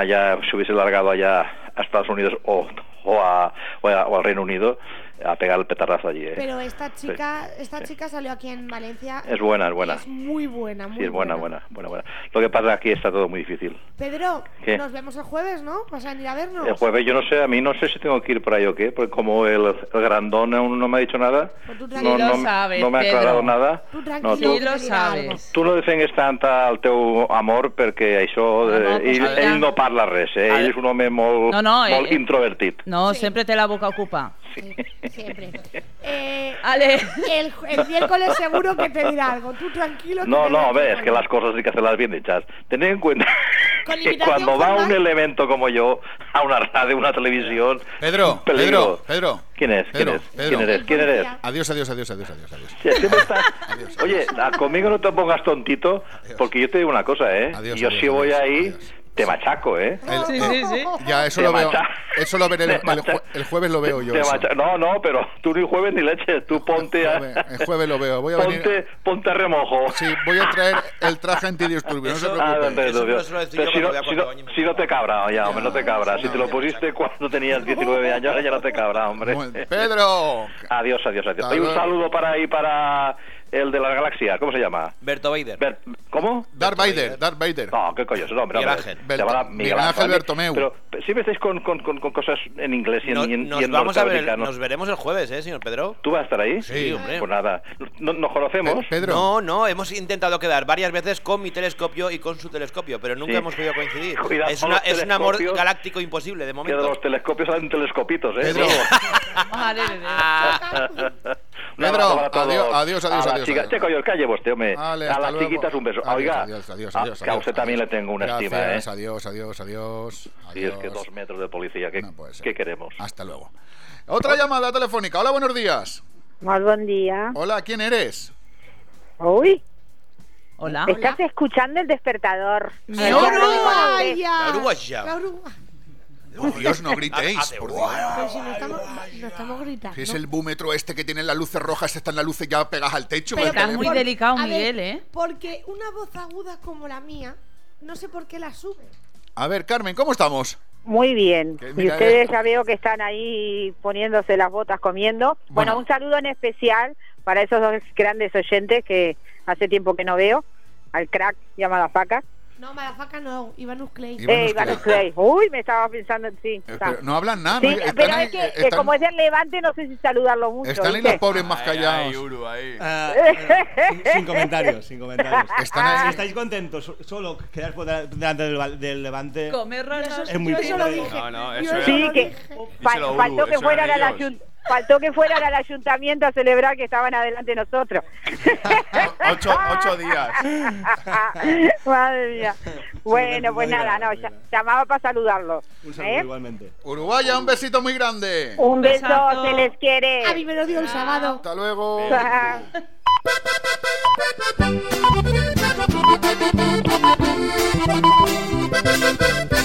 allá se hubiese largado allá a Estados Unidos o, o, a- o a- o al Reino Unido a pegar el petardazo allí. ¿eh? Pero esta Sí. chica, esta chica salió aquí en Valencia. Es buena, es buena. Es muy buena, muy Sí, es buena, buena, buena, buena. Lo que pasa aquí está todo muy difícil. Pedro, ¿Qué? nos vemos el jueves, ¿no? ¿Vas a venir a vernos? El jueves yo no sé, a mí no sé si tengo que ir por ahí o qué, porque como el, el grandón aún no me ha dicho nada, Pues tú no, tranquilo. no, lo sabes, no me ha Pedro. aclarado nada. Tú No, tranquilo, tú, Sí, lo sabes. tu no defengues tant el teu amor perquè això... De, No, no, pues ell, ara- ell no parla res, eh? Ell és un home molt, No, no, molt eh, eh. introvertit. No, siempre te la boca ocupa. Siempre. Eh, Ale. el, el miércoles seguro que te dirá algo. Tú tranquilo. No, no, dirá ve, es que las cosas hay que hacerlas bien hechas. Tened en cuenta Con que cuando va un elemento como yo a una radio, una televisión... Pedro. Pedro, Pedro. ¿Quién es? ¿Quién Pedro, es? Pedro. ¿Quién eres? ¿Quién eres? Adiós, adiós, adiós, adiós, adiós, adiós. Sí, siempre estás- Oye, a- conmigo no te pongas tontito, porque yo te digo una cosa, ¿eh? Adiós, yo adiós, si voy adiós, ahí, te machaco, ¿eh? El- Sí, eh, sí, sí. Ya, eso Te lo veo. Eso lo veré el, el macha- jue- el jueves lo veo yo. No, no, pero tú ni jueves ni leche, tú ponte a... El jueves lo veo. Voy a venir. Ponte, ponte a remojo. Sí, voy a traer el traje antidisturbios, no se Ah, preocupe. Si, no, si, no, si te cabra, ya, hombre, no te cabra. Si te lo pusiste cuando tenías 19 años, ahora ya no te cabra, hombre. Pedro. Adiós, adiós, adiós. Hay un saludo para ahí, para el de la galaxia. ¿Cómo se llama? Berto Vader. Ver- ¿Cómo? Darth Vader, Darth Vader. No, ¿qué coño es ese hombre? Miguel? Ángel. Miguel. Bertomeu. Pero siempre estáis con, con, con, con cosas en inglés y en, Nos, y en- nos y en vamos a ver, el- nos veremos el jueves, ¿eh, señor Pedro? ¿Tú vas a estar ahí? Sí, hombre. Pues nada. ¿No- ¿Nos conocemos? Pedro. No, no, hemos intentado quedar varias veces con mi telescopio y con su telescopio, pero nunca Sí. hemos podido coincidir. Cuidado es, una, un amor galáctico imposible de Que de momento. los telescopios salen telescopitos, ¿eh? Pedro. Madre de Dios. Un Pedro, adiós, adiós, A adiós, las adiós, chicas- adiós. Che, coño, calle usted, hombre. Vale, a las luego. chiquitas un beso. Adiós, Oiga, adiós, adiós, a- adiós, que a usted adiós, también le tengo una estima, Gracias, ¿eh? Adiós, adiós, adiós. Sí, es que dos metros de policía, ¿qué, ¿qué queremos? Hasta luego. Otra llamada telefónica. Hola, buenos días. Más buen día. Hola, ¿quién eres? Uy, Hola. estás escuchando el despertador. ¡Mi Uruguaya! La uruguaya. La Uruguaya. Por Dios, no gritéis. Hace por. Dios. Pero si no estamos, no estamos gritando. Es el búmetro este que tiene las luces rojas, están las luces ya pegadas al techo. Pero Estás muy delicado, A ver, Miguel, ¿eh? Porque una voz aguda como la mía, no sé por qué la sube. A ver, Carmen, ¿cómo estamos? Muy bien. Y mira, ustedes eh. ya veo que están ahí poniéndose las botas comiendo. Bueno, Bueno. un saludo en especial para esos dos grandes oyentes que hace tiempo que no veo. Al crack llamada Faca. No, Malafaca no, Ivanus Clay. Eh. Ivanus Clay. Uy, me estaba pensando en sí. Eh, pero no hablan nada, Sí, ¿no? Están pero ahí- es que están- como es del Levante, no sé si saludarlo mucho. Están ahí los pobres más callados. Ah, sin, sin comentarios, sin comentarios. Están ahí- Si estáis contentos, so- solo quedar por delante del, Levante Comer es muy Yo eso lo dije. No, no, Yo eso eso era- Sí, que faltó Uru, que fueran eran al ellos. Faltó que fueran al ayuntamiento a celebrar que estaban adelante nosotros. Ocho, ocho días. Madre mía. Bueno, pues nada, no, ya- llamaba para saludarlo. Un saludo ¿eh? igualmente. Uruguaya, un besito muy grande. Un beso, se les quiere. A mí me lo dio el sábado. Hasta luego.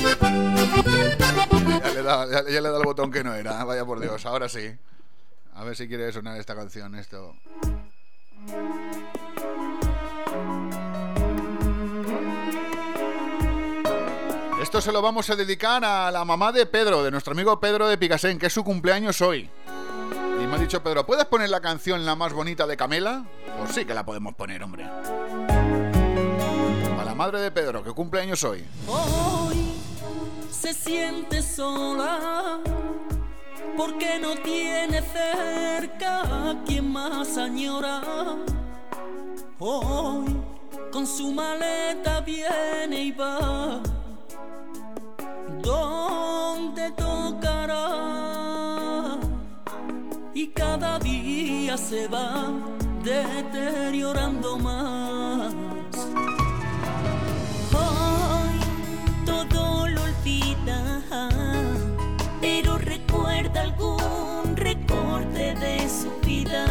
ya, ya le da el botón que no era. Vaya por Dios, ahora sí. A ver si quiere sonar esta canción. Esto. Esto se lo vamos a dedicar a la mamá de Pedro, de nuestro amigo Pedro de Picasen, que es su cumpleaños hoy. Y me ha dicho Pedro, ¿puedes poner la canción La más bonita de Camela? Pues sí que la podemos poner, hombre. Para la madre de Pedro, que cumple años hoy. Hoy se siente sola porque no tiene cerca a quien más añora. Hoy con su maleta viene y va donde tocará y cada día se va deteriorando más. Algún recorte de su vida.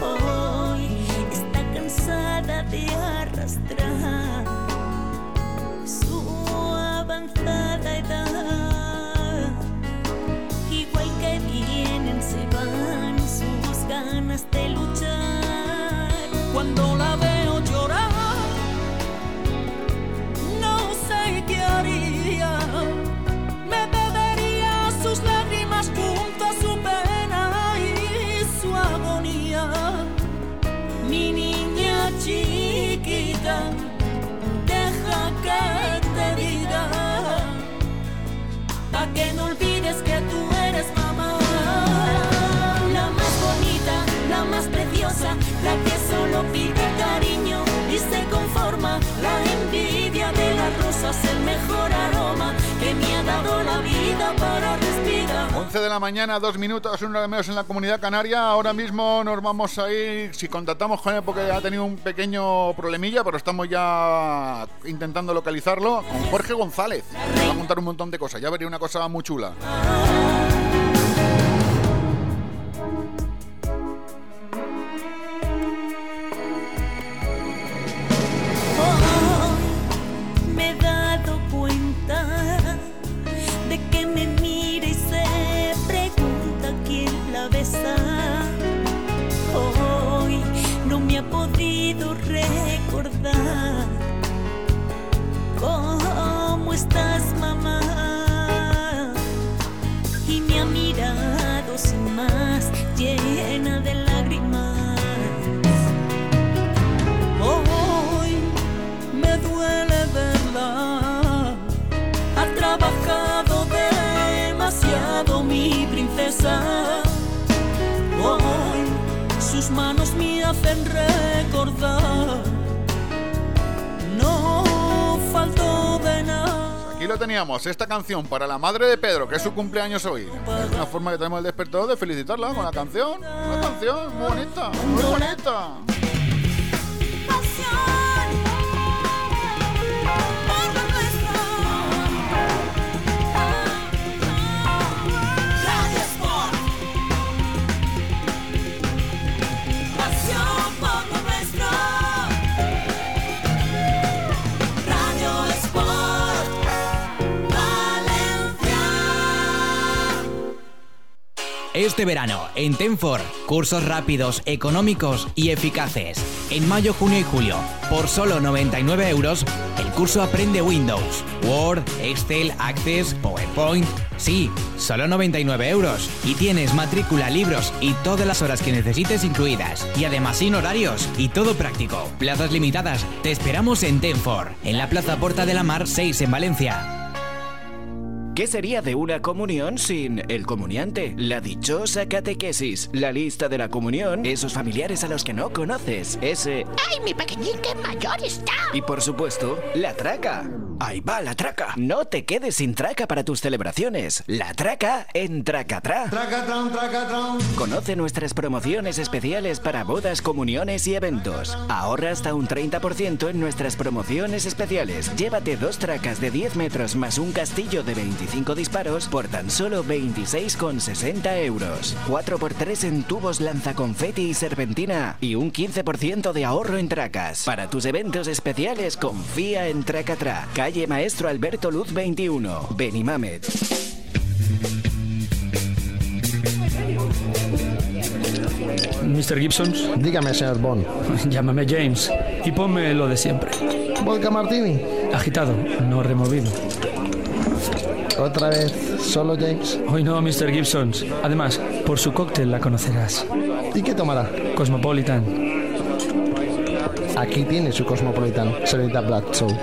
Hoy está cansada de arrastrar su avanzada edad. Igual que vienen, se van sus ganas de luchar. Cuando rosas, el mejor aroma que me ha dado la vida para respirar. 11 de la mañana, dos minutos, una de menos en la comunidad canaria. Ahora mismo nos vamos a ir, si contactamos con él porque ha tenido un pequeño problemilla, pero estamos ya intentando localizarlo, con Jorge González. Va a contar un montón de cosas, ya vería una cosa muy chula. Estás, mamá. Y me ha mirado sin más, llena de lágrimas. Hoy me duele verla. Ha trabajado demasiado mi princesa. Hoy sus manos me hacen recordar. No faltó. Aquí lo teníamos, esta canción para la madre de Pedro, que es su cumpleaños hoy. Es una forma que tenemos el despertador de felicitarla con la canción. Una canción muy bonita, muy bonita. Este verano, en Tenfor, cursos rápidos, económicos y eficaces. En mayo, junio y julio, por solo 99 euros, el curso Aprende Windows, Word, Excel, Access, PowerPoint. Sí, solo 99 euros. Y tienes matrícula, libros y todas las horas que necesites incluidas. Y además sin horarios y todo práctico. Plazas limitadas. Te esperamos en Tenfor, en la Plaza Porta de la Mar 6 en Valencia. ¿Qué sería de una comunión sin el comuniante? La dichosa catequesis, la lista de la comunión, esos familiares a los que no conoces, ese... ¡Ay, mi pequeñín que mayor está! Y por supuesto, la traca. Ahí va la traca. No te quedes sin traca para tus celebraciones. La traca en Tracatra. Tracatron, tracatron. Conoce nuestras promociones especiales para bodas, comuniones y eventos. Ahorra hasta un 30% en nuestras promociones especiales. Llévate dos tracas de 10 metros más un castillo de 25 disparos por tan solo 26,60 euros. 4x3 en tubos lanzaconfeti y serpentina y un 15% de ahorro en tracas. Para tus eventos especiales, confía en Tracatra. Calle Maestro Alberto Luz 21, Benimamet. Mr. Gibson. Dígame, señor Bond. Llámame James y ponme lo de siempre. ¿Vodka Martini? Agitado, no removido. Otra vez, solo James. Hoy no, Mr. Gibson. Además, Por su cóctel la conocerás. ¿Y qué tomará? Cosmopolitan. Aquí tiene su Cosmopolitan, señorita Black Soul.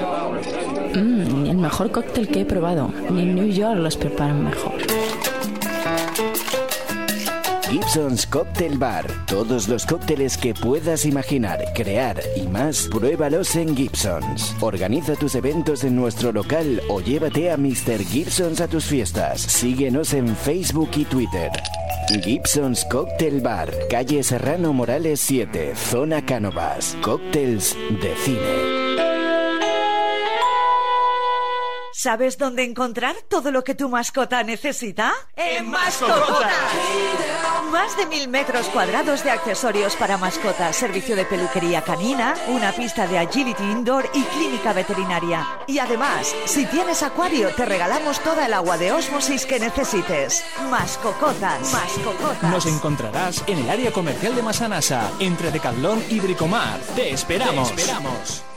Mm, el mejor cóctel que he probado. Ni en New York los preparan mejor. Gibson's Cocktail Bar. Todos los cócteles que puedas imaginar, crear y más, pruébalos en Gibson's. Organiza tus eventos en nuestro local o llévate a Mr. Gibson's a tus fiestas. Síguenos en Facebook y Twitter. Gibson's Cocktail Bar, calle Serrano Morales 7, zona Cánovas. Cócteles de cine. ¿Sabes dónde encontrar todo lo que tu mascota necesita? ¡En Más de mil metros cuadrados de accesorios para mascotas, servicio de peluquería canina, una pista de agility indoor y clínica veterinaria. Y además, si tienes acuario, te regalamos toda el agua de osmosis que necesites. Mascocotas. Mascocotas. Nos encontrarás en el área comercial de Masanasa, entre Decathlon y Bricomar. Te esperamos. Te esperamos.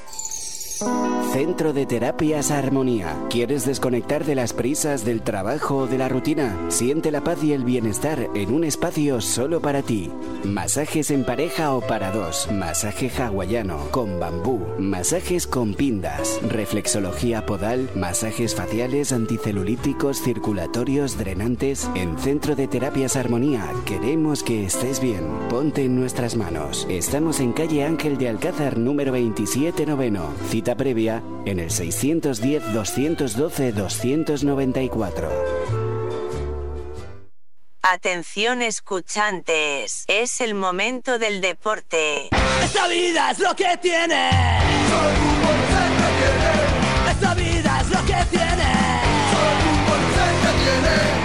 Centro de Terapias Armonía. ¿Quieres desconectar de las prisas del trabajo o de la rutina? Siente la paz y el bienestar en un espacio solo para ti. Masajes en pareja o para dos. Masaje hawaiano con bambú. Masajes con pindas. Reflexología podal. Masajes faciales anticelulíticos, circulatorios, drenantes. En Centro de Terapias Armonía queremos que estés bien. Ponte en nuestras manos. Estamos en calle Ángel de Alcázar número 27 noveno. Cita previa en el 610-212-294. Atención escuchantes, es el momento del deporte. Esta vida es lo que tiene. Esta vida es lo que tiene. La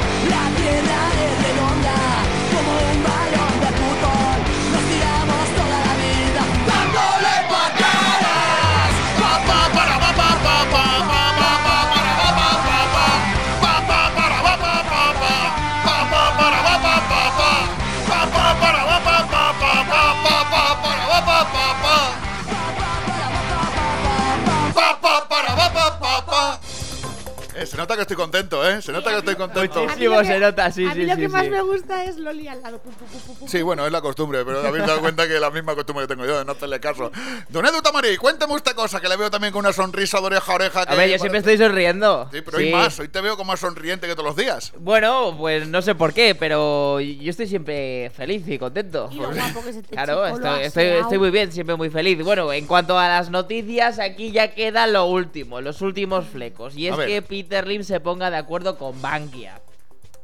se nota que estoy contento, ¿eh? Se nota que estoy contento. Muchísimo se nota, sí, a mí sí, lo sí, que más sí. me gusta es Loli al lado. Pum, pum, pum, pum, pum. Sí, bueno, es la costumbre, pero habéis dado cuenta que es la misma costumbre que tengo yo de no hacerle caso. Don Edu Tamari, cuénteme usted cosa, que le veo también con una sonrisa de oreja a oreja. Que A ver, yo siempre estoy sonriendo. Sí, pero hay más, hoy te veo como más sonriente que todos los días. Bueno, pues no sé por qué, pero yo estoy siempre feliz y contento. Claro, estoy, estoy, estoy muy bien, siempre muy feliz. Bueno, en cuanto a las noticias, aquí ya queda lo último, los últimos flecos. Y es que Peter Lim se ponga de acuerdo con Bankia.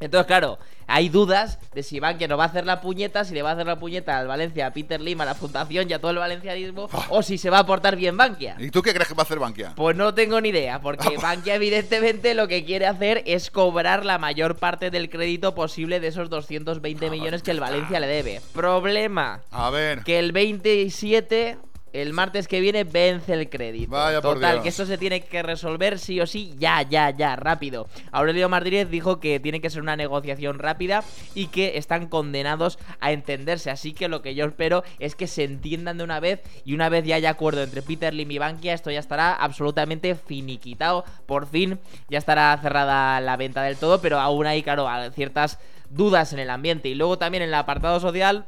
Entonces, claro, hay dudas de si Bankia no va a hacer la puñeta, si le va a hacer la puñeta al Valencia, a Peter Lim, a la Fundación y a todo el valencianismo, o si se va a portar bien Bankia. ¿Y tú qué crees que va a hacer Bankia? Pues no tengo ni idea, porque Bankia evidentemente lo que quiere hacer es cobrar la mayor parte del crédito posible de esos 220 millones que el Valencia le debe. Problema, A ver. que el 27, el martes que viene, vence el crédito. Vaya por Total, que esto se tiene que resolver sí o sí, ya, ya, ya, rápido. Aurelio Martínez dijo que tiene que ser una negociación rápida y que están condenados a entenderse. Así que lo que yo espero es que se entiendan de una vez y una vez ya haya acuerdo entre Peter Lim y Bankia, esto ya estará absolutamente finiquitado. Por fin ya estará cerrada la venta del todo, pero aún hay, claro, ciertas dudas en el ambiente. Y luego también en el apartado social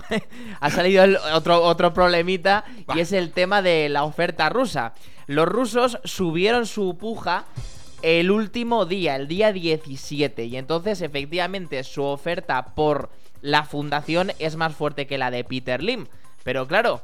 ha salido el otro, otro problemita y es el tema de la oferta rusa. Los rusos subieron su puja el último día, el día 17, y entonces efectivamente su oferta por la fundación es más fuerte que la de Peter Lim. Pero claro,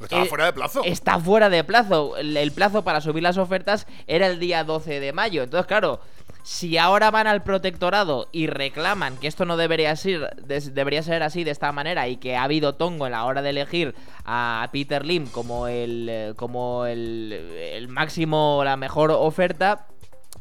Estaba eh, fuera de plazo. Está fuera de plazo. El, el plazo para subir las ofertas era el día 12 de mayo. Entonces, claro, si ahora van al protectorado y reclaman que esto no debería ser, debería ser así de esta manera y que ha habido tongo en la hora de elegir a Peter Lim como el, eh, como el, el máximo, la mejor oferta.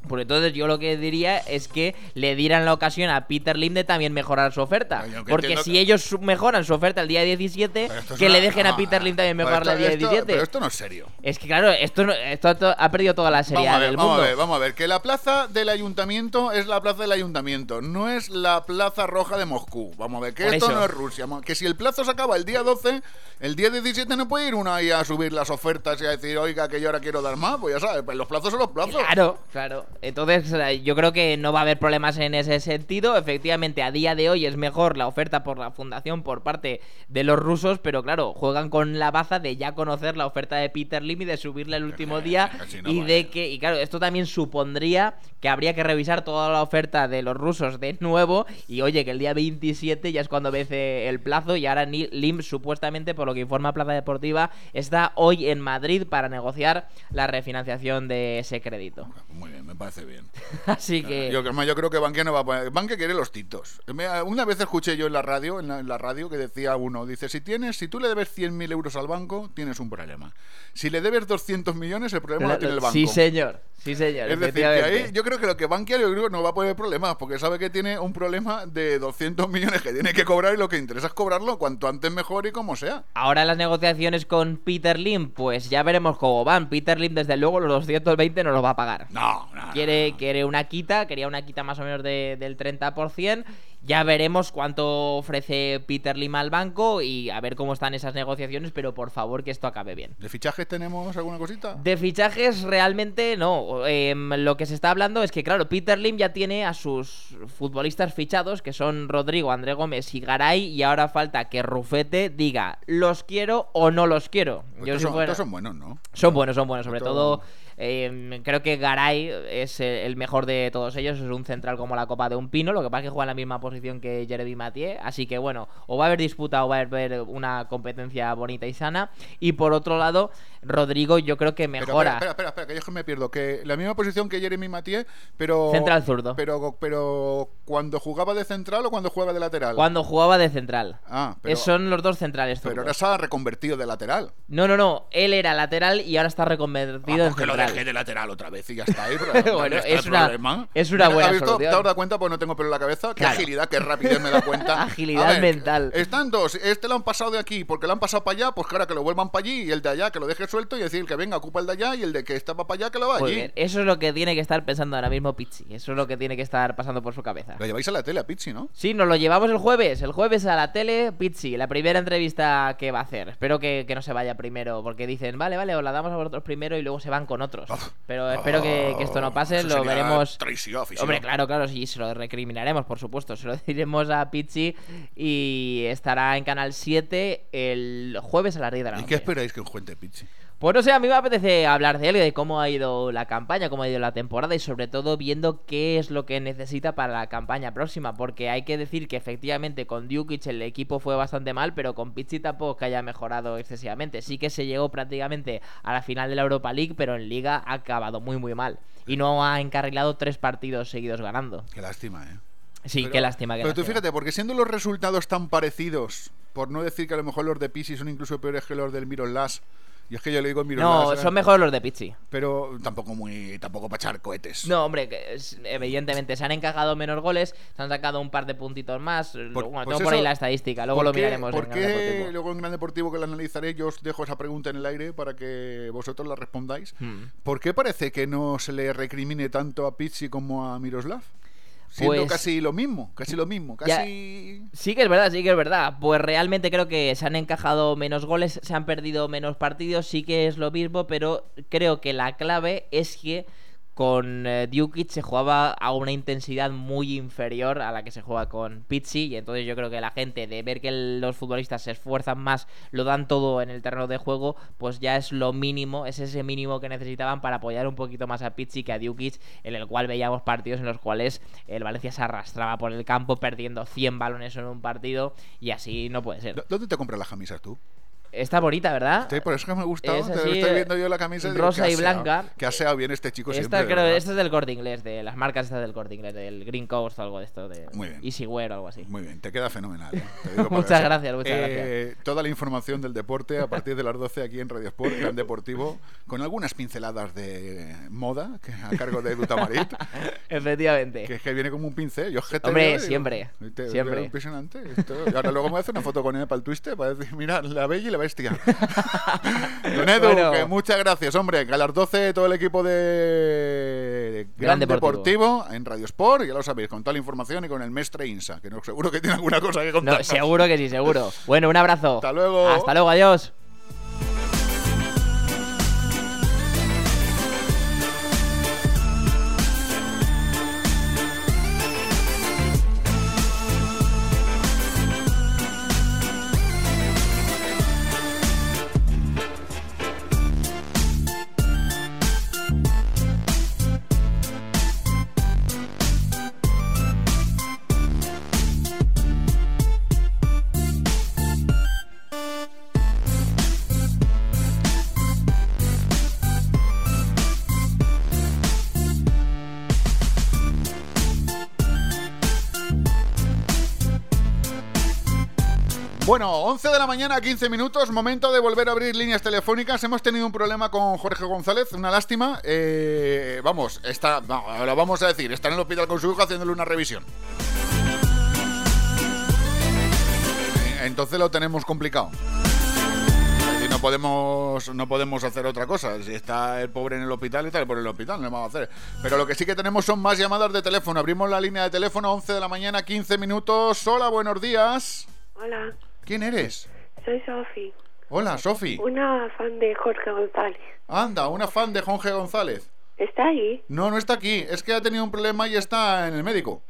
Pues entonces yo lo que diría es que le dieran la ocasión a Peter Lim de también mejorar su oferta. Porque si que- ellos mejoran su oferta el día 17, esto es que una- le dejen a Peter Lim también esto- el día esto- 17. Pero esto no es serio. Es que claro, esto, no- esto to- ha perdido toda la seriedad Vamos a ver, del vamos mundo. a ver, vamos a ver. Que la plaza del ayuntamiento es la plaza del ayuntamiento, no es la plaza roja de Moscú. Vamos a ver, que Por esto eso. no es Rusia. Que si el plazo se acaba el día 12, el día 17 no puede ir uno ahí a subir las ofertas y a decir, oiga, que yo ahora quiero dar más. Pues ya sabes, pues los plazos son los plazos. Claro, claro. Entonces eh, yo creo que no va a haber problemas en ese sentido. Efectivamente, a día de hoy es mejor la oferta por la fundación por parte de los rusos, pero claro, juegan con la baza de ya conocer la oferta de Peter Lim y de subirla el último día casi no y de que, y claro, esto también supondría que habría que revisar toda la oferta de los rusos de nuevo y oye, que el día 27 ya es cuando vence el plazo y ahora Lim supuestamente, por lo que informa Plaza Deportiva, está hoy en Madrid para negociar la refinanciación de ese crédito. Muy bien, me parece bien. Así que... Yo, yo creo que Bankia no va a poner. Bankia quiere los titos. Una vez escuché yo en la radio, en la, en la radio, que decía uno: dice, si tienes, si tú le debes 100.000 euros al banco, tienes un problema. Si le debes 200 millones, el problema lo tiene el banco. Sí, señor. Sí, señor. Es decir, que efectivamente. ahí yo creo que lo que Bankia yo creo no va a poner problemas, porque sabe que tiene un problema de 200 millones que tiene que cobrar y lo que interesa es cobrarlo cuanto antes mejor y como sea. Ahora las negociaciones con Peter Lim, pues ya veremos cómo van. Peter Lim, desde luego, los 220 no los va a pagar. No, no. Quiere, quiere una quita, quería una quita más o menos de- del 30%. Ya veremos cuánto ofrece Peter Lim al banco y a ver cómo están esas negociaciones, pero por favor que esto acabe bien. ¿De fichajes tenemos alguna cosita? De fichajes realmente no. Em, lo que se está hablando es que, claro, Peter Lim ya tiene a sus futbolistas fichados, que son Rodrigo, André Gómez y Garay, y ahora falta que Rufete diga, ¿los quiero o no los quiero? Pues Yo estos, si son, fuera- estos son buenos, ¿no? son buenos, son buenos. Sobre todo, eh, creo que Garay es el mejor de todos ellos. Es un central como la copa de un pino. Lo que pasa es que juega en la misma posición que Jeremy Mathieu. Así que bueno, o va a haber disputa o va a haber una competencia bonita y sana. Y por otro lado, Rodrigo yo creo que Pero, mejora. espera, espera, espera, que yo es que me pierdo. Que la misma posición que Jeremy Mathieu, pero. Central zurdo. Pero, pero cuando jugaba de central o cuando jugaba de lateral. Cuando jugaba de central. Ah, pero, Eh, Son los dos centrales pero ahora se ha reconvertido de lateral. No, no, no. Él era lateral y ahora está reconvertido en Que lo dejé de lateral otra vez y ya está ahí. pero Bueno, ¿dónde está es una- problema? es una buena ¿has visto? solución. ¿Te has dado cuenta? Pues no tengo pelo en la cabeza. Qué Claro. agilidad, qué rapidez me da cuenta. Agilidad ver, mental. Están dos. Este lo han pasado de aquí porque lo han pasado para allá. Pues claro, que lo vuelvan para allí y el de allá que lo deje suelto y decir que venga, ocupa el de allá y el de que estaba para allá que lo va Muy allí. bien. Eso es lo que tiene que estar pensando ahora mismo Pizzi. Eso es lo que tiene que estar pasando por su cabeza. Lo lleváis a la tele a Pizzi, ¿no? Sí, nos lo llevamos el jueves. El jueves a la tele, Pizzi. La primera entrevista que va a hacer. Espero que, que no se vaya primero. Porque dicen, vale, vale, os la damos a vosotros primero y luego se van con otros. Pero espero que, que esto no pase. Oh, Eso Lo veremos. traición. Hombre, claro, claro, sí, se lo recriminaremos, por supuesto. Se lo diremos a Pizzi y estará en Canal 7 el jueves a las 10 de la ¿Y noche. qué esperáis que os cuente Pizzi? Pues no sé, a mí me apetece hablar de él, de cómo ha ido la campaña, cómo ha ido la temporada y sobre todo viendo qué es lo que necesita para la campaña próxima, porque hay que decir que efectivamente con Djukic el equipo fue bastante mal, pero con Pizzi tampoco que haya mejorado excesivamente. Sí que se llegó prácticamente a la final de la Europa League, pero en Liga ha acabado muy muy mal y no ha encarrilado tres partidos seguidos ganando. Qué lástima, ¿eh? Sí, Pero- qué lástima. Qué Pero tú fíjate, porque siendo los resultados tan parecidos, por no decir que a lo mejor los de Pizzi son incluso peores que los del Mirolas, y es que yo le digo Mirolas. No, son mejores los de Pizzi. Pero tampoco muy, tampoco para echar cohetes. No, hombre, que es- evidentemente se han encajado menos goles, se han sacado un par de puntitos más. Por- bueno, pues tengo por ahí la estadística, luego ¿por lo qué- miraremos ¿Por en qué Gran Deportivo. luego en Gran Deportivo que la analizaré yo os dejo esa pregunta en el aire para que vosotros la respondáis? Hmm. ¿Por qué parece que no se le recrimine tanto a Pizzi como a Miroslav? Siendo Pues- casi lo mismo, casi lo mismo, Ya- casi... Sí que es verdad, sí que es verdad. Pues realmente creo que se han encajado menos goles, se han perdido menos partidos, sí que es lo mismo, pero creo que la clave es que con eh, se jugaba a una intensidad muy inferior a la que se juega con Pizzi y entonces yo creo que la gente de ver que los futbolistas se esfuerzan más, lo dan todo en el terreno de juego, pues ya es lo mínimo, es ese mínimo que necesitaban para apoyar un poquito más a Pizzi que a Djukic, en el cual veíamos partidos en los cuales el Valencia se arrastraba por el campo perdiendo 100 balones en un partido y así no puede ser. ¿Dónde te compras las camisas tú? Está bonita, ¿verdad? Sí, por eso que me ha gustado. Es así, estoy viendo yo la camisa digo, rosa "Qué y blanca. Que ha seado bien este chico Esta, siempre. de creo, verdad". esta es del corte inglés, de las marcas estas del corte inglés, del Green Coast o algo de esto, de Muy bien. O algo así. Muy bien, te queda fenomenal. ¿eh? Te digo Muchas gracias, muchas Eh, Toda la información del deporte a partir de las 12 aquí en Radio Sport, Gran Deportivo, con algunas pinceladas de moda que, a cargo de Edu Tamarit. Efectivamente. Que es que viene como un pincel. Yo es que te Hombre, veo digo, siempre, te- siempre. impresionante. esto. Y ahora luego me hacer una foto con él para el twiste para decir, mira, la bella y la bestia. Don Edu, Bueno. que muchas gracias, hombre. Que a las 12 todo el equipo de Gran Gran, Deportivo. Deportivo. en Radio Sport, ya lo sabéis, con toda la información y con el mestre Insa, que no, seguro que tiene alguna cosa que contar. No, seguro que sí, seguro. Bueno, un abrazo. Hasta luego. Hasta luego, adiós. Bueno, 11 de la mañana, 15 minutos, momento de volver a abrir líneas telefónicas. Hemos tenido un problema con Jorge González, una lástima. Eh, vamos, está, lo vamos a decir, está en el hospital con su hijo haciéndole una revisión. Eh, Entonces lo tenemos complicado. Y no podemos, no podemos hacer otra cosa. Si está el pobre en el hospital, está el pobre en el hospital, no le vamos a hacer. Pero lo que sí que tenemos son más llamadas de teléfono. Abrimos la línea de teléfono 11 de la mañana, 15 minutos. Hola, buenos días. Hola, ¿Quién eres? soy Sofi, Hola, Sofi. una fan de Jorge González. Anda, una fan de Jorge González. ¿Está ahí? No, no está aquí. Es que ha tenido un problema y está en el médico.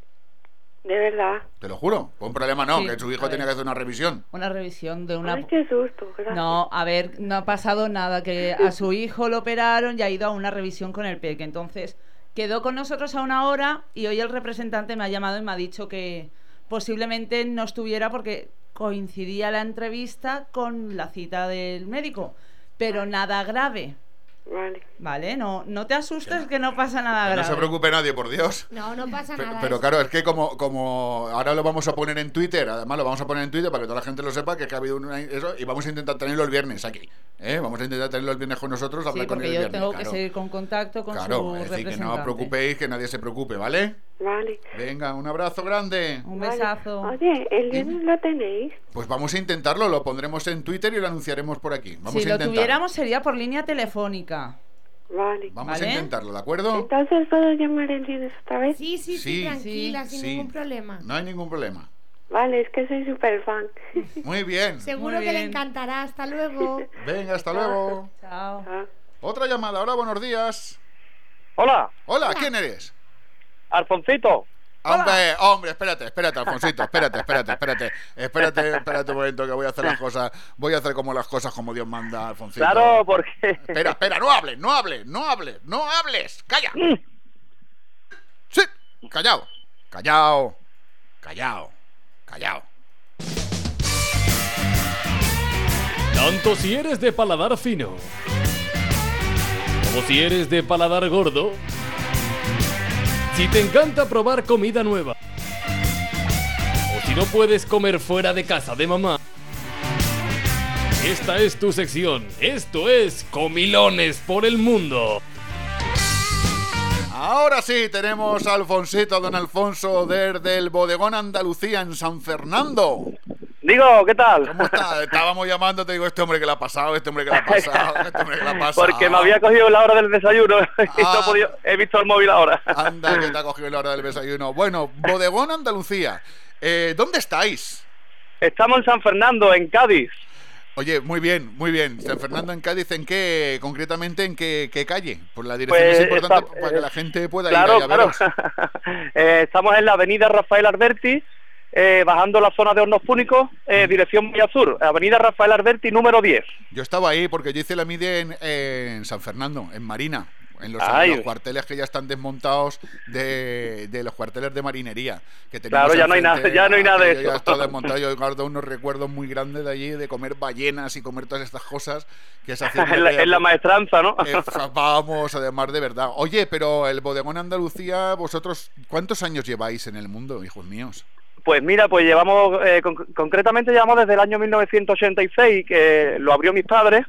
De verdad. Te lo juro. Un problema no, Sí, que su hijo tenía que hacer una revisión. Una revisión de una... Ay, qué susto. gracias. No, a ver, no ha pasado nada, que a su hijo lo operaron y ha ido a una revisión con el peque. Entonces, quedó con nosotros a una hora y hoy el representante me ha llamado y me ha dicho que posiblemente no estuviera porque coincidía la entrevista con la cita del médico. Pero nada grave. Vale. Vale, no, no te asustes que no pasa nada grave. no se preocupe nadie, por Dios. No, no pasa Pero, nada. pero claro, es que como, como ahora lo vamos a poner en Twitter, además lo vamos a poner en Twitter para que toda la gente lo sepa, que, es que ha habido una, eso, y vamos a intentar tenerlo el viernes aquí. ¿eh? Vamos a intentar tenerlo el viernes con nosotros, hablar Sí, con él porque el yo viernes. tengo claro. que seguir con contacto con Claro, su es decir, que no os preocupéis, que nadie se preocupe, ¿vale? Vale. Venga, un abrazo grande. Un Vale. besazo. Oye, ¿el viernes lo tenéis? Pues vamos a intentarlo, lo pondremos en Twitter y lo anunciaremos por aquí. Vamos si a lo tuviéramos sería por línea telefónica. Vale. Vamos ¿Vale? a intentarlo, ¿de acuerdo? Entonces, ¿puedo llamar el viernes otra vez? Sí, sí, sí, Sí. tranquila, sin Sí. ningún problema. No hay ningún problema. Vale, es que soy súper fan. Muy bien. Seguro Muy que le encantará. Hasta luego. Venga, hasta luego. Chao. Otra llamada, hola, buenos días. Hola. Hola, ¿quién eres? Alfoncito. Hombre, hombre, espérate, espérate, Alfonsito, espérate, espérate, espérate, espérate, espérate un momento que voy a hacer las cosas, voy a hacer como las cosas como Dios manda, Alfonsito. Claro, porque. Espera, espera, no hables, no hables, no hables, no hables, calla. Sí, callao, callao, callao, callao. Tanto si eres de paladar fino, como si eres de paladar gordo, si te encanta probar comida nueva, o si no puedes comer fuera de casa de mamá, esta es tu sección. Esto es Comilones por el Mundo. Ahora sí, tenemos a Alfonsito, don Alfonso, desde el bodegón Andalucía en San Fernando. Digo, ¿qué tal? ¿Cómo está? Estábamos llamando, te digo, este hombre que le ha pasado, este hombre que le ha pasado, este hombre que le ha pasado. Porque me había cogido la hora del desayuno y no Ah. he, podido- he visto el móvil ahora. Anda, que te ha cogido la hora del desayuno. Bueno, bodegón Andalucía. Eh, ¿Dónde estáis? Estamos en San Fernando, en Cádiz. Oye, muy bien, muy bien. San Fernando en Cádiz, ¿en qué, concretamente, en qué, qué calle? Por la dirección Pues es importante está- para que la gente pueda Claro, ir a claro. veros. Eh, estamos en la avenida Rafael Alberti, eh, bajando la zona de Hornos Púnicos, eh, dirección Villa Sur, avenida Rafael Alberti, número 10. Yo estaba ahí porque yo hice la mide en, en San Fernando, en Marina, en los, Ay. los cuarteles que ya están desmontados de, de los cuarteles de marinería. Que Claro, ya no hay nada- ya no hay nada de Aquello Ya eso. está desmontado. Yo guardo unos recuerdos muy grandes de allí de comer ballenas y comer todas estas cosas que se hacían. en, la, en la maestranza, ¿no? Eh, vamos, además de verdad. Oye, pero el bodegón Andalucía, vosotros, ¿cuántos años lleváis en el mundo, hijos míos? Pues mira, pues llevamos, eh, con- concretamente llevamos desde el año 1986, que lo abrió mis padres,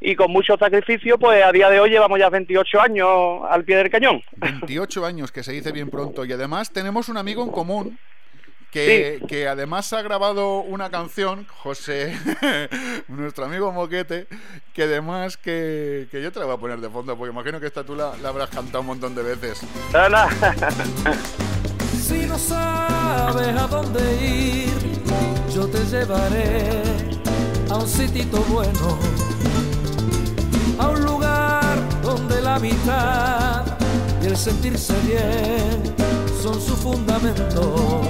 y con mucho sacrificio, pues a día de hoy llevamos ya 28 años al pie del cañón. 28 años, que se dice bien pronto. Y además tenemos un amigo en común que, que además ha grabado una canción, José, nuestro amigo Moquete, que además que, que yo te la voy a poner de fondo, porque imagino que esta tú la, la habrás cantado un montón de veces. Si no sabes a dónde ir, yo te llevaré a un sitito bueno, a un lugar donde la amistad y el sentirse bien son su fundamento.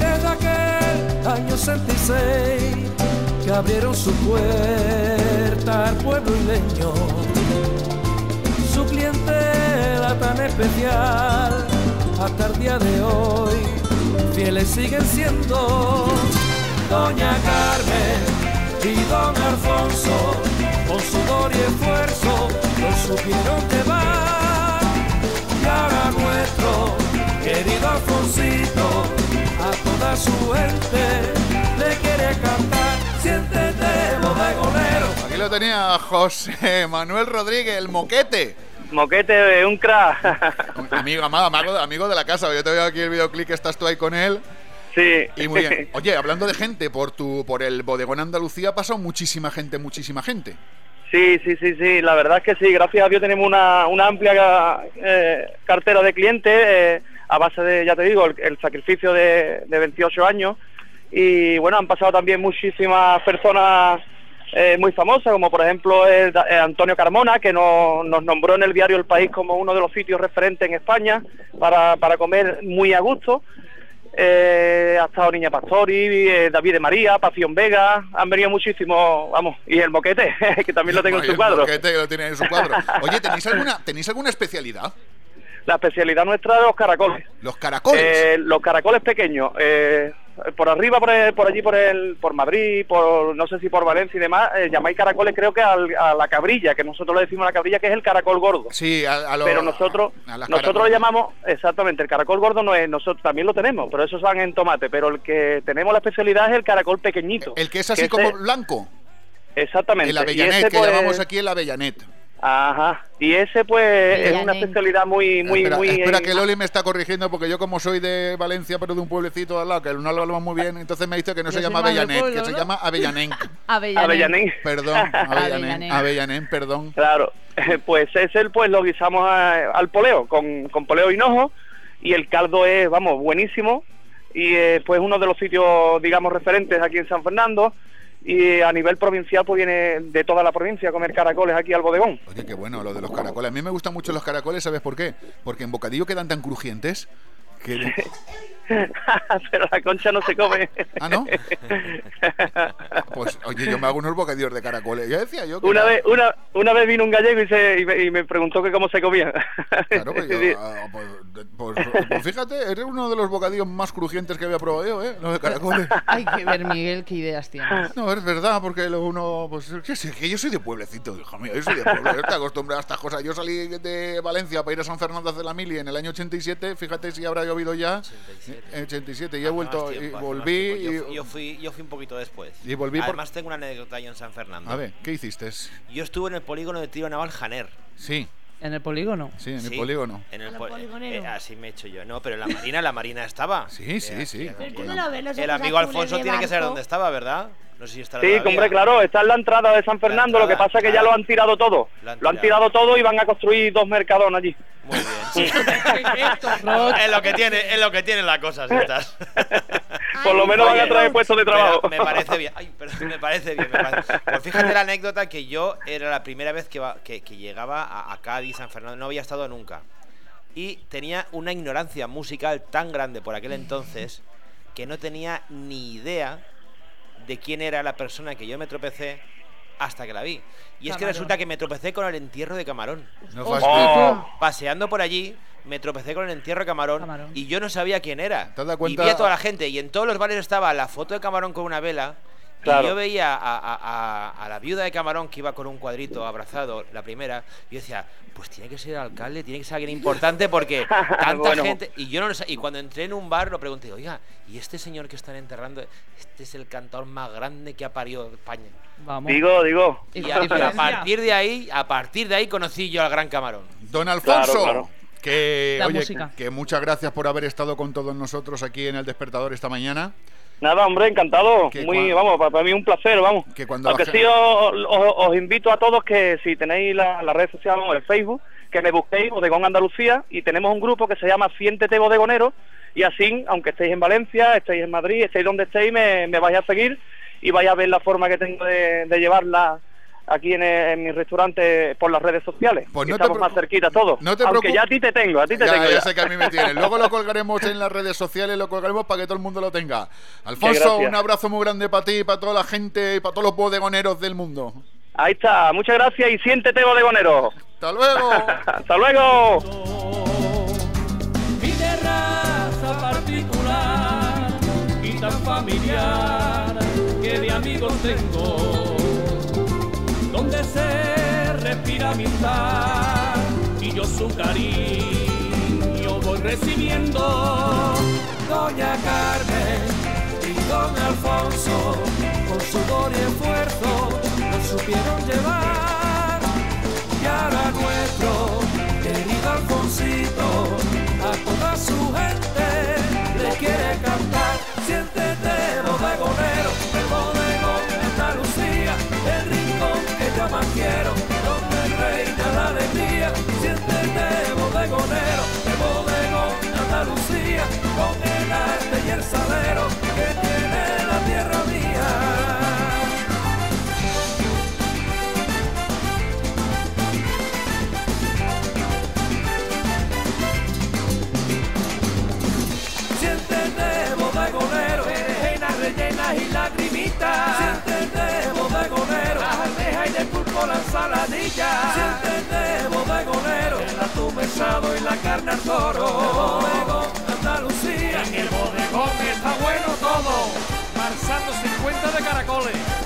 Desde aquel año 66 que abrieron su puerta al pueblo isleño, su clientela tan especial hasta el día de hoy fieles siguen siendo Doña Carmen y Don Alfonso con sudor y esfuerzo lo supieron llevar y ahora nuestro querido Alfonsito a toda su gente le quiere cantar, siéntete bodegonero. Aquí lo tenía José Manuel Rodríguez, el moquete. Moquete, un crack. Amigo, amado, amigo, amigo de la casa. Yo te veo aquí el videoclip, estás tú ahí con él. Sí. Y muy bien. Oye, hablando de gente, por tu, por el bodegón Andalucía ha pasado muchísima gente, muchísima gente. Sí, sí, sí, sí, la verdad es que sí, gracias a Dios tenemos una, una amplia eh, cartera de clientes eh, a base de, ya te digo, el, el sacrificio de, de 28 años y bueno, han pasado también muchísimas personas eh, muy famosas, como por ejemplo el, eh, Antonio Carmona, que nos, nos nombró en el diario El País como uno de los sitios referentes en España para, para comer muy a gusto. Eh, ha estado Niña Pastori, eh, David de María, Pasión Vega, han venido muchísimos, vamos, y el moquete, que también lo tengo en su el cuadro. moquete que lo tiene en su cuadro. Oye, ¿tenéis alguna, ¿tenéis alguna especialidad? La especialidad nuestra de los caracoles. Los caracoles. Eh, los caracoles pequeños. eh, por arriba, por, el- por allí, por el, por Madrid, por no sé si por Valencia y demás, eh, llamáis caracoles creo que al- a la cabrilla, que nosotros le decimos a la cabrilla que es el caracol gordo. Sí, a, a lo- pero nosotros a nosotros caracoles. le llamamos exactamente el caracol gordo no es nosotros también lo tenemos pero esos van en tomate pero el que tenemos la especialidad es el caracol pequeñito El que es así como blanco. exactamente El avellanet, que pues, llamamos aquí el avellanet. Ajá y ese pues es una especialidad muy muy espera, muy espera eh, que Loli me está corrigiendo porque yo como soy de Valencia pero de un pueblecito al lado que no lo hablamos muy bien, entonces me dice que no Yo se llama pueblo, que se llama Avellanenc. Avellanet. Avellanet. Perdón, Avellanet, Avellanet. Avellanet, perdón. Claro, pues ese pues lo guisamos a- al poleo, con, con poleo hinojo, y el caldo es, vamos, buenísimo, y eh, pues uno de los sitios, digamos, referentes aquí en San Fernando, y a nivel provincial pues viene de toda la provincia a comer caracoles aquí al bodegón. Oye, qué bueno lo de los caracoles. A mí me gustan mucho los caracoles, ¿sabes por qué? Porque en bocadillo quedan tan crujientes que... Pero la concha no se come. ¿Ah, no? Pues, oye, yo me hago unos bocadillos de caracoles. Ya decía yo que... Una vez, una, una vez vino un gallego y, se, y, me, y me preguntó que cómo se comía. Claro, pues, yo, ah, pues, pues- pues fíjate, eres uno de los bocadillos más crujientes que había probado yo, ¿eh? Los de caracoles. Hay que ver, Miguel, qué ideas tienes. No, es verdad, porque lo uno, pues, que, sí, que yo soy de pueblecito, hijo mío, yo soy de pueblo, yo estoy acostumbrado a estas cosas. Yo salí de Valencia para ir a San Fernando de la Mili en el año 87, fíjate si habrá llovido ya. 87. 87, y he vuelto, y tiempo, más volví. Yo, y... yo fui, yo fui un poquito después. Y volví por- Además tengo una anécdota yo en San Fernando. A ver, ¿qué hiciste? Yo estuve en el polígono de tiro naval Janer. Sí. ¿En el polígono? Sí, en el Sí, polígono. En el poligoneros. eh, así me he hecho yo. No, pero en la marina, la marina estaba. Sí, sí, sí. Los El amigo Alfonso tiene que saber dónde estaba, ¿verdad? No sé si estará Sí, todavía. hombre, claro, está en la entrada de San Fernando, lo que pasa es que ya lo han tirado todo. Lo han Lo han tirado. todo y van a construir dos mercadones allí. Muy bien, sí. es lo que tiene, es lo que tienen las cosas estas. Por lo menos van a traer puestos de trabajo. Pero me parece bien. Ay, perdón, me parece bien. me parece- Pues fíjate la anécdota que yo era la primera vez que, va- que, que llegaba a, a Cádiz, San Fernando, no había estado nunca. Y tenía una ignorancia musical tan grande por aquel entonces que no tenía ni idea de quién era la persona que yo me tropecé hasta que la vi. Y es que resulta que me tropecé con el entierro de Camarón. No fastidies. Paseando por allí, me tropecé con el entierro de Camarón, Camarón. y yo no sabía quién era. ¿Te has dado Y cuenta? vi a toda la gente y en todos los bares estaba la foto de Camarón con una vela. Claro. Y yo veía a, a- a- a la viuda de Camarón que iba con un cuadrito abrazado, la primera, y yo decía, pues tiene que ser alcalde, tiene que ser alguien importante porque tanta Bueno. gente. Y yo no Y cuando entré en un bar lo pregunté, oiga, ¿y este señor que están enterrando, este es el cantador más grande que ha parido España? Vamos. Digo, digo. Y a, y partir de ahí, a partir de ahí conocí yo al gran Camarón. Don Alfonso, Claro, claro. que oye, que muchas gracias por haber estado con todos nosotros aquí en el despertador esta mañana. Nada, hombre, encantado. Que Muy, vamos, para, para mí un placer, vamos. Que cuando Aunque la sí, os, os- os invito a todos que si tenéis la, la red social o el Facebook, que me busquéis Bodegón Andalucía y tenemos un grupo que se llama Siéntete Bodegonero y así, aunque estéis en Valencia, estéis en Madrid, estéis donde estéis, me, me vais a seguir y vais a ver la forma que tengo de, de llevarla aquí en, en mi restaurante por las redes sociales. Pues no te estamos preocu- más cerquita todos. no te aunque ya a ti te tengo, a ti te Ya, tengo. ya ya. sé que a mí me tiene. Luego lo colgaremos en las redes sociales, lo colgaremos para que todo el mundo lo tenga. Alfonso, un abrazo muy grande para ti, para toda la gente y para todos los bodegoneros del mundo. Ahí está, muchas gracias y siéntete bodegonero. Hasta luego. Hasta luego. Mi terraza particular y tan familiar que de amigos tengo, donde se respira mi amistad y yo su cariño voy recibiendo. Doña Carmen y Don Alfonso, con sudor y esfuerzo, nos supieron llevar. Y ahora nuestro querido Alfoncito, a toda su gente le quiere cantar. Siéntete de la ensaladilla. Siéntete bodegonero, el atún mesado y la carne al toro. Bodegón de Andalucía, en el bodegón está bueno todo. Marsando 50 de caracoles.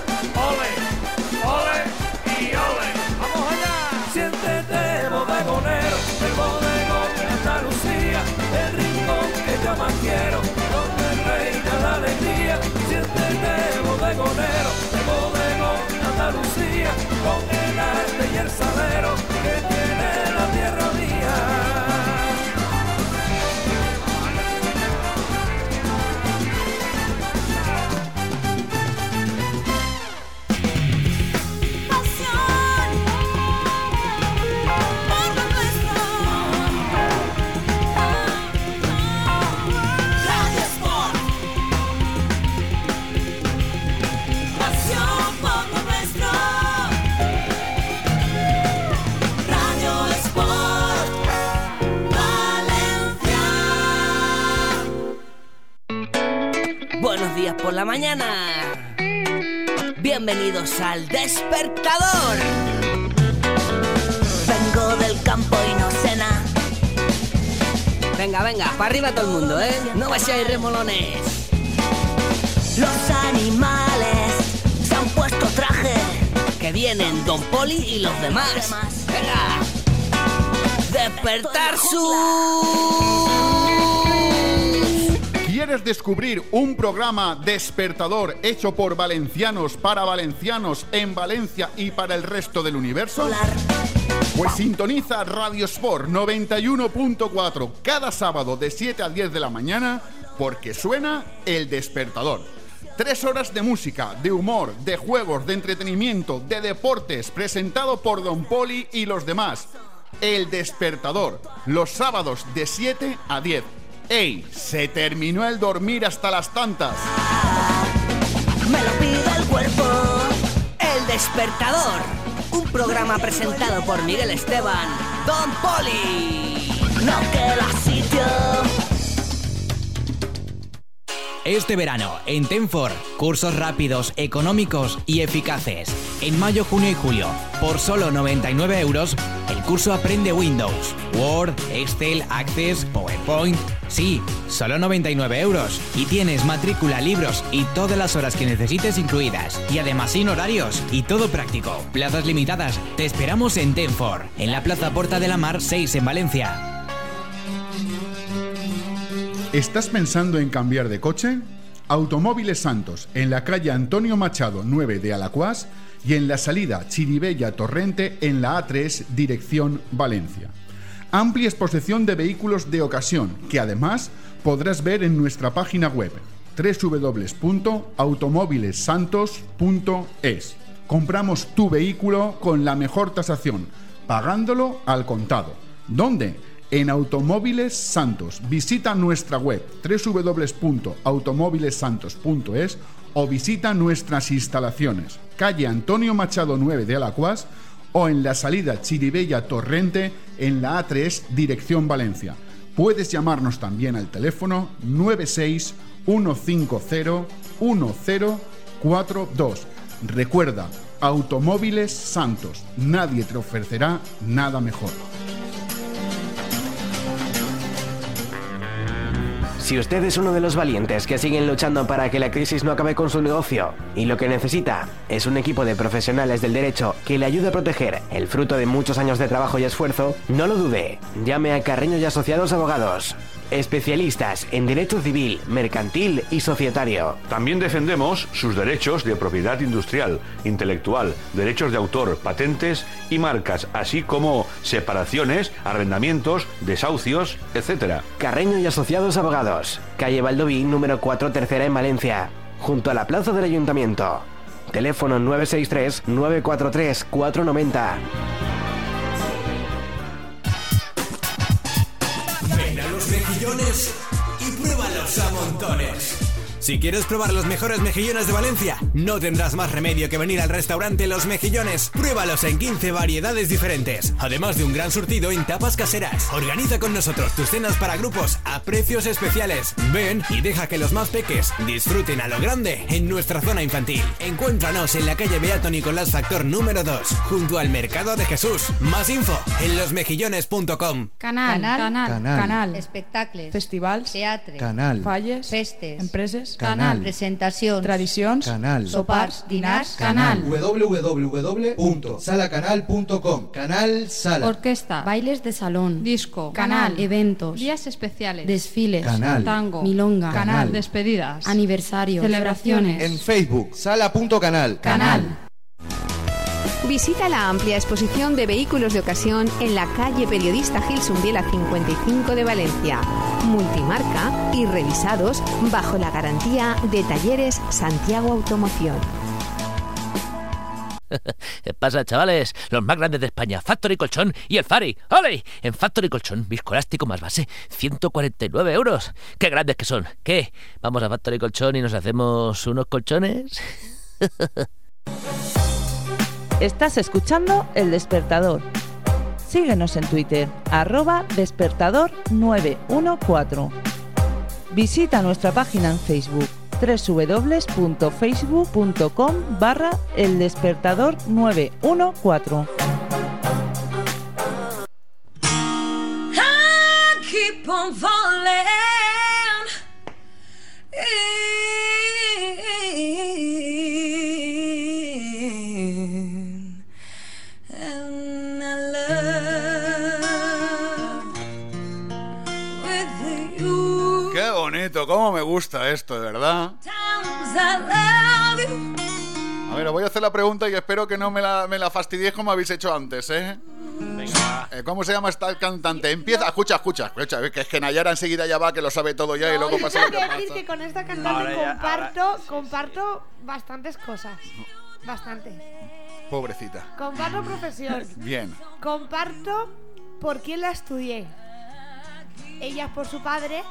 La mañana. Bienvenidos al despertador. Vengo del campo y no cena. Venga, venga, para arriba todo el mundo, ¿eh? No vayáis remolones. Los animales se han puesto traje. Que vienen Don Poli y los demás. Venga. Despertar su... ¿Quieres descubrir un programa despertador hecho por valencianos para valencianos en Valencia y para el resto del universo? Pues sintoniza Radio Sport 91.4 cada sábado de 7 a 10 de la mañana porque suena El Despertador. Tres horas de música, de humor, de juegos, de entretenimiento, de deportes, presentado por Don Poli y los demás. El Despertador, los sábados de 7 a 10. ¡Ey! Se terminó el dormir hasta las tantas. Me lo pide el cuerpo. El despertador. Un programa presentado por Miguel Esteban. Don Poli. No queda sitio. Este verano, en Tenfor, cursos rápidos, económicos y eficaces. En mayo, junio y julio, por solo 99 euros, el curso Aprende Windows, Word, Excel, Access, PowerPoint. Sí, solo 99 euros. Y tienes matrícula, libros y todas las horas que necesites incluidas. Y además sin horarios y todo práctico. Plazas limitadas. Te esperamos en Tenfor, en la Plaza Porta de la Mar 6 en Valencia. ¿Estás pensando en cambiar de coche? Automóviles Santos, en la calle Antonio Machado 9 de Alacuás y en la salida Chiribella Torrente en la A3 dirección Valencia. Amplia exposición de vehículos de ocasión que además podrás ver en nuestra página web www.automóvilesantos.es. Compramos tu vehículo con la mejor tasación, pagándolo al contado. ¿Dónde? En Automóviles Santos. Visita nuestra web www.automóvilesantos.es o visita nuestras instalaciones, calle Antonio Machado 9 de Alacuás o en la salida Chiribella Torrente en la A3 dirección Valencia. Puedes llamarnos también al teléfono 96 150 1042. Recuerda, Automóviles Santos. Nadie te ofrecerá nada mejor. Si usted es uno de los valientes que siguen luchando para que la crisis no acabe con su negocio y lo que necesita es un equipo de profesionales del derecho que le ayude a proteger el fruto de muchos años de trabajo y esfuerzo, no lo dude. Llame a Carreño y Asociados Abogados especialistas en derecho civil, mercantil y societario. También defendemos sus derechos de propiedad industrial, intelectual, derechos de autor, patentes y marcas, así como separaciones, arrendamientos, desahucios, etc. Carreño y Asociados Abogados, calle Valdoví, número 4, tercera en Valencia, junto a la plaza del Ayuntamiento. Teléfono 963 943 490. Mejillones y pruébalos a montones. Si quieres probar los mejores mejillones de Valencia, no tendrás más remedio que venir al restaurante Los Mejillones. Pruébalos en 15 variedades diferentes, además de un gran surtido en tapas caseras. Organiza con nosotros tus cenas para grupos a precios especiales. Ven y deja que los más peques disfruten a lo grande en nuestra zona infantil. Encuéntranos en la calle Beato Nicolás Factor número 2, junto al Mercado de Jesús. Más info en losmejillones.com. Canal, Canal, canal, canal. Espectacles, Festivals, teatre, Canal. falles, festes, empreses, canal, presentacions, tradicions, Canal. sopars, dinars, canal. www.salacanal.com Canal Sala. Orquesta, bailes de salón, disco, Canal. eventos, días especiales, desfiles, Canal. tango, milonga, Canal. despedidas, aniversarios, celebraciones, En Facebook, sala.canal. canal. Visita la amplia exposición de vehículos de ocasión en la calle Periodista Gil Sumbiela 55 de Valencia. Multimarca y revisados bajo la garantía de Talleres Santiago Automoción. ¿Qué pasa, chavales? Los más grandes de España, Factory Colchón y el Fari. ¡Ole! En Factory Colchón, viscoelástico más base, 149 euros. ¡Qué grandes que son! ¿Qué? ¿Vamos a Factory Colchón y nos hacemos unos colchones? Estás escuchando El Despertador. Síguenos en Twitter, arroba despertador914. Visita nuestra página en Facebook www.facebook.com barra El Despertador 914. Cómo me gusta esto, de verdad. A ver, os voy a hacer la pregunta y espero que no me la, me la fastidiéis como habéis hecho antes, ¿eh? Eh, ¿Cómo se llama esta cantante? Empieza, escucha, escucha, escucha, que es que Nayara enseguida ya va, que lo sabe todo ya y luego pasa lo que decir con esta cantante Ahora ya, comparto, comparto bastantes cosas. Bastantes. Pobrecita. Comparto profesión. Bien. Comparto por quién la estudié. Ella por su padre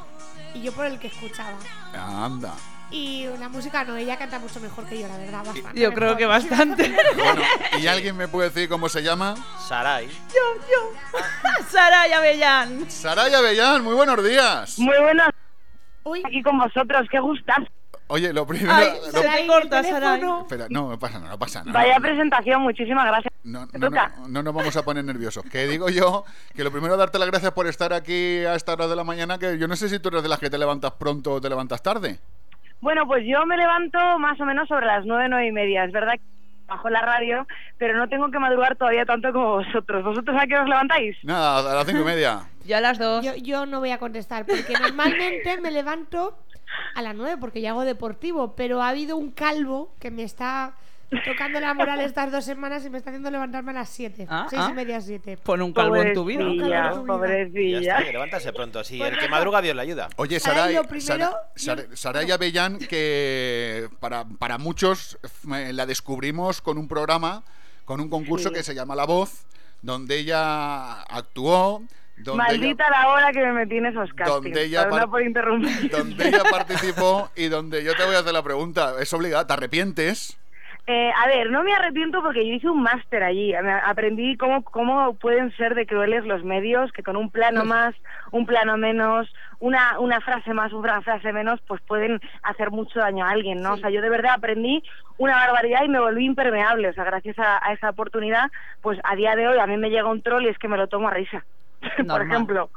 y yo por el que escuchaba. Anda. Y la música no, ella canta mucho mejor que yo, la verdad. Bastante Yo creo mejor. que bastante. Bueno, ¿y alguien me puede decir cómo se llama? Sarai. Yo, yo. Saray Avellán. Saray Avellán, muy buenos días. Muy buenas. Aquí con vosotros, qué gustas. Oye, lo primero. Ay, lo- se te corta, Saray. Espera, no, no pasa nada, no pasa nada. Vaya presentación, muchísimas gracias. No, no, no, no nos vamos a poner nerviosos. Que digo yo que lo primero darte las gracias por estar aquí a esta hora de la mañana, que yo no sé si tú eres de las que te levantas pronto o te levantas tarde. Bueno, pues yo me levanto más o menos sobre las nueve, nueve y media. Es verdad que bajo la radio, pero no tengo que madrugar todavía tanto como vosotros. ¿Vosotros a qué os levantáis? Nada, a las cinco y media. Yo a las dos. Yo, yo no voy a contestar porque normalmente me levanto a las 9 porque ya hago deportivo, pero ha habido un calvo que me está tocando la moral estas dos semanas y me está haciendo levantarme a las 7. Ah, seis ah. y media, 7. Pon un calvo en tu vida. Pobrecilla, Ya pobrecilla. está, que levántase pronto. Sí, el que madruga, Dios le ayuda. Oye, Saray, Saray, primero, Sara- yo- Sara- Saray Avellán, que para, para muchos eh, la descubrimos con un programa, con un concurso Sí. que se llama La Voz, donde ella actuó, ella- Maldita la hora que me metí en esos castings. Donde ella par- por interrumpir. donde ella participó y donde yo te voy a hacer la pregunta. Es obligada, ¿te arrepientes? Eh, a ver, no me arrepiento porque yo hice un máster allí. Aprendí cómo, cómo pueden ser de crueles los medios, que con un plano más, un plano menos, una, una frase más, una frase menos, pues pueden hacer mucho daño a alguien, ¿no? O sea, yo de verdad aprendí una barbaridad y me volví impermeable. O sea, gracias a, a esa oportunidad, pues a día de hoy a mí me llega un troll y es que me lo tomo a risa, por ejemplo.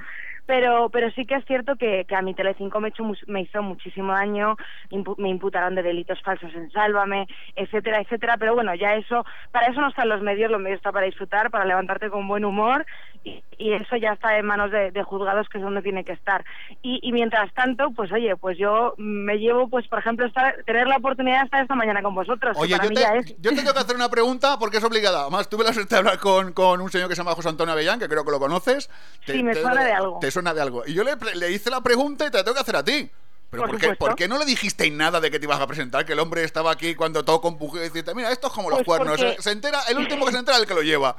Pero, pero sí que es cierto que, que a mi Telecinco me, hecho me hizo muchísimo daño, impu- me imputaron de delitos falsos en Sálvame, etcétera, etcétera. Pero bueno, ya eso, para eso no están los medios, los medios están para disfrutar, para levantarte con buen humor y, y eso ya está en manos de, de juzgados que es donde tiene que estar. Y, y mientras tanto, pues oye, pues yo me llevo, pues por ejemplo, estar, tener la oportunidad de estar esta mañana con vosotros. Oye, yo te, es. yo te tengo que hacer una pregunta porque es obligada. Además, tuve la suerte de hablar con, con un señor que se llama José Antonio Avellán, que creo que lo conoces. Sí, me suena de algo. Te suena de algo. Y yo le, le hice la pregunta y te la tengo que hacer a ti. Pero Por ¿por, qué, por qué no le dijiste nada de que te ibas a presentar? Que el hombre estaba aquí cuando todo compujó y decirte, mira, esto es como los Pues cuernos. porque- Se, se entera, el último que se entera es el que lo lleva.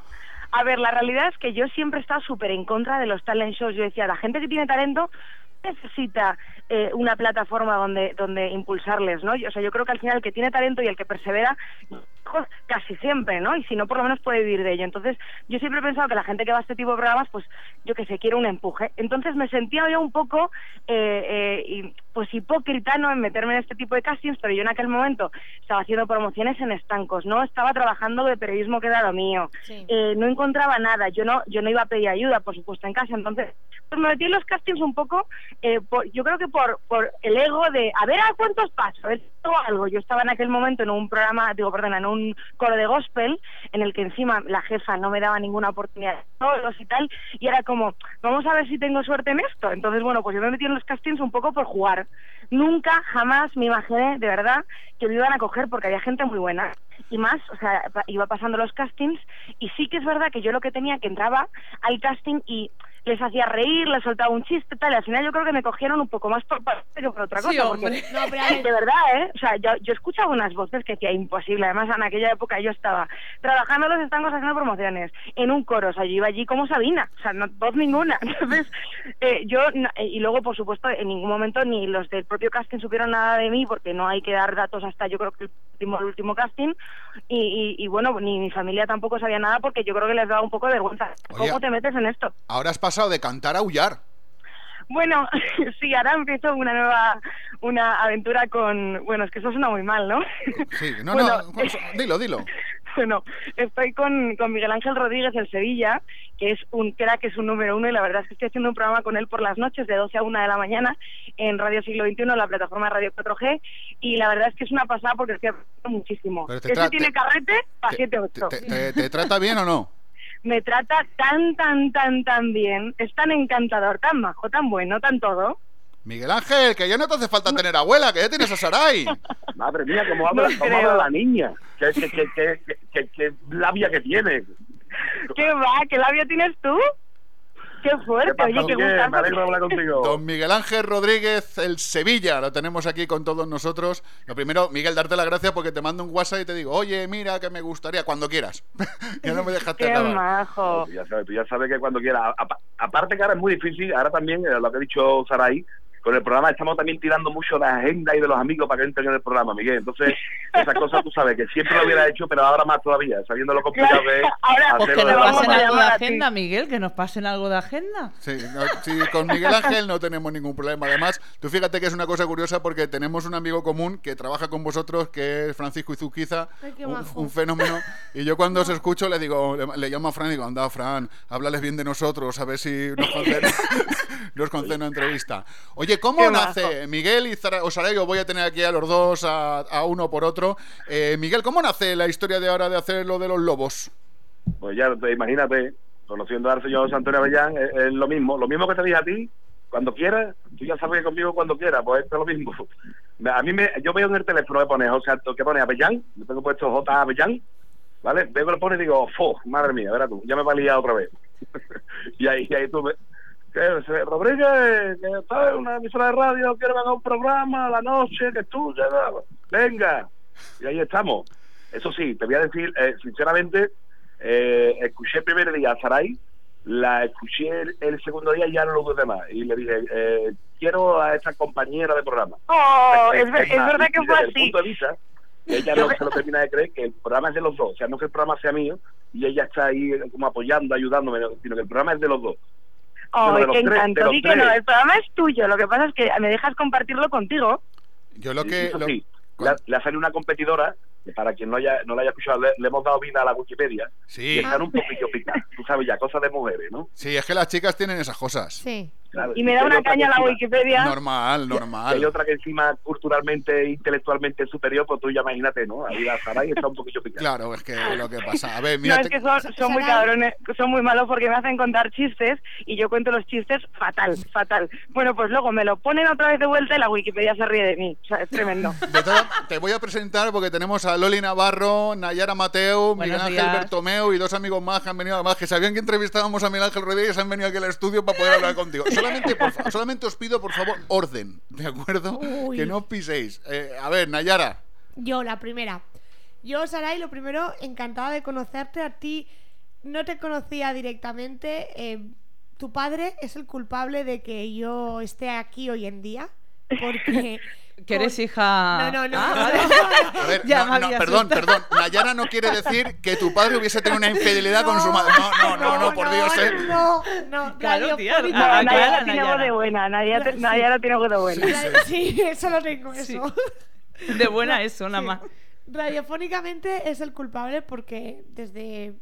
A ver, la realidad es que yo siempre he estado súper en contra de los talent shows. Yo decía, la gente que tiene talento necesita eh, una plataforma donde donde impulsarles, ¿no? Yo- O sea, yo creo que al final el que tiene talento y el que persevera casi siempre, ¿no? Y si no, por lo menos puede vivir de ello. Entonces, yo siempre he pensado que la gente que va a este tipo de programas, pues, yo que sé, quiere un empuje. Entonces, me sentía yo un poco, eh, eh, pues, hipócrita, ¿no? En meterme en este tipo de castings, pero yo en aquel momento estaba haciendo promociones en estancos, ¿no? Estaba trabajando de periodismo que era lo mío. Eh, no encontraba nada. Yo no, yo no iba a pedir ayuda, por supuesto, en casa. Entonces, pues me metí en los castings un poco, eh, por- yo creo que por, por el ego de, a ver a cuántos paso, a ver algo. Yo estaba en aquel momento en un programa, digo, perdona, en un coro de gospel, en el que encima la jefa no me daba ninguna oportunidad de solos y tal, y era como, vamos a ver si tengo suerte en esto. Entonces, bueno, pues yo me metí en los castings un poco por jugar. Nunca, jamás me imaginé, de verdad, que me iban a coger porque había gente muy buena. Y más, o sea, iba pasando los castings y sí que es verdad que yo lo que tenía que entraba al casting y les hacía reír, les soltaba un chiste tal, y al final yo creo que me cogieron un poco más por parte que por otra Sí, cosa. hombre. porque- no, pero de verdad, ¿eh? O sea, yo, yo escuchaba unas voces que decía imposible. Además, en aquella época yo estaba trabajando los estancos haciendo promociones, en un coro, o sea, yo iba allí como Sabina, o sea, no voz ninguna. Entonces, eh, yo, eh, y luego, por supuesto, en ningún momento ni los del propio casting supieron nada de mí, porque no hay que dar datos hasta yo creo que el último, el último casting, y, y, y bueno, ni mi familia tampoco sabía nada, porque yo creo que les daba un poco de vergüenza. Oye, ¿Cómo te metes en esto? Ahora has pasado de cantar a aullar. Bueno, sí, ahora empiezo una nueva una aventura con... Bueno, es que eso suena muy mal, ¿no? Sí, no, Bueno, no, dilo, dilo. Bueno, estoy con, con Miguel Ángel Rodríguez del Sevilla, que es un crack, que es un número uno, y la verdad es que estoy haciendo un programa con él por las noches, de 12 a 1 de la mañana, en Radio Siglo XXI, la plataforma Radio 4G, y la verdad es que es una pasada porque estoy aprendiendo muchísimo. Te tra- tiene te- carrete para 7-8. ¿Te, te- te trata bien o no? Me trata tan, tan, tan, tan bien, es tan encantador, tan majo, tan bueno, tan todo. Miguel Ángel, que ya no te hace falta tener abuela, que ya tienes a Sarai. Madre mía, cómo habla, No cómo habla la niña. Qué, qué, qué, qué, qué- qué- qué labia que tiene. ¿Qué va? ¿Qué labio tienes tú? Qué fuerte, oye, qué gustazo. Don Miguel Ángel Rodríguez, el Sevilla, lo tenemos aquí con todos nosotros. Lo primero, Miguel, darte las gracias porque te mando un WhatsApp y te digo, oye, mira, que me gustaría, cuando quieras. ya no me dejaste acabar. majo. Tú ya sabes, tú ya sabes que cuando quieras. Apa- aparte que ahora es muy difícil, ahora también, eh, lo que ha dicho Sarai, con el programa estamos también tirando mucho de agenda y de los amigos para que entren en el programa, Miguel. Entonces, esas cosas tú sabes que siempre lo hubiera hecho, pero ahora más todavía, sabiendo lo complicado que es. Ahora, Pues que nos la pasen algo de agenda, Miguel, que nos pasen algo de agenda. Sí, no, sí, con Miguel Ángel no tenemos ningún problema. Además, tú fíjate que es una cosa curiosa porque tenemos un amigo común que trabaja con vosotros, que es Francisco Izuquiza, Ay, un, fenómeno. Y yo cuando os escucho le digo, le, le llamo a Fran y digo, anda, Fran, háblales bien de nosotros, a ver si nos concede, nos concede una entrevista. Oye, ¿cómo Qué nace Miguel y Zara, o Saray? Os voy a tener aquí a los dos, a, a uno por otro. Eh, Miguel, ¿cómo nace la historia de ahora de hacer lo de los lobos? Pues ya, te- imagínate, conociendo al señor Antonio Avellán, es, es lo mismo. Lo mismo que te dije a ti, cuando quieras, tú ya sabes que conmigo cuando quieras, pues esto es lo mismo. A mí me, yo veo en el teléfono que pone José Antonio, que pone Avellán, yo tengo puesto J. Avellán, ¿vale? Veo que lo pone y digo, ¡fo! Madre mía, verás tú, ya me va a liar otra vez. y ahí, y ahí tú Rodríguez, que está en una emisora de radio, quiero ver un programa a la noche, que tú, ya, venga. Y ahí estamos. Eso sí, te voy a decir, eh, sinceramente, eh, escuché el primer día a Sarai, la escuché el, el segundo día y ya no lo dudé más. Y le dije, eh, quiero a esta compañera de programa. Oh, es, es verdad que fue desde el así. punto de vista, ella no se lo termina de creer que el programa es de los dos. O sea, no que el programa sea mío y ella está ahí como apoyando, ayudándome, sino que el programa es de los dos. Oh, qué tres, de encanto. Di que no, el programa es tuyo. Lo que pasa es que me dejas compartirlo contigo. Yo lo Sí, que... lo- sí, le, ha- le ha salido una competidora, para quien no haya, no la haya escuchado, le, le hemos dado vida a la Wikipedia. Sí. Y están un poquillo picadas. Tú sabes ya, cosas de mujeres, ¿no? Sí, es que las chicas tienen esas cosas. Sí. Claro, Y me da una caña la encima- Wikipedia. Normal, y normal. hay otra que encima culturalmente intelectualmente superior, pues tú ya imagínate, ¿no? Ahí la Saray está un poquillo picada. Claro, es que lo que pasa. A ver, mira, no, es que son, son muy cabrones, son muy malos porque me hacen contar chistes y yo cuento los chistes fatal, fatal. Bueno, pues luego me lo ponen otra vez de vuelta y la Wikipedia se ríe de mí. O sea, es tremendo. de todas- te voy a presentar porque tenemos a Loli Navarro, Nayara Mateo, Miguel Buenos Ángel días. Bertomeu y dos amigos más que han venido además que sabían que entrevistábamos a Miguel Ángel Rodríguez han venido aquí al estudio para poder hablar contigo. Solamente, por fa- solamente os pido, por favor, orden, ¿de acuerdo? Uy. Que no os piséis. Eh, a ver, Nayara. Yo, la primera. Yo, Saray, lo primero, encantada de conocerte. A ti no te conocía directamente. eh, tu padre es el culpable de que yo esté aquí hoy en día. Porque. Que eres hija. No, no, no. Ah, no, vale. no, A ver, Ya no, no, perdón, perdón. Nayara no quiere decir que tu padre hubiese tenido una infidelidad con su madre. No, no, no, no, por Dios, ¿eh? No, no, Claro, tía, ah, Nayara Clara, tiene Nayara. voz de buena, Nayara, Sí. Nayara tiene voz de buena. Sí, eso lo tengo, eso. De buena eso, nada Sí. más. Radiofónicamente es el culpable porque desde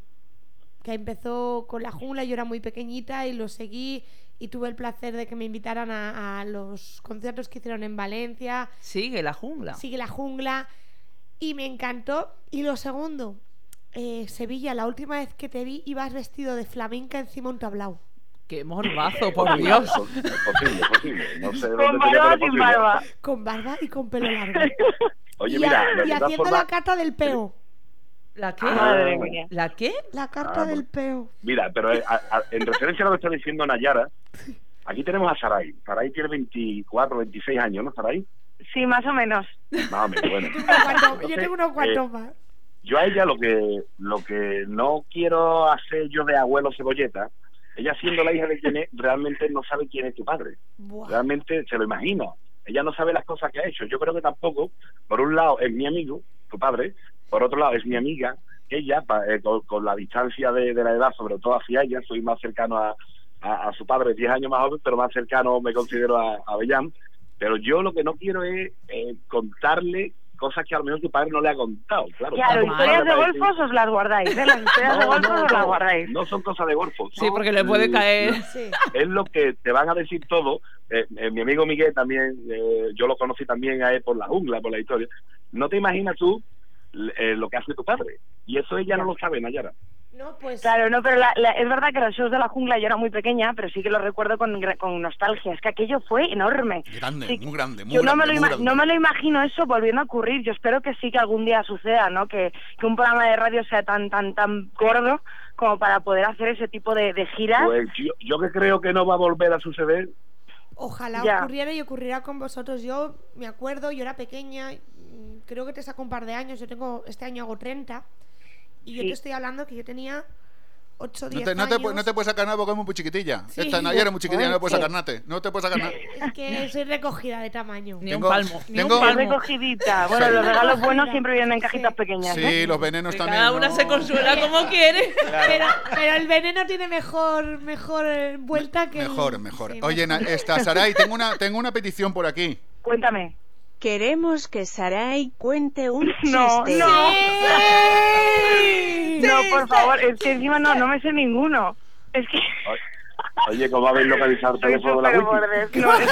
que empezó con la jungla yo era muy pequeñita y lo seguí y tuve el placer de que me invitaran a, a los conciertos que hicieron en Valencia. Sigue la jungla. Sigue la jungla y me encantó. Y lo segundo, eh, Sevilla, la última vez que te vi ibas vestido de flamenca encima un tablao. Qué morbazo, por Dios. Es posible, es posible. No sé de Con barba sin barba. Con barba y con pelo largo. Oye, y, mira, a- de y todas haciendo la carta del peo. ¿La qué? Madre mía. ¿La qué? La carta Ah, del peo. Mira, pero eh, a- a- en referencia a lo que está diciendo Nayara, aquí tenemos a Saray. Saray tiene 24, 26 años, ¿no, Saray? Sí, más o menos. Más o menos, bueno. Yo tengo unos cuantos eh, más. Yo a ella lo que lo que no quiero hacer yo de abuelo cebolleta, ella siendo la hija de quien es, realmente no sabe quién es tu padre. Buah. Realmente se lo imagina. Ella no sabe las cosas que ha hecho. Yo creo que tampoco, por un lado, es mi amigo, tu padre, por otro lado, es mi amiga, ella, pa- eh, con, con la distancia de, de la edad, sobre todo hacia ella, soy más cercano a, a, a su padre, 10 años más joven, pero más cercano me considero a, a Bellán. Pero yo lo que no quiero es eh, contarle cosas que a lo mejor tu padre no le ha contado. Claro, Claro, historias de golfos os las guardáis, ¿eh? Las historias de No, golfos no, os las guardáis. No son cosas de golfo. Sí, porque le puede caer. es lo que te van a decir todo. Eh, eh, mi amigo Miguel también, eh, yo lo conocí también a él por la jungla, por la historia. No te imaginas tú eh, lo que hace tu padre. Y eso ella no lo sabe, Nayara. No, pues. Claro, no, pero la- la- es verdad que los shows de la jungla yo era muy pequeña, pero sí que lo recuerdo con, con nostalgia. Es que aquello fue enorme. Grande, Sí, muy grande, muy Yo no me, grande, lo muy ima- grande. no me lo imagino eso volviendo a ocurrir. Yo espero que sí que algún día suceda, ¿no? Que, que un programa de radio sea tan tan tan gordo como para poder hacer ese tipo de, de giras. Pues yo, yo que creo que no va a volver a suceder. Ojalá Ya. ocurriera y ocurriera con vosotros. Yo me acuerdo, yo era pequeña, creo que te saco un par de años, yo tengo, este año hago 30, y yo Sí. te estoy hablando que yo tenía 8 o No 10 te, no, te, años. pu- no te puedes sacar nada porque es muy chiquitilla. Sí. Esta Nayara es muy chiquitilla, no te puedes Sí. sacar nada. No te puedes sacar nada. Es que soy recogida de tamaño. Ni Tengo- un palmo. Ni tengo- un palmo. recogidita. Bueno, los regalos buenos siempre vienen en cajitas pequeñas. ¿eh? Sí, los venenos Que también. cada una ¿no? se consuela como quiere. Pero, pero el veneno tiene mejor, mejor eh, vuelta que. el- Mejor, mejor. sí, Oye, esta Saray, tengo una, tengo una petición por aquí. Cuéntame. Queremos que Sarai cuente un chiste. No, no. ¡Sí! No, por favor, es que encima no, no me sé ninguno. Es que Oye, ¿cómo habéis localizado el teléfono de la wiki? No, es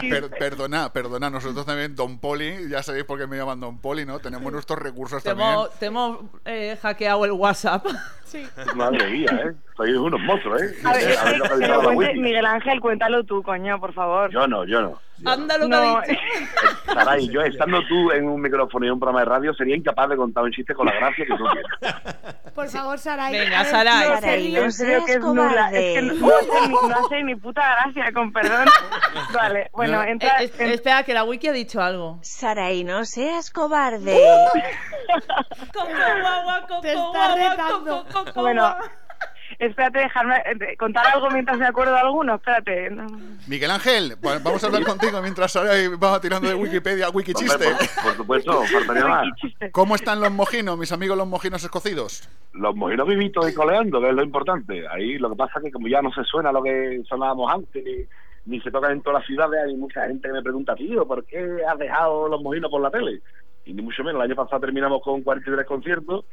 que, Per- perdona, perdona, nosotros también, Don Poli, ya sabéis por qué me llaman Don Poli, ¿no? Tenemos nuestros recursos Te también. te hemos, eh, hackeado el WhatsApp. Sí. Madre mía, ¿eh? Sois unos monstruos, ¿eh? A ver. Miguel Ángel, cuéntalo tú, coño, por favor. Yo no, yo no. Anda lo que No, ha dicho. Saray, yo estando tú en un micrófono y en un programa de radio, sería incapaz de contar un chiste con la gracia que tú tienes. Por favor, Saray. Venga, Saray. no, Saray, que es seas nula. Es que cobarde. no, no hace ni, no hace ni puta gracia, con perdón. Vale, bueno, No. entra. Es- espera, que la wiki ha dicho algo. Sarai, no seas cobarde. Coco, guagua, coco, Te está guagua, retando. coco, coco, Bueno, guagua. Espérate, dejarme eh, contar algo mientras me acuerdo de alguno. Espérate. no. Miguel Ángel, vamos a hablar contigo mientras Saray va tirando de Wikipedia Wiki Hombre, por, por supuesto, faltaría más. ¿Cómo están los mojinos, mis amigos los mojinos escocidos? Los mojinos vivitos y coleando, que es lo importante. Ahí lo que pasa es que como ya no se suena lo que sonábamos antes, ni, ni se tocan en todas las ciudades, hay mucha gente que me pregunta, tío, ¿por qué has dejado los mojinos por la tele? Y ni mucho menos, el año pasado terminamos con 43 conciertos,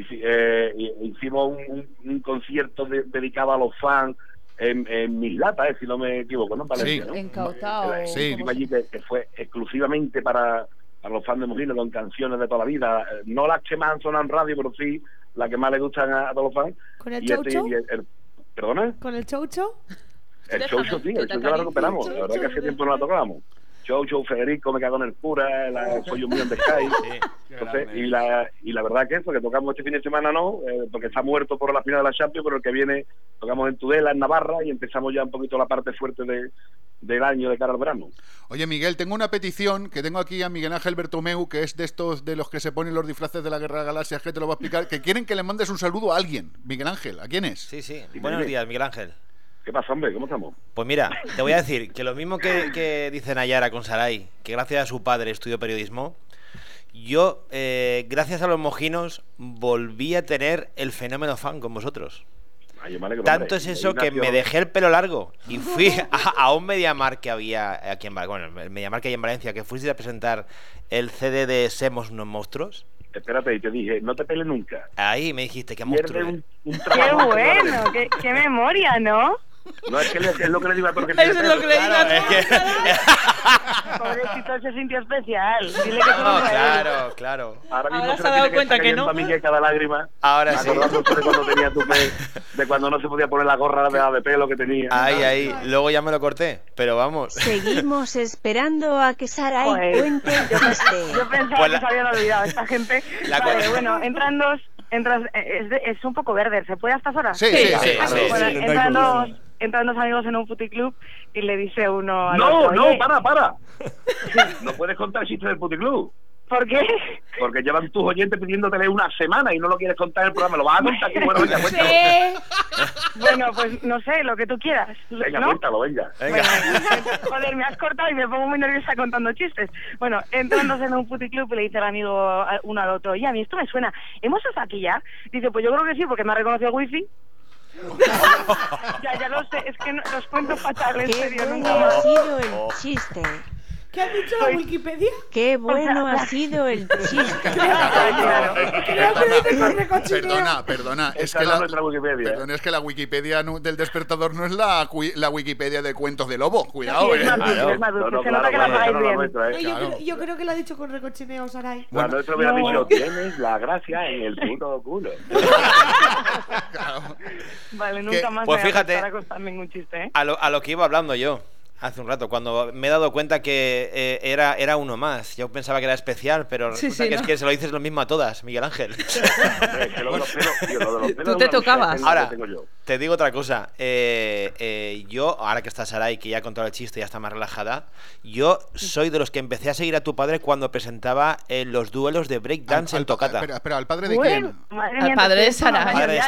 hicimos un, un- un concierto de- dedicado a los fans en, en Mislata, eh, si no me equivoco, ¿no? En Valencia, Sí. ¿no? Encautado. Eh, Sí. allí que, que fue exclusivamente para, para los fans de Mojino con canciones de toda la vida. Eh, No las que más en radio, pero sí las que más le gustan a, a todos los fans. ¿Con el este- el- el- ¿Perdona? ¿Con el choucho? El show, sí, el ya la recuperamos. La verdad que hace tiempo no la tocábamos. Show show Federico, me cago en el cura, la, soy un millón de Sky. Entonces, y la, y la verdad que eso, que tocamos este fin de semana no, eh, porque está muerto por la final de la Champions, pero el que viene tocamos en Tudela, en Navarra, y empezamos ya un poquito la parte fuerte de, del año de cara al verano. Oye, Miguel, tengo una petición que tengo aquí a Miguel Ángel Bertomeu, que es de estos de los que se ponen los disfraces de la Guerra de Galaxias, que te lo va a explicar, que quieren que le mandes un saludo a alguien. Miguel Ángel, ¿a quién es? Sí, sí. Buenos días, Miguel Ángel. ¿Qué pasa, hombre? ¿Cómo estamos? Pues mira, te voy a decir que lo mismo que, que dice Nayara con Sarai, que gracias a su padre estudió periodismo, yo, eh, gracias a los mojinos, volví a tener el fenómeno fan con vosotros. Ay, yo me alegro, Tanto es eso Ignacio- que me dejé el pelo largo y fui a, a un Mediamar que había aquí en Valencia, bueno, el Mediamar que hay en Valencia, que fuiste a presentar el CD de Semos unos monstruos. Espérate, y te dije, no te peles nunca. Ahí me dijiste que monstruo. un, un Qué bueno, qué, qué memoria, ¿no? No, es que le- es lo que le digo a todo el que Eso es lo que le digo a Claro, es que- Pobrecito se sintió especial. Dile que No, claro, claro. Ahora mismo Ahora se se ha dado tiene que cuenta estar que cayendo no. cada lágrima. Ahora sí. De cuando tenía tu pe- de cuando no se podía poner la gorra de, de pelo que tenía. Ahí, ahí. Luego ya me lo corté, pero vamos. Seguimos esperando a que Sarai Joder. cuente. Yo pensaba Pues la- que se habían olvidado esta gente. La Vale, bueno, entran dos, entras, eh, es, de- es un poco verde, ¿se puede a estas horas? Sí, sí, sí, entran, dos, entran dos amigos en un puticlub y le dice uno al No, otro, no, "Oye, para, para. No puedes contar chistes del puticlub. ¿Por qué? Porque llevan tus oyentes pidiéndotele una semana y no lo quieres contar en el programa. Lo vas a contar aquí. Bueno, venga, cuéntalo. bueno, pues no sé, lo que tú quieras. Venga, ¿no? cuéntalo, venga. Venga. Joder, me has cortado y me pongo muy nerviosa contando chistes. Bueno, entrándose en un puticlub y le dice el amigo uno al otro, oye, a mí esto me suena. ¿Hemos estado aquí ya? Dice, pues yo creo que sí, porque me ha reconocido el wifi. Ya, ya lo sé, es que no- los cuento fatal, en Qué serio, nunca ha sido el chiste. ¿Qué ha dicho la Wikipedia? Qué bueno O sea, ha sido el chiste. Perdona, perdona, es que la, perdona, es que la Wikipedia del despertador no es la, la Wikipedia de cuentos de lobo. Cuidado, Sí, es eh. yo, creo, que lo ha dicho con recochineo, Saray. La nuestra hubiera No. dicho, tienes la gracia en el puto culo. Vale, nunca más Pues me fíjate. a ningún chiste, ¿eh? A lo, a lo que iba hablando yo hace un rato, cuando me he dado cuenta que eh, era, era uno más. Yo pensaba que era especial, pero Sí, resulta sí, que ¿no? es que se lo dices lo mismo a todas, Miguel Ángel. Que lo de los pelos, tío, lo de los pelos Tú te tocabas. Ahora, te digo otra cosa. Eh, eh, yo, ahora que está Sarai, que ya ha contado el chiste y ya está más relajada, yo soy de los que empecé a seguir a tu padre cuando presentaba eh, los duelos de breakdance Al- en Tocata. Espera, espera, ¿al padre de Bueno, quién? Al padre de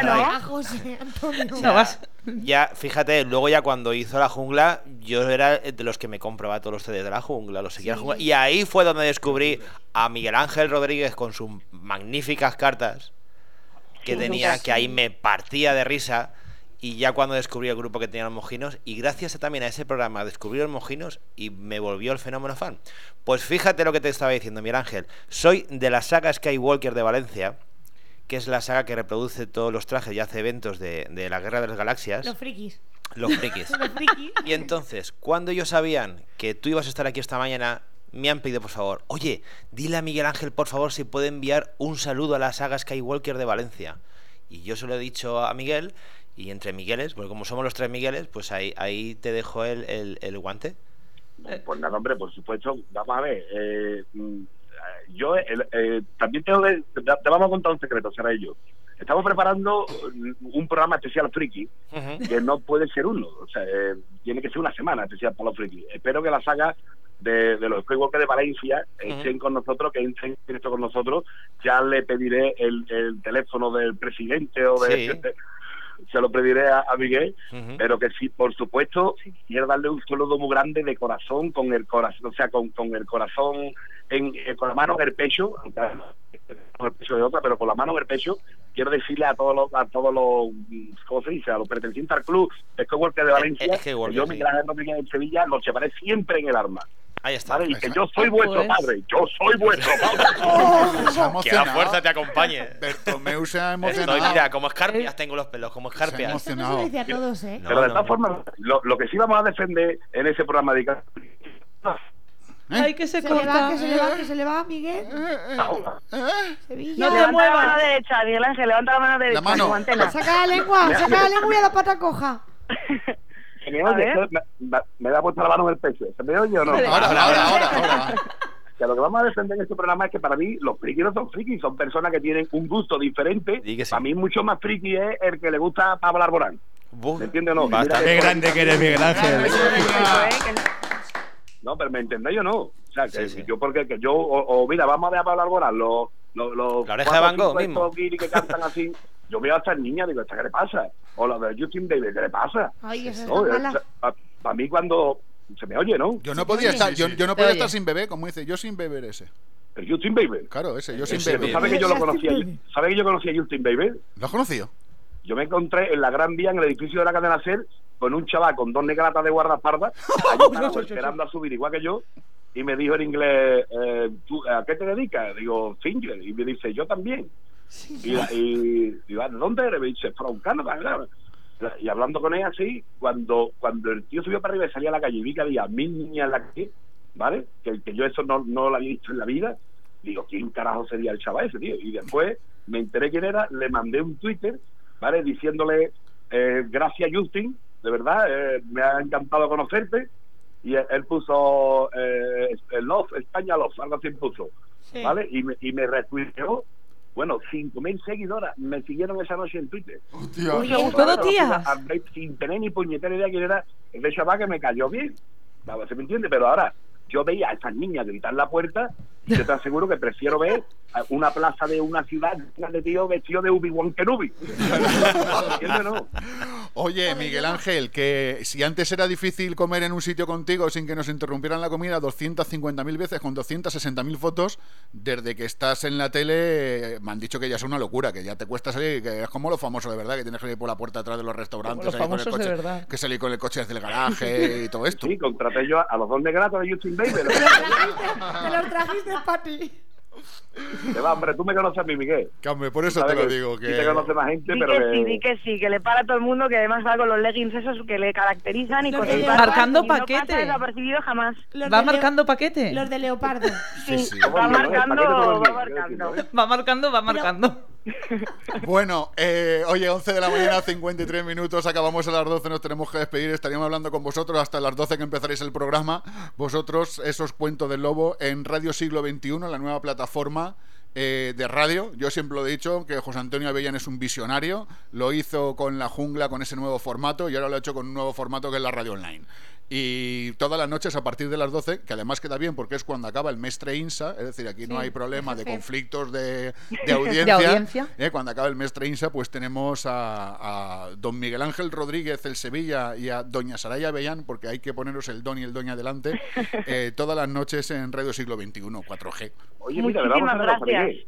Antonio. No vas. Ya, fíjate, luego ya cuando hizo la jungla, yo era de los que me compraba todos los CDs de la jungla, los seguía la jungla. Y ahí fue donde descubrí a Miguel Ángel Rodríguez con sus magníficas cartas que Sí, tenía, sí. que ahí me partía de risa. Y ya cuando descubrí el grupo que tenía los mojinos, y gracias a- también a ese programa descubrí los mojinos y me volvió el fenómeno fan. Pues fíjate lo que te estaba diciendo, Miguel Ángel. Soy de la saga Skywalker de Valencia, que es la saga que reproduce todos los trajes y hace eventos de, de la Guerra de las Galaxias. Los frikis. Los frikis. Los frikis. Y entonces, cuando ellos sabían que tú ibas a estar aquí esta mañana, me han pedido por favor, oye, dile a Miguel Ángel por favor si puede enviar un saludo a la saga Skywalker de Valencia. Y yo se lo he dicho a Miguel, y entre Migueles, porque como somos los tres Migueles, pues ahí, ahí te dejo el, el- el guante. Pues nada, hombre, por supuesto. Vamos a ver. eh, yo eh, también tengo que. Te te vamos a contar un secreto, será yo. Estamos preparando un programa especial friki, que no puede ser uno. O sea, eh, tiene que ser una semana especial para los friki. Espero que la saga de, de los Skywalker de Valencia estén con nosotros, que entren en directo con nosotros. Ya le pediré el, el teléfono del presidente o de. Sí. Se lo pediré a, a Miguel, pero que sí, por supuesto, quiero darle un saludo muy grande de corazón, con el corazón, o sea, con, con el corazón, en, eh, con la mano en el pecho, aunque con el pecho de otra, pero con la mano en el pecho, quiero decirle a todos los, a todos los, ¿cómo se dice? A los pertenecientes al club de Skywalker de Valencia, que yo, sí. Miguel Ángel Rodríguez en Sevilla, los llevaré siempre en el arma. Ahí está. ¿vale? Y que yo soy vuestro Pues- padre, yo soy vuestro padre. Se ha Que la fuerza te acompañe. Bertomeu se ha Estoy, emocionado. mira, como escarpias tengo los pelos, como Se ha escarpias. Se emocionado. lo dice a todos, ¿eh? No, Pero de todas no. formas, lo, lo que sí vamos a defender en ese programa de Ay, que se Se le va, que se le va, que se le va, Miguel. Sevilla. No te Levanta la muevas. mano derecha, Miguel Ángel, levanta la mano derecha. mano. como antena. Saca la lengua, saca la lengua y a la pata coja. ¿Se me oye? da puesta la mano en el pecho. ¿Se me oye o no? Ahora, ahora, ahora, ahora, ahora. Que lo que vamos a defender en este programa es que para mí los frikis no son frikis, son personas que tienen un gusto diferente. Sí. Para mí mucho más friki es el que le gusta Pablo Arborán. ¿Me entiendes o no? bastante. Grande que eres, Miguel Ángel. No, pero me entendéis o no. O sea, que Sí, sí. yo porque que yo, o, o mira, vamos a ver a Pablo Alborán, los, los, los La oreja de Van Gogh mismo. que cantan así. Yo veo a estas niñas, digo, ¿esta qué le pasa? O la de Justin Bieber, ¿qué le pasa? Ay, esa es No, mala. Para mí cuando se me oye, ¿no? Yo no podía estar, yo, yo no podía estar sin bebé, como dice, yo sin beber ese. ¿El Justin Bieber? Claro, ese, yo sin Ese, beber. ¿Sabe que yo lo conocía? ¿Sabe que yo conocía a Justin Bieber? ¿Lo has conocido? Yo me encontré en la Gran Vía, en el edificio de la cadena SER, con un chaval con dos negratas de guardaespaldas, esperando a subir igual que yo, y me dijo en inglés, eh, ¿tú, ¿a qué te dedicas? Digo, Finger. Y me dice, yo también. Y, y digo, "¿Ah, ¿de dónde eres? Me dice, from Canada. claro". Y hablando con él así, cuando cuando el tío subió para arriba y salía a la calle y vi que había mil niñas en la calle, ¿vale? Que, que yo eso no, no lo había visto en la vida, digo, ¿quién carajo sería el chaval ese, tío? Y después me enteré quién era, le mandé un Twitter, ¿vale? Diciéndole, eh, gracias Justin, de verdad, eh, me ha encantado conocerte. Y él, él puso eh, Love, España Love, algo así puso, Sí. ¿vale? Y me, y me retuiteó, bueno, 5.000 seguidoras me siguieron esa noche en Twitter. Hostia. A- Sin tener ni puñetera idea quién era ese chaval que me cayó bien. Vamos, ¿Se me entiende? Pero ahora yo veía a esas niñas gritar en la puerta yo te aseguro que prefiero ver a una plaza de una ciudad de tío vestido de Ubi-Wan Kenobi. Oye, Miguel Ángel, que si antes era difícil comer en un sitio contigo sin que nos interrumpieran la comida 250.000 veces con 260.000 fotos, desde que estás en la tele eh, me han dicho que ya es una locura, que ya te cuesta salir, que es como los famosos de verdad, que tienes que ir por la puerta atrás de los restaurantes, los salir con el de coche, verdad. que salir con el coche desde el garaje y todo esto. Sí, contraté yo a los dos negratos de Justin Bieber. Te los trajiste para ti. Te va, hombre, tú me conoces a mí, Miguel. Hombre, por eso te lo que digo, sí que... te conoce más gente, Di pero que sí, que... di que sí, que le para a todo el mundo, que además va con los leggings esos que le caracterizan y con el. Marcando y no paquete. pasa desapercibido jamás. Los ¿Va de marcando paquete? Los de leopardo. Sí, sí. Va Bueno, el marcando, paquete todo el va marcando. Va marcando, va marcando. Bueno, eh, oye, 11 de la mañana, 53 minutos, acabamos a las 12, nos tenemos que despedir, estaríamos hablando con vosotros hasta las 12 que empezaréis el programa. Vosotros, esos cuentos del lobo en Radio Siglo XXI, la nueva plataforma eh, de radio. Yo siempre lo he dicho, que José Antonio Avellán es un visionario, lo hizo con La Jungla, con ese nuevo formato, y ahora lo ha hecho con un nuevo formato que es la radio online. Y todas las noches a partir de las 12, que además queda bien porque es cuando acaba el mestre INSA, es decir, aquí no hay problema de conflictos de, de audiencia. De audiencia. Eh, cuando acaba el mestre INSA, pues tenemos a, a don Miguel Ángel Rodríguez, el Sevilla, y a doña Saraya Bellán, porque hay que poneros el don y el doña adelante, eh, todas las noches en Radio Siglo XXI, 4G. Oye, mira, vamos a.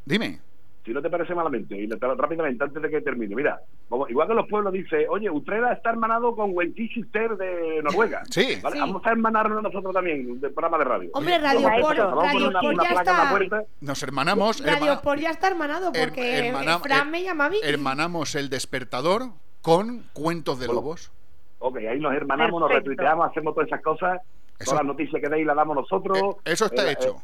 Dime. Si no te parece malamente, y le- rápidamente, antes de que termine, mira, como- igual que los pueblos dice, oye, Utrera está hermanado con Wentishister de Noruega. Sí. ¿vale? Sí. Vamos a hermanarnos nosotros también, del programa de radio. Hombre, Radio a Por, a poner Radio una, Por una ya está. Nos hermanamos. Radio hermana- Por ya está hermanado her- porque hermana- Fran her- me llama Vicky. hermanamos el despertador con cuentos de Bueno, lobos. Ok, ahí nos hermanamos, nos Perfecto. retuiteamos, hacemos todas esas cosas. Eso- Todas las noticias que deis las damos nosotros. Eh, eso está Eh, hecho. eh,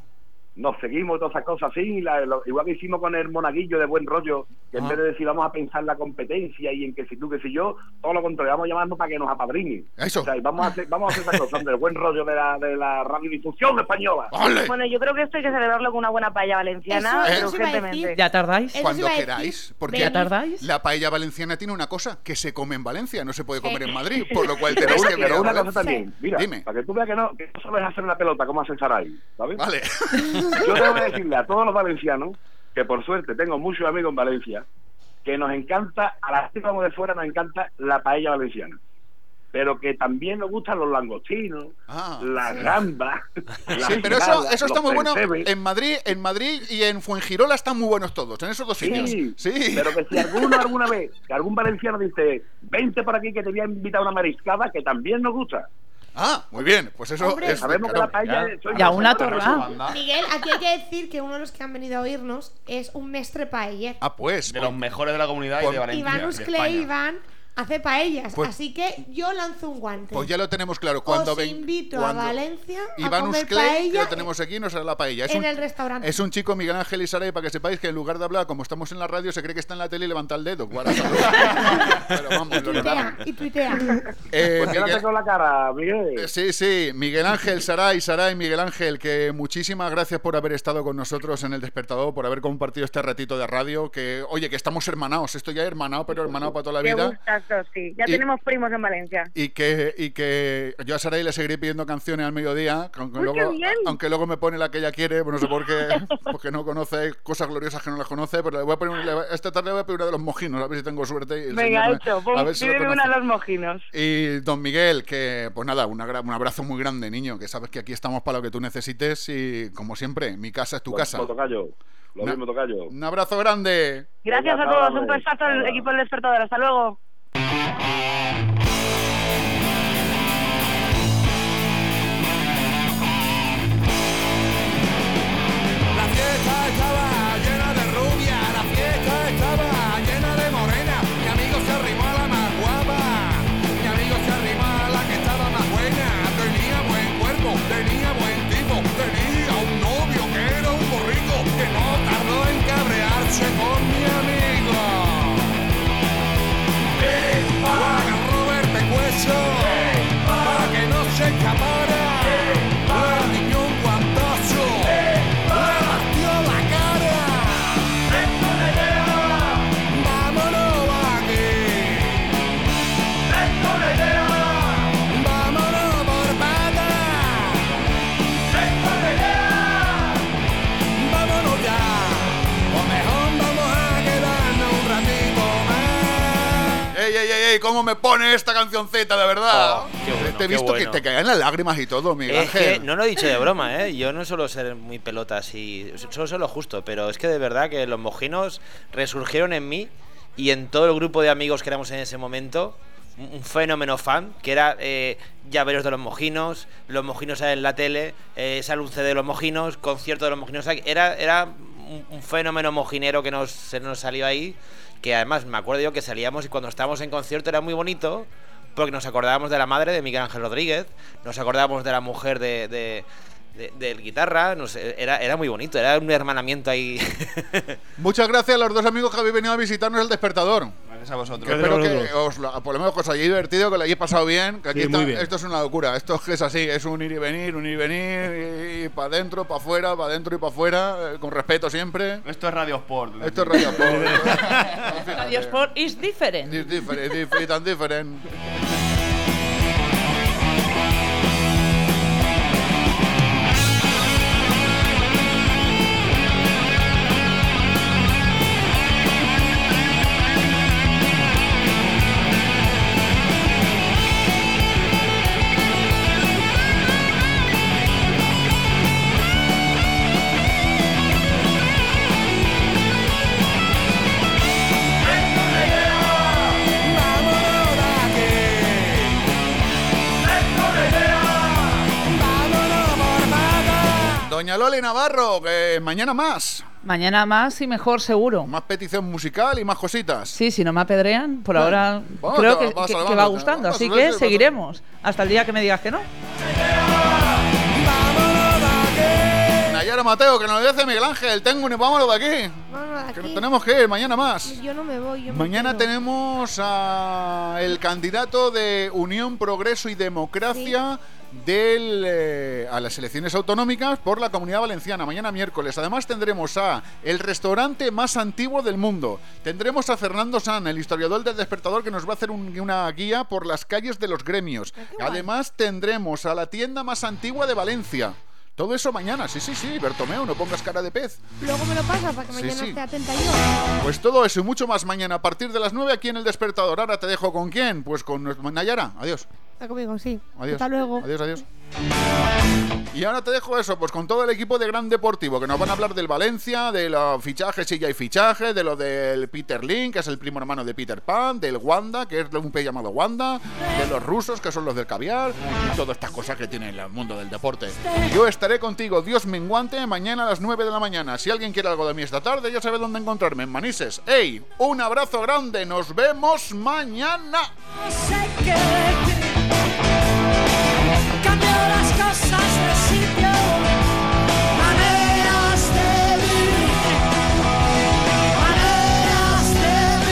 nos seguimos todas esas cosas así, la- lo- igual que hicimos con el monaguillo de buen rollo, que Ah. en vez de decir vamos a pensar en la competencia y en que si tú, que si yo, todo lo contrario, vamos llamando para que nos apadrinen. Eso. O sea, y vamos a hacer, vamos a hacer esas cosas del buen rollo de la, de la radiodifusión española. ¡Ole! Bueno, yo creo que esto hay que celebrarlo con una buena paella valenciana, Eso- pero a urgentemente. ¿Ya tardáis? Cuando a queráis. Porque. ¿Ya tardáis? la paella valenciana tiene una cosa, que se come en Valencia, no se puede Sí. comer en Madrid, por lo cual una- que pero a una cosa también, mira, Dime. para que tú veas que no, que no sabes hacer una pelota como hace Saray, ¿sabes? Vale. Yo tengo que decirle a todos los valencianos que por suerte tengo muchos amigos en Valencia que nos encanta, a la gente que vamos de fuera nos encanta la paella valenciana. Pero que también nos gustan los langostinos, Ah. las gambas. las Sí, pero eso, eso está muy bueno. En Madrid, en Madrid y en Fuengirola están muy buenos todos, en esos dos sitios. Sí, Sí. pero que si alguno alguna vez, que algún valenciano dice, vente por aquí que te voy a invitar a una mariscada, que también nos gusta. Ah, muy bien. Pues eso Hombre. es. Sabemos que la paella es... soy Y a una. Miguel, aquí hay que decir que uno de los que han venido a oírnos es un mestre paeller. Ah, pues. De los mejores de la comunidad y de Valencia. Uscle España. Iván hace paellas, Pues- así que yo lanzo un guante. Pues ya lo tenemos claro. Cuando Os ven- invito cuando a Valencia a Iván comer Uscle, que paella lo tenemos aquí, nos hará la paella. Es en un, el restaurante. es un chico, Miguel Ángel y Sara, y para que sepáis que en lugar de hablar, como estamos en la radio, se cree que está en la tele y levanta el dedo. Guarda, Pero vamos, y tuitea, y tuitea. Eh, Pues Miguel- la cara, Miguel. Eh, Sí, sí, Miguel Ángel, Saray, Saray, Miguel Ángel, que muchísimas gracias por haber estado con nosotros en el despertador, por haber compartido este ratito de radio, que, oye, que estamos hermanados, esto ya hermanado, pero hermanado para toda la vida. Sí. Ya Y- tenemos primos en Valencia. Y que, y que yo a Saray le seguiré pidiendo canciones al mediodía, aunque, Uy, luego, aunque luego me pone la que ella quiere, pues no sé por qué, porque no conoce cosas gloriosas que no las conoce, pero le voy a poner, le voy- esta tarde le voy a pedir una de los mojinos, a ver si tengo suerte. y Venga, hecho. a Pum, ver si una de los mojinos. Y don Miguel, que pues nada, una un abrazo muy grande, niño, que sabes que aquí estamos para lo que tú necesites y como siempre, mi casa es tu Lo casa. mismo, tocayo. Lo mismo, tocayo. Un abrazo grande. Gracias a todos. Un besazo al equipo del despertador. Hasta luego. Tenía buen cuerpo, tenía buen tipo, tenía un novio que era un borrico que no tardó en cabrearse con door. ¿Cómo me pone esta cancioncita, de verdad? Oh, qué bueno, Te he qué visto bueno. que te caían las lágrimas y todo, Miguel Es que Ángel. no lo he dicho de broma, ¿eh? Yo no suelo ser muy pelota así, solo sé lo justo, pero es que de verdad que los mojinos resurgieron en mí y en todo el grupo de amigos que éramos en ese momento. Un un fenómeno fan, que era eh, llaveros de los mojinos, los mojinos en la tele, eh, sale un CD de los mojinos, concierto de los mojinos. Era, era un, un fenómeno mojinero que nos, se nos salió ahí, que además me acuerdo yo que salíamos y cuando estábamos en concierto era muy bonito, porque nos acordábamos de la madre de Miguel Ángel Rodríguez, nos acordábamos de la mujer de, de- de- del guitarra, no sé, era, era muy bonito, era un hermanamiento ahí. Muchas gracias a los dos amigos que habéis venido a visitarnos el despertador. Gracias a vosotros. Espero que os, por lo menos que os hayáis divertido, que lo hayáis pasado bien. Que aquí Sí, está- bien. esto es una locura. Esto es así, es un ir y venir, un ir y venir, y, para adentro, para afuera, para adentro y para afuera, eh, con respeto siempre. Esto es Radio Sport. Esto es Radio Sport. Radio Sport is different. It's different, it's different, Loli Navarro, que mañana más. Mañana más y mejor seguro. Más petición musical y más cositas. Sí, si no me apedrean, por ahora Vamos, creo que, vas que- que va gustando. Así que seguiremos hasta el día que me digas que no. Nayara Mateo, que nos lo dice Miguel Ángel. Tengo un vámonos de aquí. Vámonos de Que aquí. nos tenemos que ir mañana más. Yo no me voy. Yo me Mañana quedo. tenemos a el candidato de Unión, Progreso y Democracia del, eh, a las elecciones autonómicas por la Comunidad Valenciana, mañana miércoles. Además tendremos a el restaurante más antiguo del mundo. Tendremos a Fernando San, el historiador del despertador, que nos va a hacer un- una guía por las calles de los gremios. Además tendremos a la tienda más antigua de Valencia. Todo eso mañana, sí, sí, sí, Bertomeo, no pongas cara de pez. Luego me lo pasas para que mañana sí. esté atenta yo. Pues todo eso y mucho más mañana a partir de las 9 aquí en el despertador. Ahora te dejo con quién? Pues con Nayara. Adiós. Está conmigo, sí. Adiós. Hasta luego. Adiós, adiós. Y ahora te dejo eso, pues con todo el equipo de Gran Deportivo, que nos van a hablar del Valencia, de los fichajes, si ya hay fichaje, de lo del Peter Link, que es el primo hermano de Peter Pan, del Wanda, que es un pez llamado Wanda, de los rusos, que son los del caviar, y todas estas cosas que tiene el mundo del deporte. Yo estaré contigo, Dios menguante, mañana a las 9 de la mañana. Si alguien quiere algo de mí esta tarde, ya sabe dónde encontrarme, en Manises. ¡Ey! Un abrazo grande, nos vemos mañana cambio las cosas.